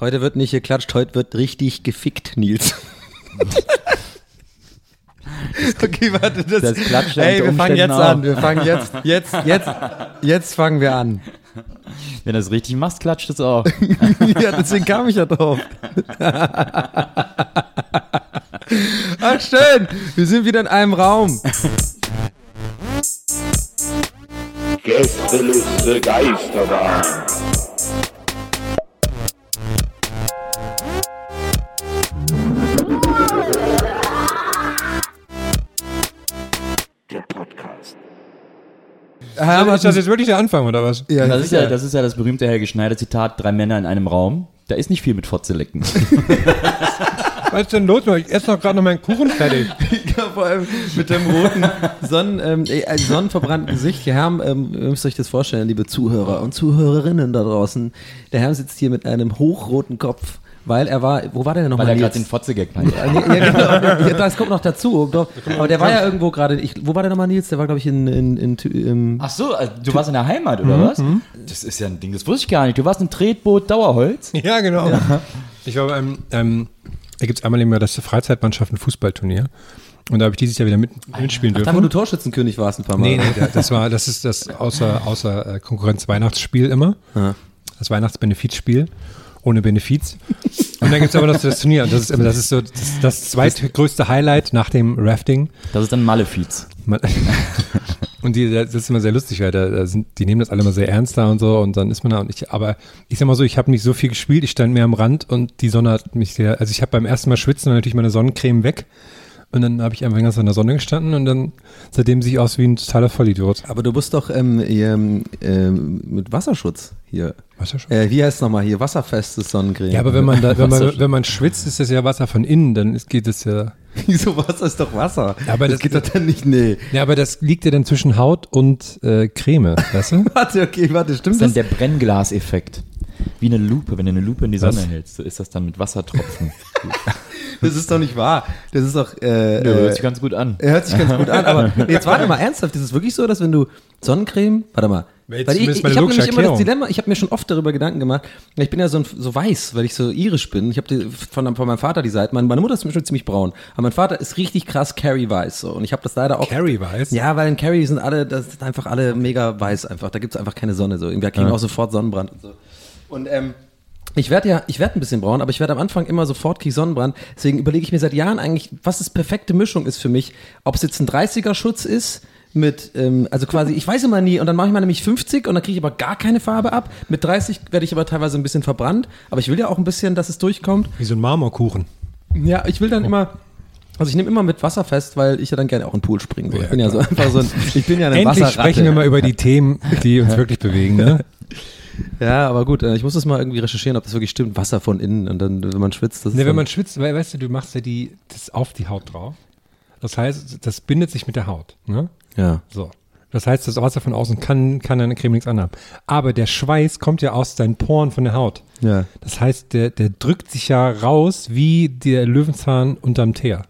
Heute wird nicht geklatscht, heute wird richtig gefickt, Nils. okay, warte, das, Das Klatschen Ey, wir fangen jetzt Umständen an, wir fangen jetzt, jetzt, jetzt, jetzt fangen wir an. Wenn du es richtig machst, klatscht es auch. ja, deswegen kam ich ja drauf. Ach, schön, wir sind wieder in einem Raum. Gästeliste Geisterbahn. Ist das jetzt wirklich der Anfang, oder was? Ja, Das ist ja, das ist ja das berühmte Helge Schneider-Zitat, drei Männer in einem Raum. Da ist nicht viel mit Fotzelecken. Was ist denn los? Ich esse doch gerade noch meinen Kuchen fertig. Ja, vor allem mit dem roten Sonnen, ähm, äh, sonnenverbrannten Gesicht. Herr, ähm, ihr müsst euch das vorstellen, liebe Zuhörer und Zuhörerinnen da draußen. Der Herr sitzt hier mit einem hochroten Kopf, weil er war, wo war der denn Weil nochmal? er Nils? gerade den Fotzegag meinte. Ja, ja, genau. ja, das kommt noch dazu. Doch. Aber der war ja irgendwo gerade, wo war der nochmal, Nils? Der war, glaube ich, in, in, in, im Ach so, also du warst in der Heimat, oder was? Das ist ja ein Ding, das wusste ich gar nicht. Du warst im Tretboot Dauerholz. Ja, genau. Ich war beim, ähm, da gibt es einmal im Jahr das Freizeitmannschaften Fußballturnier. Und da habe ich dieses Jahr wieder mit, mitspielen Ach, da, wo du dürfen. Torschützenkönig warst ein paar Mal. Nee, nee, das war, das ist das außer, außer äh, Konkurrenz Weihnachtsspiel immer. Das Weihnachtsbenefizspiel. Ohne Benefiz. Und dann gibt es aber noch das Turnier. Und das ist, das ist so das, das zweitgrößte Highlight nach dem Rafting. Das ist dann Malefiz. Und die, das ist immer sehr lustig, weil da, da sind, die nehmen das alle immer sehr ernst da und so und dann ist man da und ich, aber ich sag mal so, ich habe nicht so viel gespielt, ich stand mehr am Rand und die Sonne hat mich sehr, also ich habe beim ersten Mal schwitzen natürlich meine Sonnencreme weg und dann habe ich einfach ganz in der Sonne gestanden und dann seitdem sehe ich aus wie ein totaler Vollidiot. Aber du musst doch ähm, ähm, ähm, mit Wasserschutz hier. Wasserschutz? Äh, wie heißt es nochmal hier? Wasserfestes Sonnencreme. Ja, aber wenn man da, wenn man, wenn man schwitzt, ist das ja Wasser von innen, dann ist, geht es ja. Wieso Wasser ist doch Wasser? Ja, aber das, das- geht doch dann nicht, nee. Ja, aber das liegt ja dann zwischen Haut und äh, Creme, weißt du? Warte, okay, warte, Das stimmt ist dann das? der Brennglaseffekt. Wie eine Lupe, wenn du eine Lupe in die Was? Sonne hältst, so ist das dann mit Wassertropfen. Das ist doch nicht wahr. Das ist doch, äh, Nö, hört sich äh, ganz gut an. hört sich ganz gut an, aber jetzt warte mal ernsthaft, ist es wirklich so, dass wenn du Sonnencreme, warte mal, weil ich, ich, habe nämlich immer das. Dilemma, ich habe mir schon oft darüber Gedanken gemacht, ich bin ja so, ein, so weiß, weil ich so irisch bin, ich habe von, von meinem Vater die Seite, meine, meine Mutter ist schon ziemlich braun, aber mein Vater ist richtig krass Carrie-weiß so und ich habe das leider auch Carrie weiß. Ja, weil in Carrie sind alle, das sind einfach alle mega weiß einfach. Da gibt's einfach keine Sonne so. Wir kriegen auch sofort Sonnenbrand und so. Und ähm, ich werde ja, ich werde ein bisschen braun, aber ich werde am Anfang immer sofort krieg Sonnenbrand. Deswegen überlege ich mir seit Jahren eigentlich, was das perfekte Mischung ist für mich. Ob es jetzt ein 30er Schutz ist mit, ähm, also quasi, ich weiß immer nie, und dann mache ich mal nämlich 50 und dann kriege ich aber gar keine Farbe ab. Mit 30 werde ich aber teilweise ein bisschen verbrannt, aber ich will ja auch ein bisschen, dass es durchkommt. Wie so ein Marmorkuchen. Ja, ich will dann immer, also ich nehme immer mit Wasser fest, weil ich ja dann gerne auch in den Pool springen will. Ja, ich bin ja so einfach so ein, ich bin ja eine Endlich Wasserratte. sprechen wir mal über die Themen, die uns wirklich bewegen, ne? Ja, aber gut, äh, ich muss das mal irgendwie recherchieren, ob das wirklich stimmt. Wasser von innen und dann, wenn man schwitzt, das ist Ne, wenn man schwitzt, we- weißt du, du machst ja die, das auf die Haut drauf. Das heißt, das bindet sich mit der Haut, ne? ja. So. Das heißt, das Wasser von außen kann, kann deine Creme nichts anhaben. Aber der Schweiß kommt ja aus deinen Poren von der Haut. Ja. Das heißt, der, der drückt sich ja raus wie der Löwenzahn unterm Teer.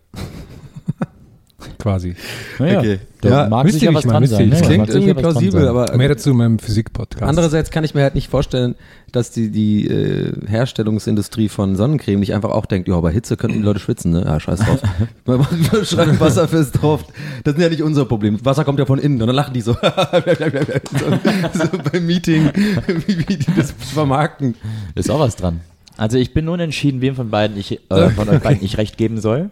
quasi. Naja, Okay. da Ja, mag müsst sicher ihr was mal, dran sein. ne? Das Klingt irgendwie plausibel, aber Mehr dazu in meinem Physik-Podcast. Andererseits kann ich mir halt nicht vorstellen, dass die, die äh, Herstellungsindustrie von Sonnencreme nicht einfach auch denkt, ja, bei Hitze könnten die Leute schwitzen, ne? Ja, scheiß drauf. Wir schreiben wasserfest drauf. Das ist ja nicht unser Problem. Wasser kommt ja von innen. Und dann lachen die so, so, so beim Meeting, wie, wie die das vermarkten. Ist auch was dran. Also ich bin unentschieden, wem von beiden ich äh, von euch beiden ich recht geben soll.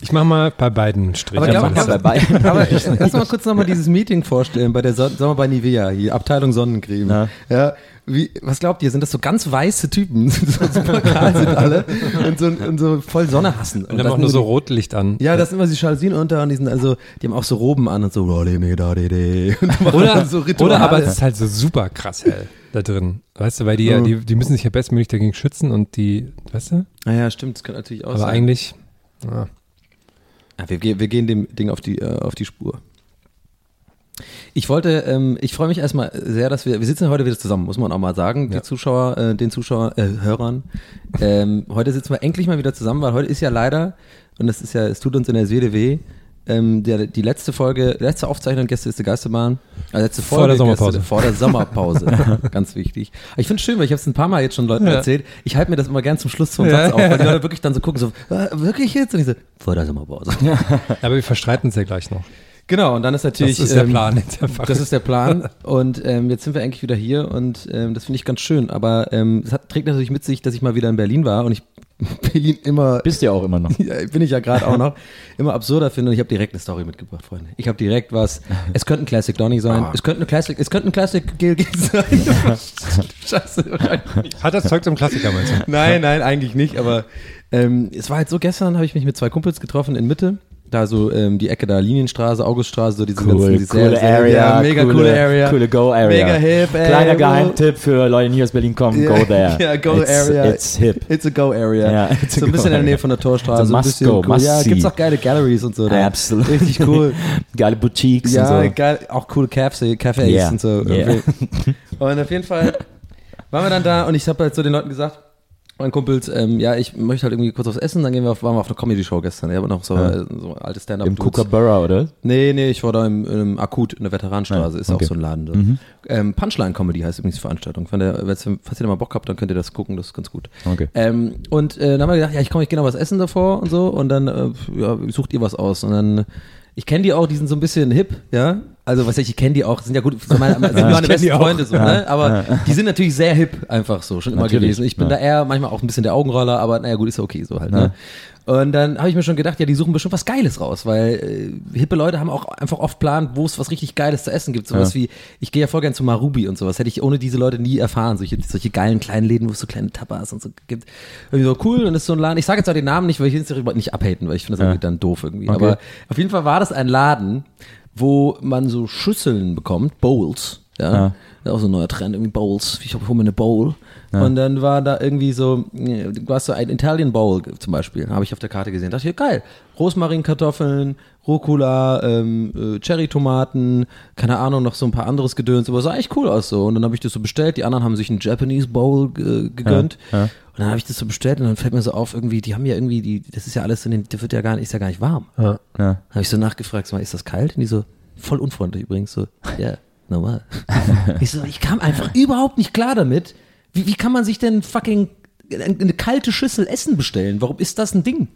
ich mach mal bei beiden Strich. Aber glaub- mal. bei beiden. Aber erst mal kurz nochmal dieses Meeting vorstellen bei der Son sagen wir bei Nivea hier, Abteilung Sonnencreme. Ja. Ja. Wie, was glaubt ihr? Sind das so ganz weiße Typen? so super kahl sind alle und so, und so voll Sonne hassen. und dann das auch nur so die- Rotlicht an. Ja, das sind immer die Jalousien unter und die sind also, die haben auch so Roben an und so, oh. Und Oder, dann so oder aber es ist halt so super krass hell da drin. Weißt du, weil die ja, die, die müssen sich ja bestmöglich dagegen schützen und die, weißt du? Naja, stimmt, das könnte natürlich auch Aber sein. eigentlich, ja. Ja, wir, wir gehen dem Ding auf die, äh, auf die Spur. Ich wollte, ähm, ich freue mich erstmal sehr, dass wir, wir sitzen heute wieder zusammen, muss man auch mal sagen, die Ja. Zuschauer, äh, den Zuschauer, äh, Hörern. Ähm, heute sitzen wir endlich mal wieder zusammen, weil heute ist ja leider, und das ist ja, es tut uns in der Seele weh, ähm, der, die letzte Folge, letzte Aufzeichnung Gäste ist die Geisterbahn, also letzte Vor Folge der Sommerpause. Gäste, vor der Sommerpause, ganz wichtig. Aber ich finde es schön, weil ich habe es ein paar Mal jetzt schon Leuten Ja. erzählt, ich halte mir das immer gern zum Schluss vom Ja. Satz auf, weil die Leute wirklich dann so gucken, so, wirklich jetzt? Und ich so, vor der Sommerpause. aber wir verstreiten es ja gleich noch. Genau, und dann ist natürlich. Das ist der ähm, Plan. Das ist der Plan. Und ähm, jetzt sind wir eigentlich wieder hier und ähm, das finde ich ganz schön. Aber ähm, es hat, trägt natürlich mit sich, dass ich mal wieder in Berlin war und ich Berlin immer. Bist du ja auch immer noch. Bin ich ja gerade auch noch immer absurder finde und ich habe direkt eine Story mitgebracht, Freunde. Ich habe direkt was. Es könnte ein Classic Donny sein. Ah. Es könnte eine Classic, es könnte ein Classic GLG sein. Scheiße. Hat das Zeug zum Klassiker, meinst du? Nein, nein, eigentlich nicht. Aber ähm, es war halt so, gestern habe ich mich mit zwei Kumpels getroffen in Mitte. Da so ähm, die Ecke da, Linienstraße, Auguststraße, so diese Cool, ganzen, die coole Area, ja, mega coole, coole Area. Coole Go-Area. Mega hip, ey. Kleiner Geheimtipp für Leute, die aus Berlin kommen, Ja, go there. Ja, go it's, area. It's hip. It's a go area. Ja, it's so ein go bisschen in der Nähe area. von der Torstraße. It's a ein must bisschen go, cool. must Ja, see. gibt's auch geile Galleries und so. Da. Absolut. Richtig cool. Geile Boutiques ja, und so. geil. Auch coole Cafés, Cafés Yeah, und so. yeah. Und auf jeden Fall waren wir dann da und ich habe halt so den Leuten gesagt, meinen Kumpels, ähm, ja, ich möchte halt irgendwie kurz was essen, dann gehen wir auf, waren wir auf einer Comedy-Show gestern. Ich habe noch so, äh, so alte Stand-up. Im Kookaburra, oder? Nee, nee, ich war da im, im Akut in der Veteranstraße, Ah, ist okay. auch so ein Laden. So. Mhm. Ähm, Punchline Comedy heißt übrigens die Veranstaltung. Wenn der, falls ihr da mal Bock habt, dann könnt ihr das gucken, das ist ganz gut. Okay. Ähm, und äh, dann haben wir gedacht, ja, ich komme, ich gehe noch was essen davor und so und dann äh, ja, sucht ihr was aus und dann ich kenne die auch, die sind so ein bisschen hip, ja. Also was heißt, ich kenne die auch, sind ja gut, sind meine, sind meine besten. Freunde so, ne? Aber die sind natürlich sehr hip einfach so, schon immer Natürlich, gewesen. Ich bin da eher manchmal auch ein bisschen der Augenroller, aber naja gut, ist ja okay so halt, ne? Und dann habe ich mir schon gedacht, ja, die suchen bestimmt was Geiles raus, weil äh, hippe Leute haben auch einfach oft Plan, wo es was richtig Geiles zu essen gibt. Sowas Ja. wie, ich gehe ja voll gern zu Marubi und sowas. Hätte ich ohne diese Leute nie erfahren. Solche, solche geilen kleinen Läden, wo es so kleine Tapas und so gibt. Irgendwie so cool und das ist so ein Laden. Ich sage jetzt auch den Namen nicht, weil ich will es nicht abhaten, weil ich finde das Ja. irgendwie dann doof irgendwie. Okay. Aber auf jeden Fall war das ein Laden, wo man so Schüsseln bekommt, Bowls, ja. Ja. Auch so ein neuer Trend, irgendwie Bowls. Ich hole mir eine Bowl. Und dann war da irgendwie so, du hast so ein Italian Bowl zum Beispiel, habe ich auf der Karte gesehen. Da dachte ich, geil. Rosmarinkartoffeln, Rucola, ähm, äh, Cherrytomaten, keine Ahnung, noch so ein paar anderes Gedöns, aber sah echt cool aus so. Und dann habe ich das so bestellt, die anderen haben sich einen Japanese Bowl äh, gegönnt. Ja, ja. Und dann habe ich das so bestellt und dann fällt mir so auf, irgendwie, die haben ja irgendwie, die, das ist ja alles in den, das wird ja gar nicht, ist ja gar nicht warm. Ja. Ja. Habe ich so nachgefragt, mal, ist das kalt? Und die so, voll unfreundlich übrigens, so, ja, normal. ich so, ich kam einfach überhaupt nicht klar damit. Wie, wie kann man sich denn fucking eine, eine kalte Schüssel Essen bestellen? Warum ist das ein Ding?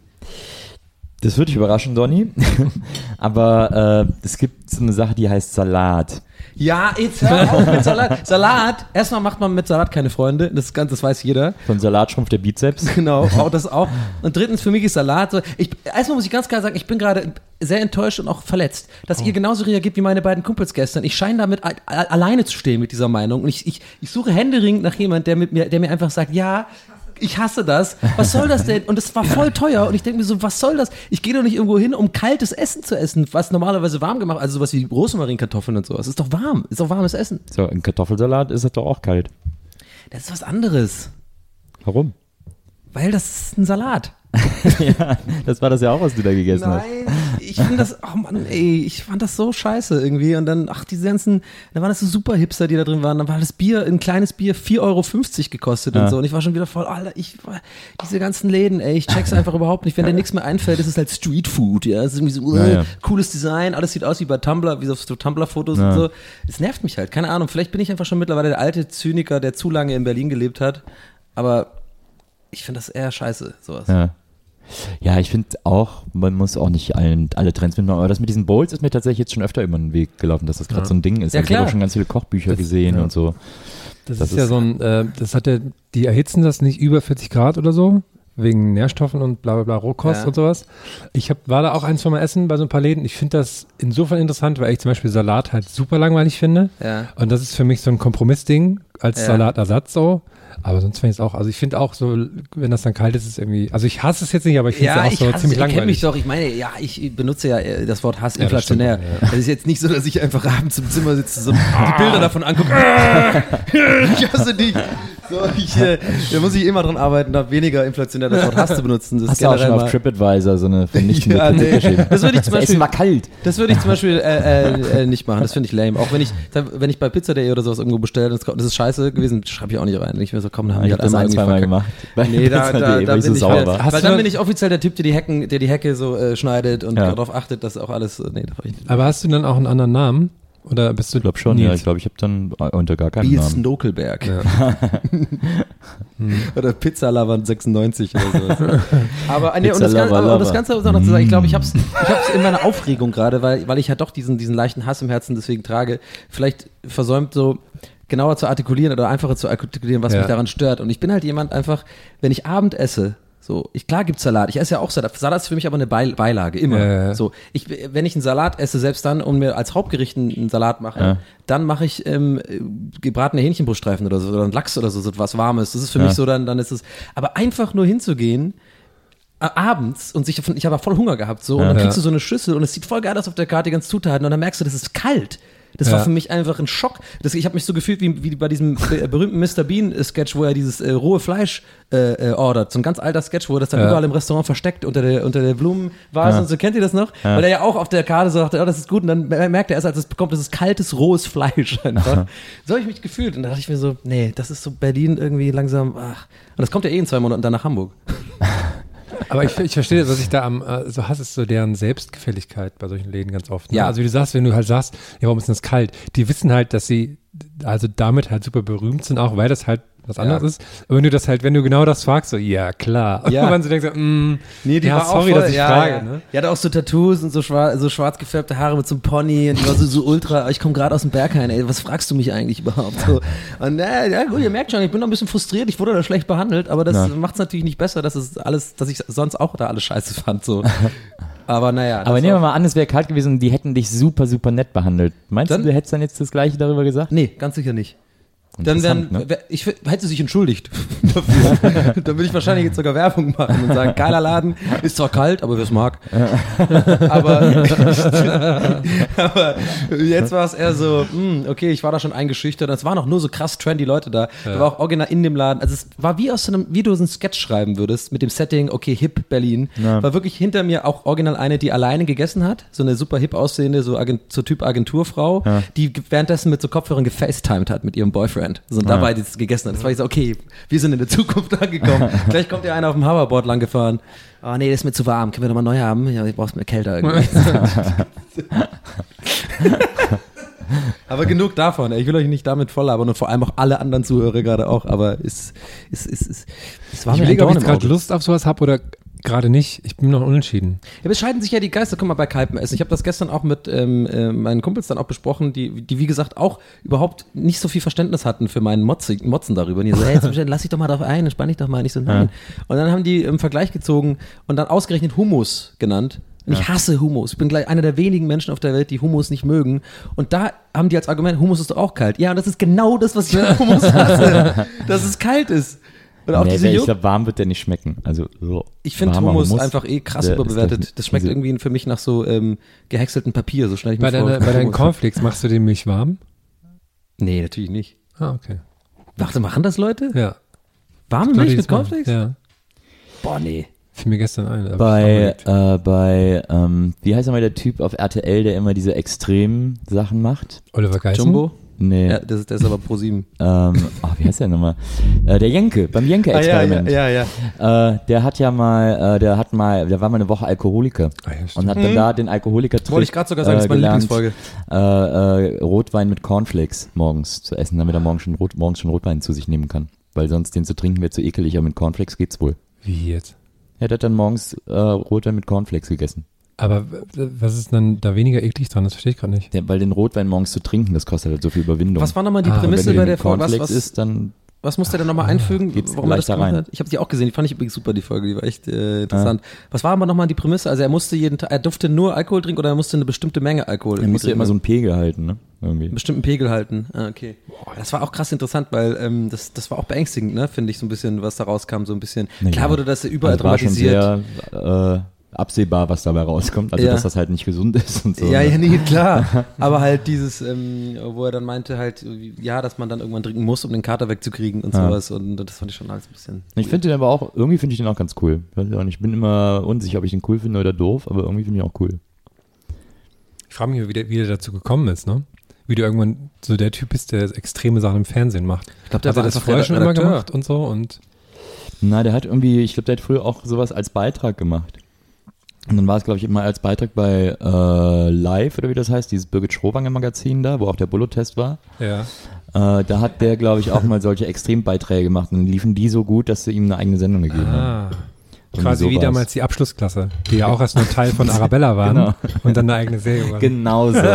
Das würde dich überraschen, Donny. Aber äh, es gibt so eine Sache, die heißt Salat. Ja, jetzt hör auf mit Salat. Salat, erstmal macht man mit Salat keine Freunde, das, ist ganz, das weiß jeder. Von Salat schrumpft der Bizeps. Genau, auch das auch. Und drittens, für mich ist Salat so. Ich, erstmal muss ich ganz klar sagen, ich bin gerade sehr enttäuscht und auch verletzt, dass ihr genauso reagiert wie meine beiden Kumpels gestern. Ich scheine damit alleine zu stehen mit dieser Meinung. Und ich, ich, ich suche händeringend nach jemand, der mit mir, der mir einfach sagt, ja, ich hasse das. Was soll das denn? Und es war voll teuer. Und ich denke mir so, was soll das? Ich gehe doch nicht irgendwo hin, um kaltes Essen zu essen, was normalerweise warm gemacht, also sowas wie Rosmarinkartoffeln und sowas. Ist doch warm. Ist doch warmes Essen. So, ein Kartoffelsalat ist es doch auch kalt. Das ist was anderes. Warum? Weil das ist ein Salat. ja, das war das ja auch, was du da gegessen hast. Nein, ich finde das, oh Mann, ey, ich fand das so scheiße irgendwie. Und dann, ach, diese ganzen, da waren das so super Hipster, die da drin waren. Dann war das Bier, ein kleines Bier, 4,50 Euro gekostet Ja. und so. Und ich war schon wieder voll, Alter, ich, diese ganzen Läden, ey, ich check's einfach überhaupt nicht. Wenn dir nichts mehr einfällt, ist es halt Street Food, ja. Es ist irgendwie so, uh, Ja, ja. cooles Design, alles sieht aus wie bei Tumblr, wie so auf so Tumblr-Fotos und so. Es nervt mich halt, keine Ahnung. Vielleicht bin ich einfach schon mittlerweile der alte Zyniker, der zu lange in Berlin gelebt hat. Aber ich finde das eher scheiße, sowas. Ja. Ja, ich finde auch, man muss auch nicht allen, alle Trends mitmachen, aber das mit diesen Bowls ist mir tatsächlich jetzt schon öfter über den Weg gelaufen, dass das gerade Ja. so ein Ding ist. Ja, Also ich habe klar. auch schon ganz viele Kochbücher Das- gesehen ja. und so. Das, Das ist, ja ist- so ein, äh, das hat ja, die erhitzen das nicht über 40 Grad oder so, wegen Nährstoffen und bla bla bla Rohkost Ja. und sowas. Ich hab, war da auch ein, zwei Mal essen bei so ein paar Läden. Ich finde das insofern interessant, weil ich zum Beispiel Salat halt super langweilig finde. Ja. Und das ist für mich so ein Kompromissding als Ja. Salatersatz so. Aber sonst finde ich es auch, also ich finde auch so, wenn das dann kalt ist, ist es irgendwie, also ich hasse es jetzt nicht, aber ich finde es Ja, auch so hasse, ziemlich ich kenne mich langweilig. doch, ich meine, ja, ich benutze ja äh, das Wort Hass Ja, das inflationär. stimmt, Das, ja. ist jetzt nicht so, dass ich einfach abends im Zimmer sitze, so die Bilder davon angucke. Ich hasse dich. So, ich, äh, da muss ich immer dran arbeiten, da weniger inflationär das Wort Hass zu benutzen. Das ist Hast du auch schon auf mal- TripAdvisor so eine vernichtende Ja, nee. Das würde ich zum Beispiel- kalt. Das würde ich zum Beispiel äh, äh, äh, nicht machen. Das finde ich lame. Auch wenn ich, wenn ich bei Pizza.de oder sowas irgendwo bestelle, und das ist scheiße gewesen, schreibe ich auch nicht rein. Ich mir so, komm, dann haben Ich die habe halt das einmal zweimal gemacht. Bei Nee, da, da, da bin so ich sauer war. Hast weil du dann bin ich offiziell der Typ, der die Hecken, der die Hecke so äh, schneidet und Ja. darauf achtet, dass auch alles, äh, nee, war ich nicht. Aber hast du dann auch einen anderen Namen? Oder bist du Ich glaube schon, ja. Nils? Ich glaube, ich habe dann unter gar keinen Biel Namen. Snokelberg. Ja. oder Pizzalavant 96 oder sowas. aber, nee, und, das, Pizza Ganze- aber Lava und das Ganze muss auch noch zu sagen, ich glaube, ich habe es ich hab's in meiner Aufregung gerade, weil, weil ich ja doch diesen, diesen leichten Hass im Herzen deswegen trage, vielleicht versäumt so genauer zu artikulieren oder einfacher zu artikulieren, was Ja. mich daran stört. Und ich bin halt jemand einfach, wenn ich Abend esse, so, ich, klar gibt's Salat. Ich esse ja auch Salat. Salat ist für mich aber eine Beil Beilage, immer. Ja. So, ich, wenn ich einen Salat esse, selbst dann und mir als Hauptgericht einen, Salat mache, Ja. dann mache ich ähm, äh, gebratene Hähnchenbruststreifen oder so oder einen Lachs oder so, so was Warmes. Das ist für Ja. mich so, dann, dann ist es. Aber einfach nur hinzugehen, äh, abends und sich, ich habe voll Hunger gehabt so und dann kriegst du so eine Schüssel und es sieht voll geil aus auf der Karte, die ganzen Zutaten und dann merkst du, das ist kalt. Das war Ja. für mich einfach ein Schock. Das, ich habe mich so gefühlt wie, wie bei diesem be- berühmten Mr. Bean-Sketch, wo er dieses äh, rohe Fleisch äh, äh, ordert. So ein ganz alter Sketch, wo er das dann Ja. überall im Restaurant versteckt unter der, unter der Blumenvase Ja. und so. Kennt ihr das noch? Weil er ja auch auf der Karte sagt, oh, das ist gut. Und dann mer- merkt er erst, als es bekommt, das ist kaltes, rohes Fleisch einfach. so habe ich mich gefühlt. Und da dachte ich mir so, nee, das ist so Berlin irgendwie langsam, ach. Und das kommt ja eh in zwei Monaten dann nach Hamburg. Aber ich, ich verstehe, was ich da am äh, so hasse, ist so deren Selbstgefälligkeit bei solchen Läden ganz oft. Ne? Ja. Also wie du sagst, wenn du halt sagst, ja, warum ist denn das kalt? Die wissen halt, dass sie also damit halt super berühmt sind, auch weil das halt was anderes Ja. ist. Aber wenn du das halt, wenn du genau das fragst, so, ja, klar. Ja. Und man so denkt so, mm, Nee, die ja, war sorry, auch voll, dass ich ja, frage. Ja. Ne? Die hatte auch so Tattoos und so, schwar so schwarz gefärbte Haare mit so einem Pony und die war so, so ultra, ich komme gerade aus dem Berghain, ey, was fragst du mich eigentlich überhaupt? So. Und äh, ja gut, ihr merkt schon, ich bin noch ein bisschen frustriert, ich wurde da schlecht behandelt, aber das Ja. macht es natürlich nicht besser, dass es alles, dass ich sonst auch da alles scheiße fand. So. Aber naja. Aber nehmen wir mal an, es wäre kalt gewesen und die hätten dich super, super nett behandelt. Meinst Dann- du, du hättest dann jetzt das Gleiche darüber gesagt? Nee, ganz sicher nicht. Dann wären, ne? ich hätte sie sich entschuldigt dafür. dann würde ich wahrscheinlich jetzt sogar Werbung machen und sagen, geiler Laden, ist zwar kalt, aber wer es mag. aber, aber jetzt war es eher so, hm, okay, ich war da schon eingeschüchtert. Es waren auch nur so krass trendy Leute da. Da war auch original in dem Laden. Also es war wie aus so einem, wie du so einen Sketch schreiben würdest mit dem Setting, okay, hip Berlin. Ja. War wirklich hinter mir auch original eine, die alleine gegessen hat. So eine super hip aussehende, so, Agent, so Typ Agenturfrau, Ja. die währenddessen mit so Kopfhörern gefacetimed hat mit ihrem Boyfriend. So, und Ja. dabei das gegessen hat. Das war ich so, okay, wir sind in der Zukunft angekommen. Gleich kommt ja einer auf dem Hoverboard lang gefahren. Oh nee, das ist mir zu warm. Können wir nochmal neu haben? Ja, ich brauch's mir kälter irgendwie. aber genug davon. Ich will euch nicht damit voll labern und vor allem auch alle anderen Zuhörer gerade auch. Aber es, es, es, es, es war Ich mir ich im gerade. Lust auf sowas habe oder gerade nicht. Ich bin noch unentschieden. Ja, aber es scheiden sich ja die Geister. Guck mal, bei Kalpenessen. Ich habe das gestern auch mit ähm, äh, meinen Kumpels dann auch besprochen, die, die wie gesagt auch überhaupt nicht so viel Verständnis hatten für meinen Motzig, Motzen darüber. Und die so, hey, jetzt lass dich doch mal drauf ein, entspann dich doch mal. Und ich so, nein. Und dann haben die im Vergleich gezogen und dann ausgerechnet Hummus genannt. Und ich hasse Hummus. Ich bin gleich einer der wenigen Menschen auf der Welt, die Hummus nicht mögen. Und da haben die als Argument, Hummus ist doch auch kalt. Ja, und das ist genau das, was ich an Hummus hasse. dass es kalt ist. Und auch nee, diese ich glaube, warm wird der nicht schmecken. Also, so ich finde Hummus, einfach eh krass der überbewertet. Das schmeckt diese- irgendwie für mich nach so ähm, gehäckseltem Papier, so schnell ich mir Bei, vor. deiner, bei deinen Cornflakes machst du die Milch warm? Nee, natürlich nicht. Ah, okay. Warte, machen das Leute? Ja. Warme Leute, Milch mit. Cornflakes? Ja. Boah, nee. Fiel mir gestern ein. Bei, äh, bei ähm, wie heißt nochmal der Typ auf RTL, der immer diese extremen Sachen macht? Oliver Geissen. Jumbo? Nee, Ja, das, das ist aber pro sieben. ähm, ach, wie heißt der nochmal? Äh, der Jenke, beim Jenke-Experiment. ja, ja. Äh, der hat ja mal, äh, der hat mal, der war mal eine Woche Alkoholiker Ah, ja, und hat dann da den alkoholiker Wollte ich gerade sogar sagen, das ist meine Lieblingsfolge. Äh, äh, Rotwein mit Cornflakes morgens zu essen, damit er morgens schon, Rot, morgens schon Rotwein zu sich nehmen kann. Weil sonst den zu trinken wäre zu ekelig, aber mit Cornflakes geht's wohl. Wie jetzt? Er hat dann morgens äh, Rotwein mit Cornflakes gegessen. Aber was ist dann da weniger eklig dran? Das verstehe ich gerade nicht. Der, weil den Rotwein morgens zu trinken, das kostet halt so viel Überwindung. Was war nochmal die Ah, Prämisse du bei der Folge? Was, was, isst, dann was musste der nochmal einfügen, Geht's warum er das gemacht rein. hat? Ich habe die auch gesehen, die fand ich übrigens super, die Folge, die war echt äh, interessant. Was war aber nochmal die Prämisse? Also er musste jeden Tag, er durfte nur Alkohol trinken oder er musste eine bestimmte Menge Alkohol er irgendwie muss ja immer trinken? so einen Pegel halten, ne? Irgendwie. einen bestimmten Pegel halten. Ah, okay. Das war auch krass interessant, weil ähm, das, das war auch beängstigend, ne? Finde ich so ein bisschen, was da rauskam, so ein bisschen. Naja. Klar wurde das ja überall Also war schon dramatisiert. sehr äh, absehbar, was dabei rauskommt. Also Ja. dass das halt nicht gesund ist und so. Ja, ne? ja, nee, klar. Aber halt dieses, ähm, wo er dann meinte halt, ja, dass man dann irgendwann trinken muss, um den Kater wegzukriegen und Ja. sowas. Und das fand ich schon alles ein bisschen. Ich finde den aber auch, irgendwie finde ich den auch ganz cool. Ich nicht, Ich bin immer unsicher, ob ich den cool finde oder doof, aber irgendwie finde ich auch cool. Ich frage mich, wie der, wie der dazu gekommen ist, ne? Wie du irgendwann so der Typ bist, der extreme Sachen im Fernsehen macht. Ich glaube, Hat er das vorher schon immer gemacht und so und Na, der hat irgendwie, ich glaube, der hat früher auch sowas als Beitrag gemacht. Und dann war es, glaube ich, immer als Beitrag bei äh, Live oder wie das heißt, dieses Birgit Schrowanger Magazin da, wo auch der Bullo-Test war. ja. Äh, da hat der, glaube ich, auch mal solche Extrembeiträge gemacht und dann liefen die so gut, dass sie ihm eine eigene Sendung gegeben haben. Ah. Irgendwie Quasi wie damals die Abschlussklasse, die ja auch erst nur Teil von Arabella waren Genau. und dann eine eigene Serie waren. Genau so.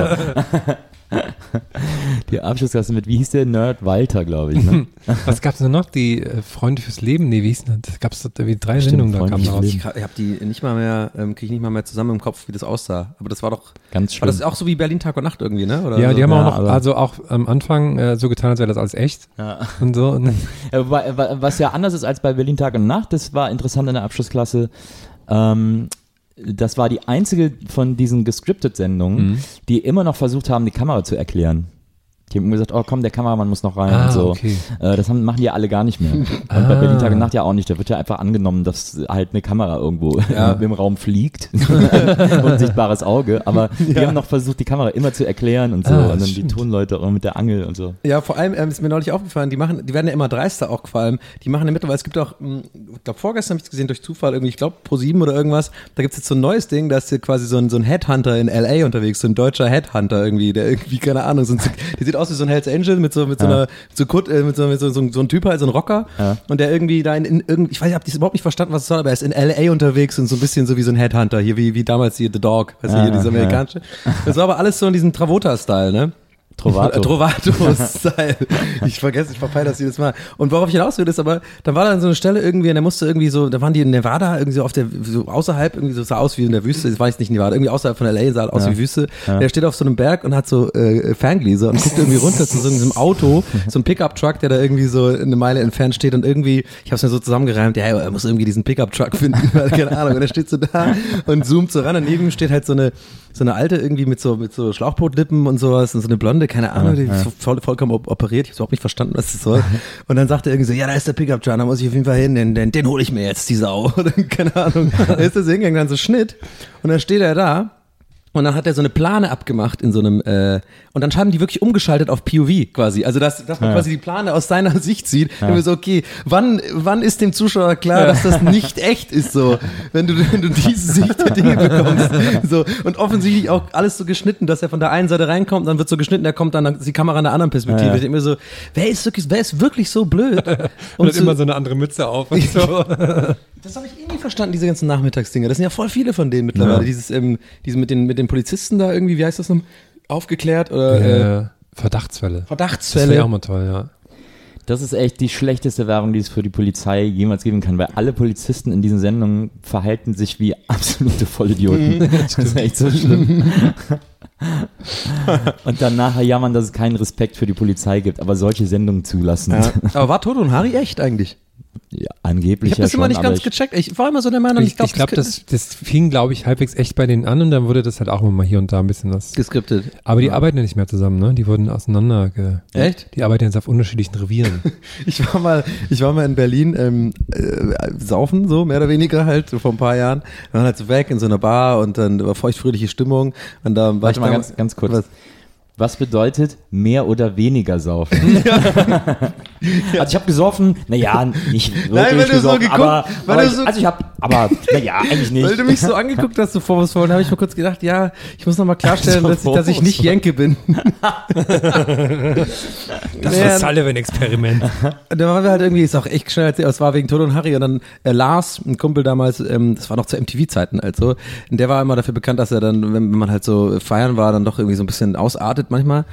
die Abschlussklasse mit, wie hieß der Nerd Walter, glaube ich. Ne? Was gab's denn noch? Die äh, Freunde fürs Leben? Nee, wie hieß denn das? Gab's da irgendwie drei Stimmt, Sendungen da Freunde kamen fürs raus. Leben. Ich, habe die nicht mal mehr, ähm, kriege ich nicht mal mehr zusammen im Kopf, wie das aussah. Aber das war doch, Ganz war schlimm. das auch so wie Berlin Tag und Nacht irgendwie, ne? Oder Ja, so? die haben Ja, auch noch, also auch am Anfang äh, so getan, als wäre das alles echt Ja. und so. Und wa- wa- Was ja anders ist als bei Berlin Tag und Nacht, das war interessant in der Abschlussklasse. Ähm, das war die einzige von diesen Gescripted-Sendungen, Mhm. die immer noch versucht haben, die Kamera zu erklären. Die haben gesagt, oh komm, der Kameramann muss noch rein Ah, und so. okay. Äh, das haben, machen die ja alle gar nicht mehr. Und bei Ah. Berlin Tag und Nacht ja auch nicht. Da wird ja einfach angenommen, dass halt eine Kamera irgendwo Ja. im Raum fliegt. Unsichtbares Auge. Aber die haben noch versucht, die Kamera immer zu erklären und so. Ah, und dann die stimmt. Tonleute auch mit der Angel und so. Ja, vor allem ähm, ist mir neulich aufgefallen, die machen, die werden ja immer dreister auch vor allem. Die machen ja mittlerweile, es gibt auch, mh, ich glaube vorgestern habe ich es gesehen durch Zufall irgendwie, ich glaube pro sieben oder irgendwas, da gibt's jetzt so ein neues Ding, da ist hier quasi so ein, so ein Headhunter in LA unterwegs, so ein deutscher Headhunter irgendwie, der irgendwie, keine Ahnung, so ein, der sieht aus wie so ein Hells Angel mit so, mit so Ja. einer, so, Kut, äh, mit so, mit so, so, so ein Typ halt, so ein Rocker Ja. und der irgendwie da in, in irgendwie, ich weiß, ich habe überhaupt nicht verstanden, was es soll, aber er ist in LA unterwegs und so ein bisschen so wie so ein Headhunter, hier wie, wie damals hier The Dog, weißt du, Ja, hier dieser amerikanische. Das war aber alles so in diesem Travolta-Style, ne? Trovato. Trovato-Style. ich vergesse, ich verpeile das jedes Mal. Und worauf ich hinaus will, ist aber, da war dann so eine Stelle irgendwie, und der musste irgendwie so, da waren die in Nevada, irgendwie so auf der, so außerhalb, irgendwie so sah aus wie in der Wüste, das war jetzt nicht Nevada, irgendwie außerhalb von LA, sah aus Ja. wie Wüste. Ja. Der steht auf so einem Berg und hat so äh, Ferngläser und guckt irgendwie runter zu so einem Auto, so ein Pickup-Truck, der da irgendwie so eine Meile entfernt steht und irgendwie, ich habe es mir so zusammengereimt, ja, er muss irgendwie diesen Pickup-Truck finden, keine Ahnung. Und er steht so da und zoomt so ran und neben ihm steht halt so eine, so eine alte irgendwie mit so, mit so Schlauchbootlippen und sowas und so eine blonde, keine Ahnung, die ist voll, vollkommen op- operiert. Ich habe überhaupt nicht verstanden, was das soll. Und dann sagt er irgendwie so, ja, da ist der Pickup-Truck, da muss ich auf jeden Fall hin, den, den, den hole ich mir jetzt, die Sau. Keine Ahnung. Da ist das hingegangen, dann so Schnitt. Und dann steht er da und dann hat er so eine Plane abgemacht in so einem, äh, und dann haben die wirklich umgeschaltet auf POV quasi. Also, dass, dass man Ja. quasi die Plane aus seiner Sicht sieht. Und wir so, okay, wann, wann ist dem Zuschauer klar, dass das nicht echt ist, so, wenn du, wenn du diese Sicht der Dinge bekommst. So, und offensichtlich auch alles so geschnitten, dass er von der einen Seite reinkommt, dann wird so geschnitten, er kommt dann die Kamera in der anderen Perspektive. Ja, ja. Ich denk mir so, wer ist wirklich, wer ist wirklich so blöd? und hat zu- immer so eine andere Mütze auf und so. das habe ich eh nie verstanden, diese ganzen Nachmittagsdinger. Das sind ja voll viele von denen mittlerweile. Ja. Dieses, ähm, diese mit den, mit den Polizisten da irgendwie, wie heißt das noch? Aufgeklärt oder äh, äh, Verdachtsfälle. Das wäre Verdachtsfälle. auch mal toll, ja. Das ist echt die schlechteste Werbung, die es für die Polizei jemals geben kann, weil alle Polizisten in diesen Sendungen verhalten sich wie absolute Vollidioten. das ist echt so schlimm. Und dann nachher jammern, dass es keinen Respekt für die Polizei gibt, aber solche Sendungen zulassen. Ja. Aber war Toto und Harry echt eigentlich? Ja, Angeblich Ich habe ja das immer schon, nicht aber ganz ich, gecheckt. Ich war immer so der Meinung, Ich, ich glaube, das, das fing, glaube ich, halbwegs echt bei denen an und dann wurde das halt auch immer mal hier und da ein bisschen was. geskriptet. Aber die arbeiten ja nicht mehr zusammen, ne? Die wurden auseinander. Ge Echt? Die arbeiten jetzt auf unterschiedlichen Revieren. Ich war mal, ich war mal in Berlin ähm, äh, saufen, so mehr oder weniger halt, so vor ein paar Jahren. Wir waren halt so weg in so einer Bar und dann war feuchtfröhliche Stimmung und da war warte ich mal da- ganz, ganz kurz. Was? Was bedeutet mehr oder weniger saufen? Also ich habe gesoffen, naja, nicht wirklich Nein, wenn du so gesoffen, geguckt- aber, weil aber du ich, so- also ich habe, aber naja, eigentlich nicht. Weil du mich so angeguckt hast, so vorwurfsvoll, habe ich mir kurz gedacht, ja, ich muss noch mal klarstellen, So dass, ich, dass ich nicht. Jenke bin. Das war Sullivan-Experiment. Und dann waren wir halt irgendwie, ist auch echt schnell erzählt, es war wegen Tod und Harry und dann äh, Lars, ein Kumpel damals, ähm, das war noch zu MTV-Zeiten also, und der war immer dafür bekannt, dass er dann, wenn man halt so feiern war, dann doch irgendwie so ein bisschen ausartet manchmal.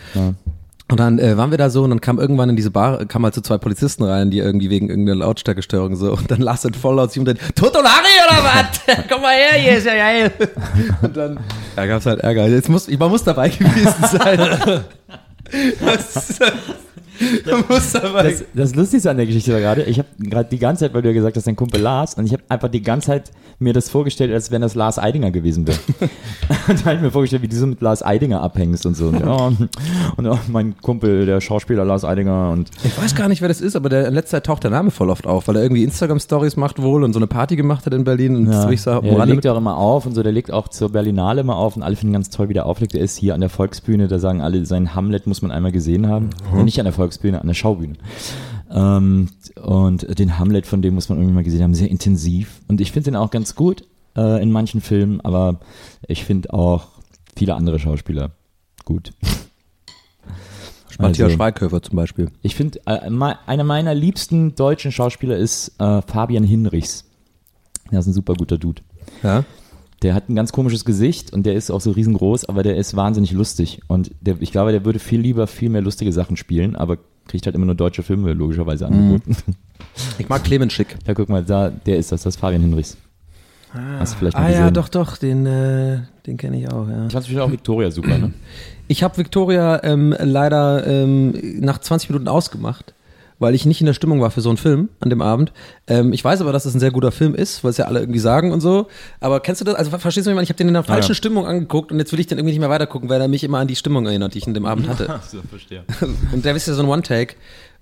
Und dann äh, waren wir da so und dann kam irgendwann in diese Bar, kam halt so zwei Polizisten rein, die irgendwie wegen irgendeiner Lautstärkestörung so und dann Lars dann voll laut zu ihm und dann, Harry oder was? Komm mal her, hier ist ja geil. Und dann, ja, gab's halt Ärger. Jetzt muss, man muss dabei gewesen sein. Das- dabei Das, das Lustigste an der Geschichte war gerade, ich habe gerade die ganze Zeit, weil du ja gesagt hast, dein Kumpel Lars, und ich habe einfach die ganze Zeit mir das vorgestellt, als wenn das Lars Eidinger gewesen wäre. und da habe ich mir vorgestellt, wie du so mit Lars Eidinger abhängst und so. Und, ja, und ja, mein Kumpel, der Schauspieler Lars Eidinger und Ich weiß gar nicht, wer das ist, aber der, in letzter Zeit taucht der Name voll oft auf, weil er irgendwie Instagram-Stories macht wohl und so eine Party gemacht hat in Berlin und Ja, so ja, der legt auch immer auf und so, der legt auch zur Berlinale immer auf und alle finden ganz toll, wie der auflegt. Der ist hier an der Volksbühne, da sagen alle, sein Hamlet muss man einmal gesehen haben. Ja, nicht an der Volksbühne, an der Schaubühne. Ähm, und den Hamlet von dem muss man irgendwie mal gesehen haben, sehr intensiv. Und ich finde den auch ganz gut äh, in manchen Filmen, aber ich finde auch viele andere Schauspieler gut. Matthias Also- Schweighöfer zum Beispiel. Ich finde, äh, me- einer meiner liebsten deutschen Schauspieler ist äh, Fabian Hinrichs. Der ist ein super guter Dude. Ja. Der hat ein ganz komisches Gesicht und der ist auch so riesengroß, aber der ist wahnsinnig lustig. Und der, ich glaube, der würde viel lieber viel mehr lustige Sachen spielen, aber kriegt halt immer nur deutsche Filme logischerweise angeboten. Ich mag Clemens Schick. Ja, guck mal, da, der ist das, das ist Fabian Hinrichs. Hast du vielleicht mal Ah gesehen? ja, doch, doch, den, äh, den kenne ich auch, ja. Ich fand auch Victoria super, ne? Ich habe Victoria ähm, leider ähm, nach 20 Minuten ausgemacht, weil ich nicht in der Stimmung war für so einen Film an dem Abend. Ähm, ich weiß aber, dass es ein sehr guter Film ist, weil es ja alle irgendwie sagen und so. Aber kennst du das? Also verstehst du mich mal? Ich habe den in der falschen ja. Stimmung angeguckt und jetzt will ich den irgendwie nicht mehr weitergucken, weil er mich immer an die Stimmung erinnert, die ich an dem Abend hatte. so, verstehe. Und der ist ja so ein One-Take.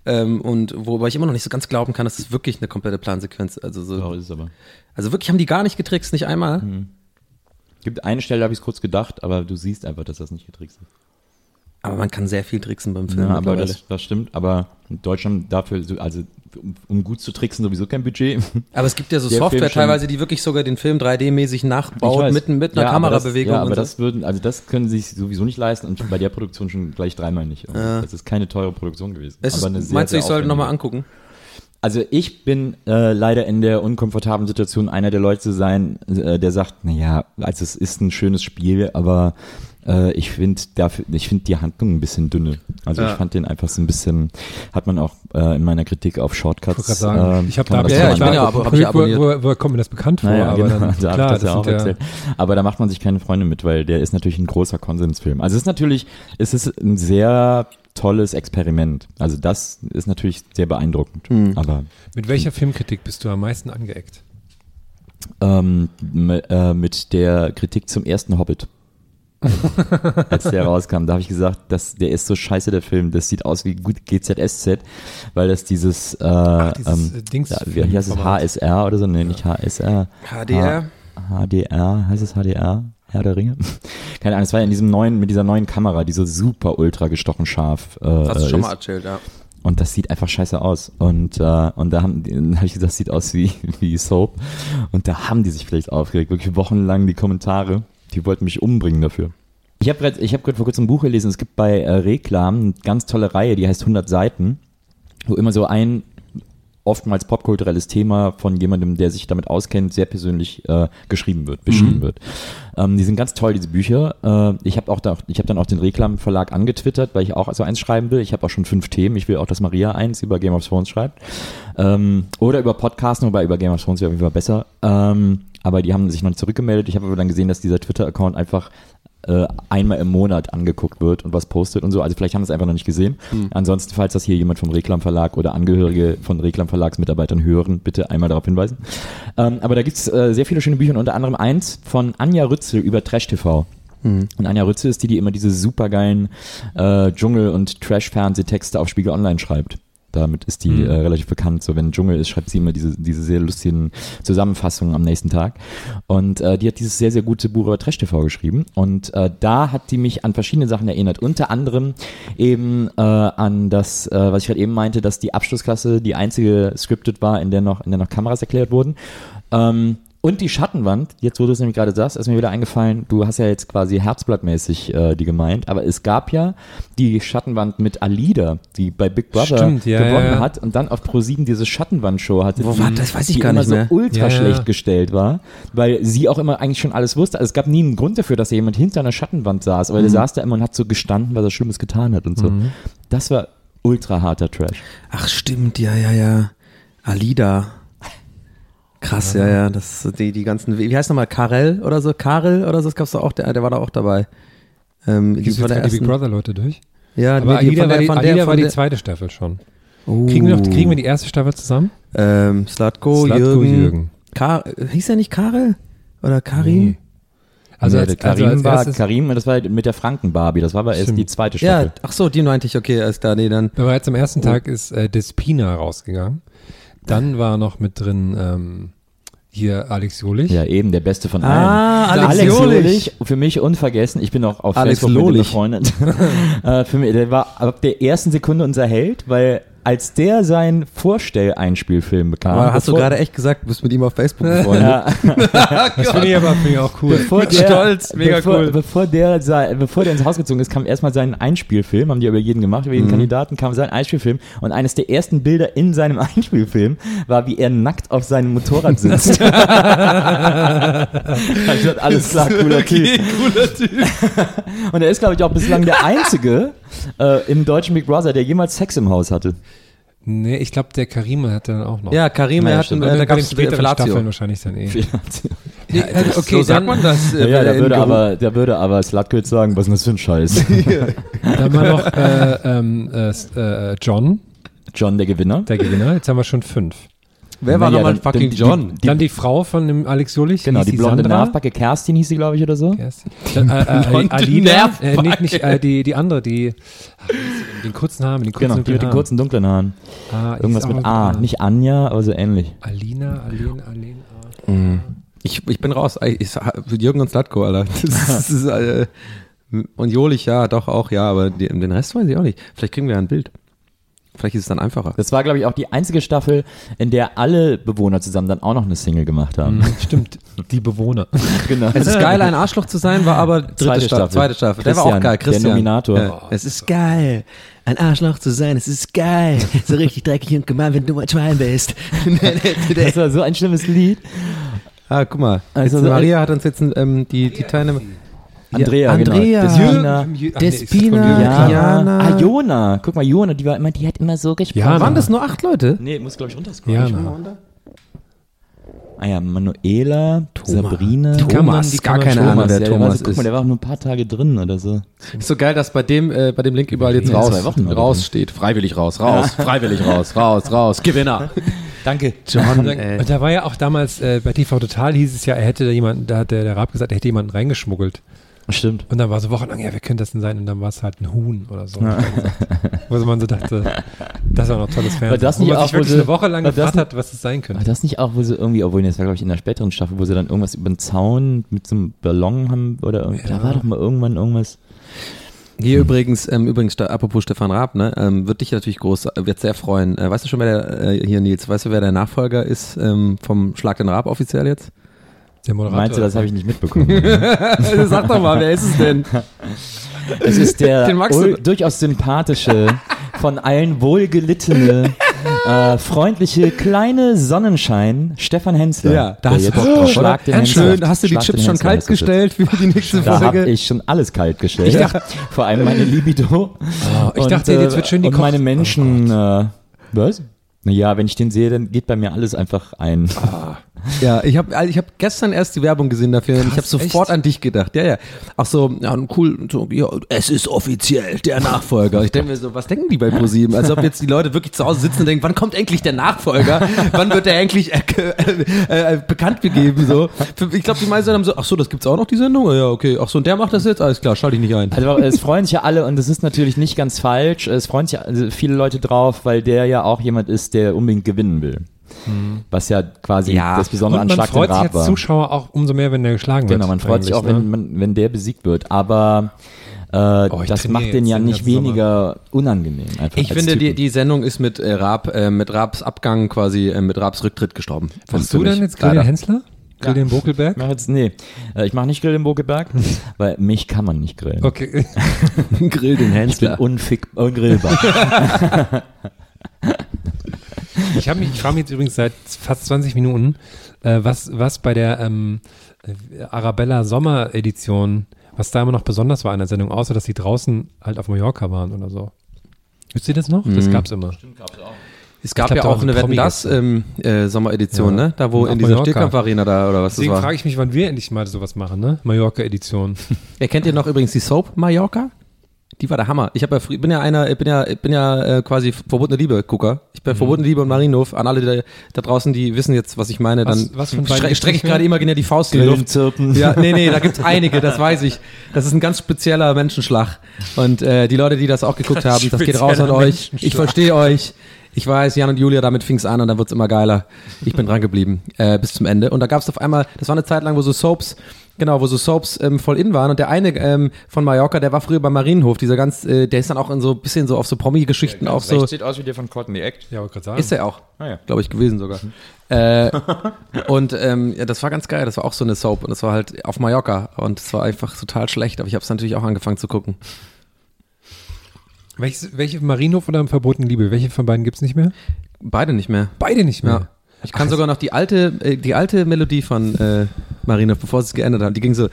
Ähm, und wobei ich immer noch nicht so ganz glauben kann, dass es wirklich eine komplette Plansequenz, also so, Doch, ist es aber. also wirklich haben die gar nicht getrickst, nicht einmal. Gibt eine Stelle, da habe ich es kurz gedacht, aber du siehst einfach, dass das nicht getrickst ist. Aber man kann sehr viel tricksen beim Film. Ja, aber das, das stimmt. Aber in Deutschland dafür, so- also um, um gut zu tricksen, sowieso kein Budget. Aber es gibt ja so Der Software Film teilweise, die wirklich sogar den Film 3D-mäßig Ich nachbaut mit, mit einer Ja, Kamerabewegung ja, aber so. das würden, also das können sie sich sowieso nicht leisten und bei der Produktion schon gleich dreimal nicht. Also Das ist keine teure Produktion gewesen. Es ist, sehr, meinst du, sehr ich sollte nochmal angucken? Also ich bin äh, leider in der unkomfortablen Situation, einer der Leute zu sein, äh, der sagt, naja, also es ist ein schönes Spiel, aber äh, ich finde dafür, ich finde die Handlung ein bisschen dünne. Also Ja. ich fand den einfach so ein bisschen, hat man auch äh, in meiner Kritik auf Ich wollte Shortcuts. gerade sagen, äh, ich habe da Ja, mal ich bin ja nachgucken. aber- hab ich wo, abonniert. wo, wo kommt mir das bekannt vor? Naja, aber genau, dann, da klar, ich das ja auch erzählt. Aber da macht man sich keine Freunde mit, weil der ist natürlich ein großer Konsensfilm. Also es ist natürlich, es ist ein sehr tolles Experiment. Also das ist natürlich sehr beeindruckend. Hm. Aber Mit welcher Filmkritik bist du am meisten angeeckt? ähm, äh, mit der Kritik zum ersten Hobbit. Als der rauskam, da habe ich gesagt, das, der ist so scheiße, der Film. Das sieht aus wie gut GZSZ, weil das dieses, äh, dieses, ähm, äh, Dings- ja, wie heißt es. HSR oder so? Nee, nicht HSR. HDR? H HDR, heißt es HDR? Herr der Ringe? Keine Ahnung, es war ja in diesem neuen, mit dieser neuen Kamera, die so super ultra gestochen scharf äh, Hast du schon ist. mal erzählt, ja. Und das sieht einfach scheiße aus. Und, äh, und da haben, habe ich gesagt, das sieht aus wie, wie Soap. Und da haben die sich vielleicht aufgeregt. Wirklich wochenlang die Kommentare. Die wollten mich umbringen dafür. Ich habe gerade hab vor kurzem ein Buch gelesen. Es gibt bei äh, Reklam eine ganz tolle Reihe, die heißt 100 Seiten, wo immer so ein oftmals popkulturelles Thema von jemandem, der sich damit auskennt, sehr persönlich äh, geschrieben wird, beschrieben wird. Ähm, die sind ganz toll, diese Bücher. Äh, ich habe auch da, ich habe dann auch den Reklam-Verlag angetwittert, weil ich auch so eins schreiben will. Ich habe auch schon fünf Themen. Ich will auch, dass Maria eins über Game of Thrones schreibt. Ähm, oder über Podcasten, wobei über Game of Thrones wäre auf jeden Fall besser. Ähm, aber die haben sich noch nicht zurückgemeldet. Ich habe aber dann gesehen, dass dieser Twitter-Account einfach äh, einmal im Monat angeguckt wird und was postet und so. Also vielleicht haben wir es einfach noch nicht gesehen. Ansonsten, falls das hier jemand vom Reklamverlag oder Angehörige von Reklamverlagsmitarbeitern hören, bitte einmal darauf hinweisen. Ähm, aber da gibt's äh, sehr viele schöne Bücher und unter anderem eins von Anja Rützel über Trash TV. Und Anja Rützel ist die, die immer diese supergeilen äh, Dschungel- und Trash-Fernsehtexte auf Spiegel Online schreibt. Damit ist die äh, relativ bekannt. So, wenn Dschungel ist, schreibt sie immer diese, diese sehr lustigen Zusammenfassungen am nächsten Tag. Und äh, die hat dieses sehr, sehr gute Buch über Trash TV geschrieben. Und äh, da hat die mich an verschiedene Sachen erinnert. Unter anderem eben äh, an das, äh, was ich gerade eben meinte, dass die Abschlussklasse die einzige scripted war, in der noch, in der noch Kameras erklärt wurden. Ähm, und die Schattenwand, jetzt wo du es nämlich gerade sagst, ist mir wieder eingefallen, du hast ja jetzt quasi herzblattmäßig äh, die gemeint, aber es gab ja die Schattenwand mit Alida, die bei Big Brother Stimmt, ja, gewonnen ja, ja. hat und dann auf Pro7 diese Schattenwand-Show hatte, Wo die, war das? Weiß ich die gar immer nicht so mehr. ultra Ja, ja. schlecht gestellt war, weil sie auch immer eigentlich schon alles wusste. Also es gab nie einen Grund dafür, dass da jemand hinter einer Schattenwand saß, aber der Mhm. saß da immer und hat so gestanden, was er Schlimmes getan hat und so. Das war ultra harter Trash. Ach stimmt, ja, ja, ja. Alida. Krass, ja, ja. Das die, die ganzen, wie heißt nochmal, Karel oder so? Karel oder so, das gab's doch auch, der, der war da auch dabei. Ähm, Gehst du von jetzt der die Big ersten- Brother Leute durch? Ja, Aber nee, die Alida, von war, der, die, von Alida der, war die der, zweite Staffel schon. Oh. Kriegen wir, noch, kriegen wir die erste Staffel zusammen? ähm, Slatko, Slatko, Jürgen. Jürgen. Kar hieß er nicht Karel? Oder Karim? Nee. Also, Nee, als, der also Karim als war Karim, das war mit der Franken-Barbie, das war aber erst Stimmt. die zweite Ja, Staffel. ach so, die meinte ich, okay, ist da, nee, dann. aber jetzt am ersten Tag ist äh, Despina rausgegangen. Dann war noch mit drin ähm, hier Alex Jolich. Ja, eben, der beste von Ah, allen. Alex Jolich. für mich unvergessen. Ich bin auch auf Alex Facebook mit ihm Lolich. befreundet. äh, für mich, der war ab der ersten Sekunde unser Held, weil als der seinen Vorstell-Einspielfilm bekam. Aber hast du gerade echt gesagt, du bist mit ihm auf Facebook befreundet? Ja, Das finde ich aber finde ich auch cool. bevor Mit Stolz, mega bevor, cool. Bevor der, bevor der ins Haus gezogen ist, kam erstmal sein Einspielfilm, haben die über jeden gemacht, über jeden Mhm. Kandidaten kam sein Einspielfilm und eines der ersten Bilder in seinem Einspielfilm war, wie er nackt auf seinem Motorrad sitzt. ich dachte, alles klar, cooler Typ. cooler Typ. Und er ist, glaube ich, auch bislang der Einzige äh, im deutschen Big Brother, der jemals Sex im Haus hatte. Nee, ich glaube, der Karim hat dann auch noch. Ja, Karim, Ja, er hat, äh, da gab es späteren Fellatio. Staffeln wahrscheinlich dann eh. Ja, also, okay, so sagt dann- man das. Ja, äh, ja, in würde Geruch. aber, der würde aber jetzt sagen, was ist das für ein Scheiß? Dann war noch äh, ähm, äh, äh, John, John, der Gewinner. der Gewinner. Jetzt haben wir schon fünf. Wer war Naja, nochmal dann- fucking die- John? Die- dann die Frau von dem Alex Jolich. Genau, hieß die blonde Sandra. Nervbacke Kerstin hieß sie, glaube ich, oder so. Kerstin. Dann, äh, äh, Blonde Alina, äh, nicht, nicht äh, die, die andere, die ach, den kurzen Haaren, den kurzen Genau, die mit den kurzen dunklen Haaren. Ah, Irgendwas mit A. Nicht Anja, aber so ähnlich. Alina, Alena, Alena. Ich, ich bin raus. Ich, ich, Jürgen und Slatko, Alter. Das, das ist, äh, und Jolich, ja, doch auch, ja, aber die, den Rest weiß ich auch nicht. Vielleicht kriegen wir ja ein Bild. Vielleicht ist es dann einfacher. Das war, glaube ich, auch die einzige Staffel, in der alle Bewohner zusammen dann auch noch eine Single gemacht haben. Mhm, Stimmt, die Bewohner. Genau. Es ist geil, ein Arschloch zu sein, war aber dritte Zweite Staffel. Staffel. Zweite Staffel. Der war auch Christian, geil, der Christian. Nominator. Ja. Es ist geil, ein Arschloch zu sein. Es ist geil, so richtig dreckig und gemein, wenn du ein Schwein bist. Das war so ein schlimmes Lied. ah, guck mal. Also, jetzt, Maria hat uns jetzt ähm, die, die Teilnehmer. Andrea, genau. Andrea. Despina. Ist das Despina, Ja. Klar? Jana. Ah, Jona. Guck mal, Jona, die war immer, die hat immer so gesprochen. Jana. Waren das nur acht Leute? Nee, muss, glaube ich, runterscrollen. Ja, Schau na. mal runter. Ah ja, Manuela, Sabrina, Die kann man- Thomas, die gar keine Ahnung, wer Thomas so, guck ist. mal, der war auch nur ein paar Tage drin oder so. Ist so geil, dass bei dem, äh, bei dem Link überall jetzt Ja, raus, steht. Freiwillig raus, raus, freiwillig raus, raus, raus. Gewinner. Danke. John, Und ey. da war ja auch damals äh, bei TV Total hieß es ja, er hätte da jemanden, da hat der, der Raab gesagt, er hätte jemanden reingeschmuggelt. Stimmt. Und dann war so wochenlang, ja, wer könnte das denn sein? Und dann war es halt ein Huhn oder so. Wo man so dachte, das war noch tolles Fernsehen. War das wo nicht man auch, sich wo wirklich sie- eine Woche lang war das gefragt hat, was es sein War könnte. das nicht auch, wo sie irgendwie, obwohl das war, glaube ich, in der späteren Staffel, wo sie dann irgendwas über den Zaun mit so einem Ballon haben oder irgendwie, da war doch mal irgendwann irgendwas. Hier übrigens, ähm, übrigens, apropos Stefan Raab, ne, ähm, wird dich natürlich groß, wird sehr freuen. Äh, weißt du schon, wer der, äh, hier Nils, weißt du, wer der Nachfolger ist ähm, vom Schlag den Raab offiziell jetzt? Der Moderator. Meinst du, das habe ich nicht mitbekommen? Sag doch mal, wer ist es denn? es ist der durchaus sympathische, von allen wohlgelittene, äh, freundliche, kleine Sonnenschein, Stefan Hensler. Ja, da hast du Bock drauf, Schlag den Hensler. Schön, hast du die Chips schon kalt gestellt für die nächste Da habe Folge? ich schon alles kalt gestellt. Vor allem meine Libido. Oh, ich dachte, jetzt wird schön die Und Koch- meine Oh Menschen. äh, was? Naja, wenn ich den sehe, dann geht bei mir alles einfach ein. Ah. Ja, ich habe ich hab gestern erst die Werbung gesehen dafür und ich habe sofort echt? an dich gedacht. Ja, ja. Ach so, ja, cool. So, ja, es ist offiziell der Nachfolger. Ich denke mir so, was denken die bei ProSieben? Als ob jetzt die Leute wirklich zu Hause sitzen und denken, wann kommt endlich der Nachfolger? wann wird der endlich äh, äh, äh, bekannt gegeben? So. Ich glaube, die meisten haben so, ach so, das gibt's auch noch, die Sendung? Ja, okay. Ach so, und der macht das jetzt? Alles klar, schalte ich nicht ein. Also es freuen sich ja alle und das ist natürlich nicht ganz falsch. Es freuen sich also viele Leute drauf, weil der ja auch jemand ist, der unbedingt gewinnen will. Was ja quasi Ja. das Besondere an man Schlag den freut sich als war. Zuschauer auch umso mehr, wenn der geschlagen wird. Genau, man freut sich auch, wenn, ne? man, wenn der besiegt wird. Aber äh, Oh, das macht den ja den nicht weniger unangenehm. Einfach Ich finde, die, Typen. die Sendung ist mit äh, Raab, äh, mit Raabs Abgang quasi, äh, mit Raabs Rücktritt gestorben. Für du dann jetzt Grill den Leider. Hensler? Grill den Bokelberg? Ich mach jetzt, nee, äh, ich mache nicht Grill im Bokeberg, weil mich kann man nicht grillen. Okay. Grill den Ich bin Hensler. unfick, ungrillbar. Ich, hab mich, ich frage mich jetzt übrigens seit fast 20 Minuten, äh, was, was bei der ähm, äh, Arabella Sommer-Edition, was da immer noch besonders war in der Sendung, außer dass sie draußen halt auf Mallorca waren oder so. Wisst ihr das noch? Das Mhm. gab's immer. Es gab glaub, ja auch eine Wetten das ähm, äh, Sommeredition, Ja. ne? Da wo in dieser Mallorca. Stehkampfarena da oder was Deswegen das war. frage ich mich, wann wir endlich mal sowas machen, ne? Mallorca-Edition. Ja, kennt ihr noch übrigens die Soap Mallorca? Die war der Hammer. Ich habe ja bin ja einer, ich bin ja, bin ja äh, quasi verbotene Liebe Gucker. Ich Mhm. bin verbotene Liebe und Marienhof. An alle da, da draußen, die wissen jetzt, was ich meine. Was- Dann was beiden stre strecke ich gerade imaginär die Faust in die Luft. Grillenzirpen. Ja, nee, nee, da gibt's einige, das weiß ich. Das ist ein ganz spezieller Menschenschlag. Und äh, die Leute, die das auch geguckt haben, das geht raus an euch. Ich verstehe euch. Ich weiß, Jan und Julia, damit fing's an und dann wird's immer geiler. Ich bin dran geblieben äh, bis zum Ende. Und da gab's auf einmal, das war eine Zeit lang, wo so Soaps, genau, wo so Soaps ähm, voll in waren. Und der eine ähm, von Mallorca, der war früher beim Marienhof, dieser ganz, äh, der ist dann auch in so ein bisschen so auf so Promi-Geschichten auch so. sieht aus wie der von Courtney Act. Ja, wollte gerade sagen. Ist er auch. Ah, ja. Glaube ich, gewesen sogar. äh, und ähm, ja, das war ganz geil. Das war auch so eine Soap. Und das war halt auf Mallorca. Und es war einfach total schlecht. Aber ich habe es natürlich auch angefangen zu gucken. Welches, welche Marienhof oder Verbotene Liebe? Welche von beiden gibt's nicht mehr? Beide nicht mehr. Beide nicht mehr. Ja. Ich kann Ach, sogar noch die alte, äh, die alte Melodie von äh, Marina, bevor sie es geändert haben, die ging so.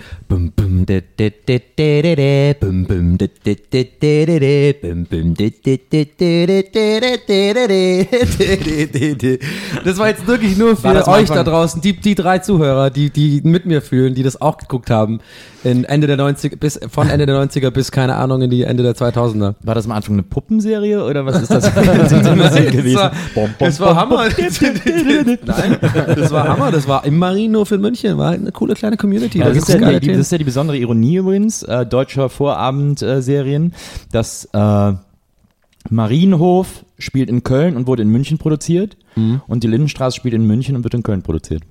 Das war jetzt wirklich nur für euch da draußen, die, die drei Zuhörer, die, die mit mir fühlen, die das auch geguckt haben. In Ende der 90er, bis, von Ende der 90er bis, keine Ahnung, in die Ende der 2000er. War das am Anfang eine Puppenserie oder was ist das Nein, gewesen? das war, Bom, bom, das war Hammer. Nein, das war Hammer. Das war im Marienhof in München. War eine coole kleine Community. Ja, Da das, ist ja geile die, das ist ja die besondere Ironie übrigens äh, deutscher Vorabendserien, dass äh, Marienhof spielt in Köln und wurde in München produziert Mhm. und die Lindenstraße spielt in München und wird in Köln produziert.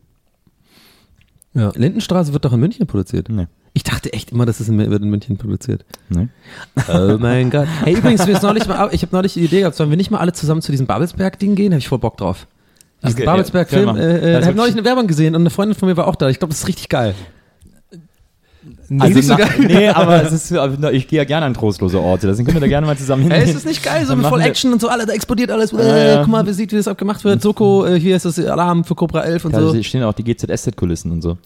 Ja. Lindenstraße wird doch in München produziert. Nee. Ich dachte echt immer, dass es in, wird in München produziert. Nee. Oh mein Gott. Hey, übrigens, wir sind neulich mal, ich habe neulich die Idee gehabt, sollen wir nicht mal alle zusammen zu diesem Babelsberg-Ding gehen? Habe ich voll Bock drauf. Diesen Okay, Babelsberg-Film. ja, äh, äh, habe neulich eine Werbung gesehen und eine Freundin von mir war auch da. Ich glaube, das ist richtig geil. Also nicht so na- geil. nee, aber es ist, ich gehe ja gerne an trostlose Orte, deswegen können wir da gerne mal zusammen hin. Hey, ist das nicht geil? So mit voll Action und so, alle, da explodiert alles. Äh, Ja, ja. Guck mal, wie sieht, wie das abgemacht wird. Soko, äh, hier ist das Alarm für Cobra 11 und Ja, so. da stehen auch die GZSZ-Kulissen und so.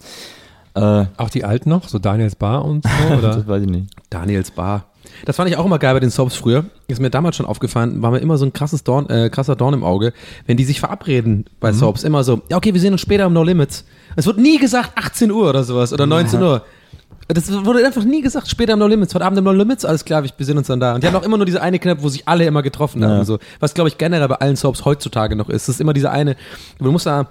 Äh, Auch die alten noch, so Daniels Bar und so, oder? das weiß ich nicht. Daniels Bar. Das fand ich auch immer geil bei den Soaps früher. Ist mir damals schon aufgefallen, war mir immer so ein krasses Dorn, äh, krasser Dorn im Auge, wenn die sich verabreden bei Soaps. Immer so, ja, okay, wir sehen uns später um No Limits. Es wird nie gesagt 18 Uhr oder sowas oder 19 Uhr. Das wurde einfach nie gesagt, später am No Limits, heute Abend am No Limits, alles klar, wir sehen uns dann da. Und die haben auch immer nur diese eine Kneipe, wo sich alle immer getroffen haben. Ja. So. Was, glaube ich, generell bei allen Soaps heutzutage noch ist. Das ist immer diese eine, du musst da,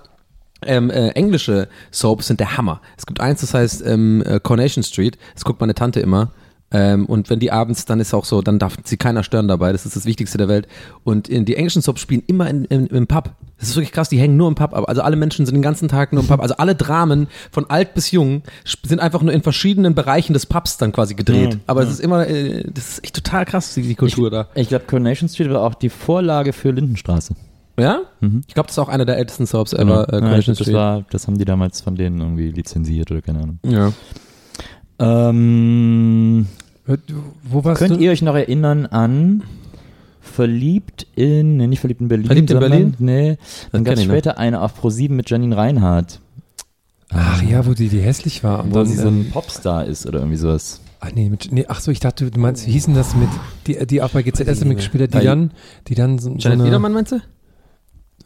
ähm, äh, englische Soaps sind der Hammer. Es gibt eins, das heißt ähm, äh, Coronation Street. Das guckt meine Tante immer. Ähm, und wenn die abends, dann ist auch so, dann darf sie keiner stören dabei. Das ist das Wichtigste der Welt. Und in, die englischen Soaps spielen immer in, in, im Pub. Das ist wirklich krass, die hängen nur im Pub ab. Also alle Menschen sind den ganzen Tag nur im Pub. Also alle Dramen von alt bis jung sind einfach nur in verschiedenen Bereichen des Pubs dann quasi gedreht. Mhm. Aber es ist immer, äh, das ist echt total krass, die, die Kultur da. Ich glaube, Coronation Street war auch die Vorlage für Lindenstraße. Ja? Ich glaube, das ist auch einer der ältesten Soaps ever, äh, Ja, das, war, das haben die damals von denen irgendwie lizenziert oder keine Ahnung. ja. Ähm, Wo warst könnt du? ihr euch noch erinnern an Verliebt in, nee, nicht Verliebt in Berlin. Verliebt in Berlin? Nee, dann gab es noch. später eine auf Pro7 mit Janine Reinhardt, Ach ja, wo die, die hässlich war. Und wo dann, sie so ein ähm, Popstar ist oder irgendwie sowas. ach nee, mit, nee, ach so, ich dachte, du meinst, wie hießen das mit, die, die auch bei GZS mitgespielt hat, die dann, die dann so, so Janet eine, Wiedermann meinst du?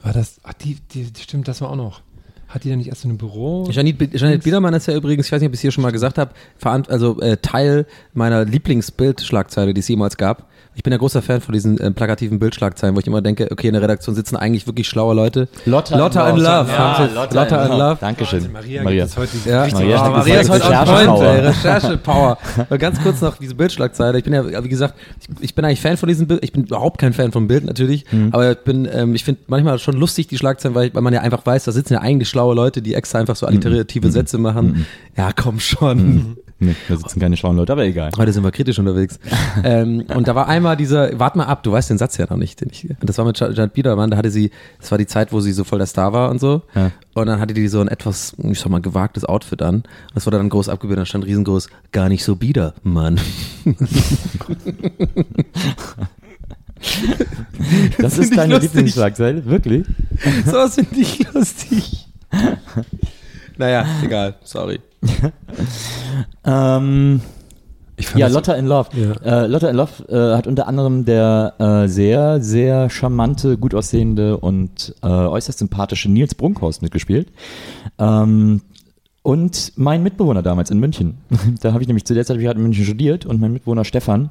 War das, ach die, die, stimmt, das war auch noch. Hat die denn nicht erst so ein Büro? Janet, Janet Biedermann ist ja übrigens, ich weiß nicht, ob ich es hier schon mal gesagt habe, also äh, Teil meiner Lieblingsbildschlagzeile, die es jemals gab. Ich bin ja großer Fan von diesen äh, plakativen Bildschlagzeilen, wo ich immer denke, okay, in der Redaktion sitzen eigentlich wirklich schlaue Leute. Lotta, Lotta in Love. Ja, Lotta, Lotta in Love. Love. Dankeschön. Maria, Maria. gibt es heute Ja, Maria oh, Maria ist heute on point, ey, Recherchepower. Aber ganz kurz noch diese Bildschlagzeile. Ich bin ja, wie gesagt, ich, ich bin eigentlich Fan von diesen Bild. Ich bin überhaupt kein Fan von Bild natürlich, Mhm. aber ich bin, ähm, ich finde manchmal schon lustig die Schlagzeilen, weil, weil man ja einfach weiß, da sitzen ja eigentlich schlaue Leute, die extra einfach so Mhm. alliterative Sätze machen. Ja, komm schon. Nee, da sitzen keine schlauen Leute, aber egal. Heute sind wir kritisch unterwegs. ähm, und da war einmal dieser, wart mal ab, du weißt den Satz ja noch nicht. Den ich, das war mit Ja- Janet Biedermann, da hatte sie, das war die Zeit, wo sie so voll der Star war und so. Ja. Und dann hatte die so ein etwas, ich sag mal, gewagtes Outfit an. Und das wurde dann groß abgebildet, da stand riesengroß, gar nicht so bieder, Mann. Das find ist deine. Lieblingsschlagzeile? Wirklich? so was finde ich lustig. naja, egal, sorry. Ähm, ja, Lotta in Love. Ja. Äh, Lotta in Love äh, hat unter anderem der äh, sehr, sehr charmante, gut aussehende und äh, äußerst sympathische Nils Brunkhorst mitgespielt. Ähm, und mein Mitbewohner damals in München. Da habe ich nämlich zu der Zeit ich gerade in München studiert und mein Mitbewohner Stefan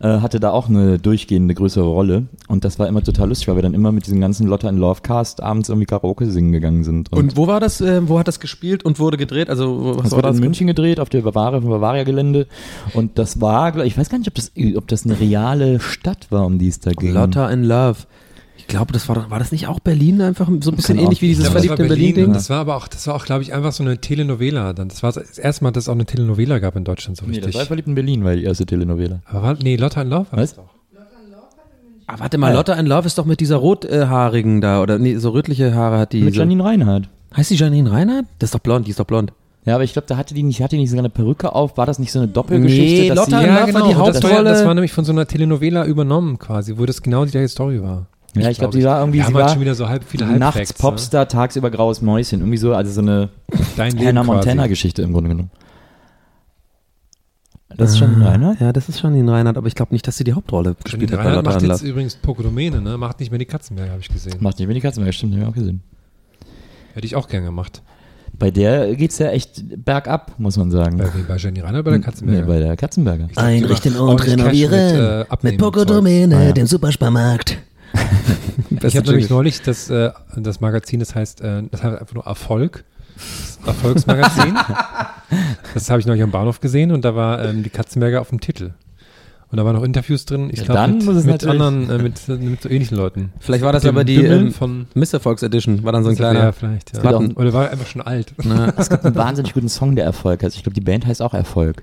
äh, hatte da auch eine durchgehende größere Rolle. Und das war immer total lustig, weil wir dann immer mit diesem ganzen Lotta in Love Cast abends irgendwie Karaoke singen gegangen sind. Und wo war das, äh, wo hat das gespielt und wurde gedreht? Also, was Das war wurde das? in München gedreht, auf der Bavaria, auf dem Bavaria-Gelände. Und das war, ich weiß gar nicht, ob das, ob das eine reale Stadt war, um die es da ging. Lotta in Love. Ich glaube, das war, doch- war das nicht auch Berlin einfach so ein bisschen Kann auch ähnlich wie dieses war verliebte Berlin, Berlin-Ding? Das war aber auch, das war auch, glaube ich, einfach so eine Telenovela. Dann. Das war das erste Mal, dass es auch eine Telenovela gab in Deutschland so Nee, richtig. das war verliebt in Berlin, weil die erste Telenovela. aber war, nee, Lotta in Love war Was? das doch. Ah, warte mal, Lotta in Love ist doch mit dieser rothaarigen da, oder nee, so rötliche Haare hat die. Mit so, Janine Reinhardt. heißt die Janine Reinhardt? Das ist doch blond, die ist doch blond. Ja, aber ich glaube, da hatte die nicht, hatte die nicht sogar eine Perücke auf. War das nicht so eine Doppelgeschichte? Nee, dass Lotta sie, in Love war die und das, war, ja- Hauptrolle. das war nämlich von so einer Telenovela übernommen quasi, wo das genau die gleiche Story war. Ja, ich glaube, sie war irgendwie, Wir sie halt war schon wieder so halb, viele nachts Halbfacts, Popstar, tagsüber graues Mäuschen. Irgendwie so, also so eine Ne? Dein Hannah. Montana-Geschichte im Grunde genommen. Das ist schon Reinhardt? Ja, das ist Janine Reinhardt, aber ich glaube nicht, dass sie die Hauptrolle gespielt Janine hat Reinhardt macht jetzt übrigens Pokodomene, ne? Macht nicht mehr die Katzenberger, habe ich gesehen. Macht nicht mehr die Katzenberger, stimmt, hab ich auch gesehen. Hätte ich auch gern gemacht. Bei der geht's ja echt bergab, muss man sagen. Bei, bei Jenny Reinhardt oder bei der Katzenberger? Nee, bei der Katzenberger. Glaub, Einrichten und renovieren. Mit, äh, mit. Pokodomäne, Ah, ja. dem Supersparmarkt. Ich habe nämlich neulich das, äh, das Magazin, das heißt, äh, das heißt einfach nur Erfolg. Das Erfolgsmagazin. das habe ich neulich am Bahnhof gesehen und da war ähm, die Katzenberger auf dem Titel. Und da waren noch Interviews drin, ich Ja, glaube mit, mit anderen, äh, mit, mit so ähnlichen Leuten. Vielleicht war das aber die Dümmel ähm, von Misserfolgs Edition, war dann so ein ja, kleiner. vielleicht, ja. Oder war einfach schon alt. Na, Es gibt einen wahnsinnig guten Song, der Erfolg heißt. Ich glaube, die Band heißt auch Erfolg.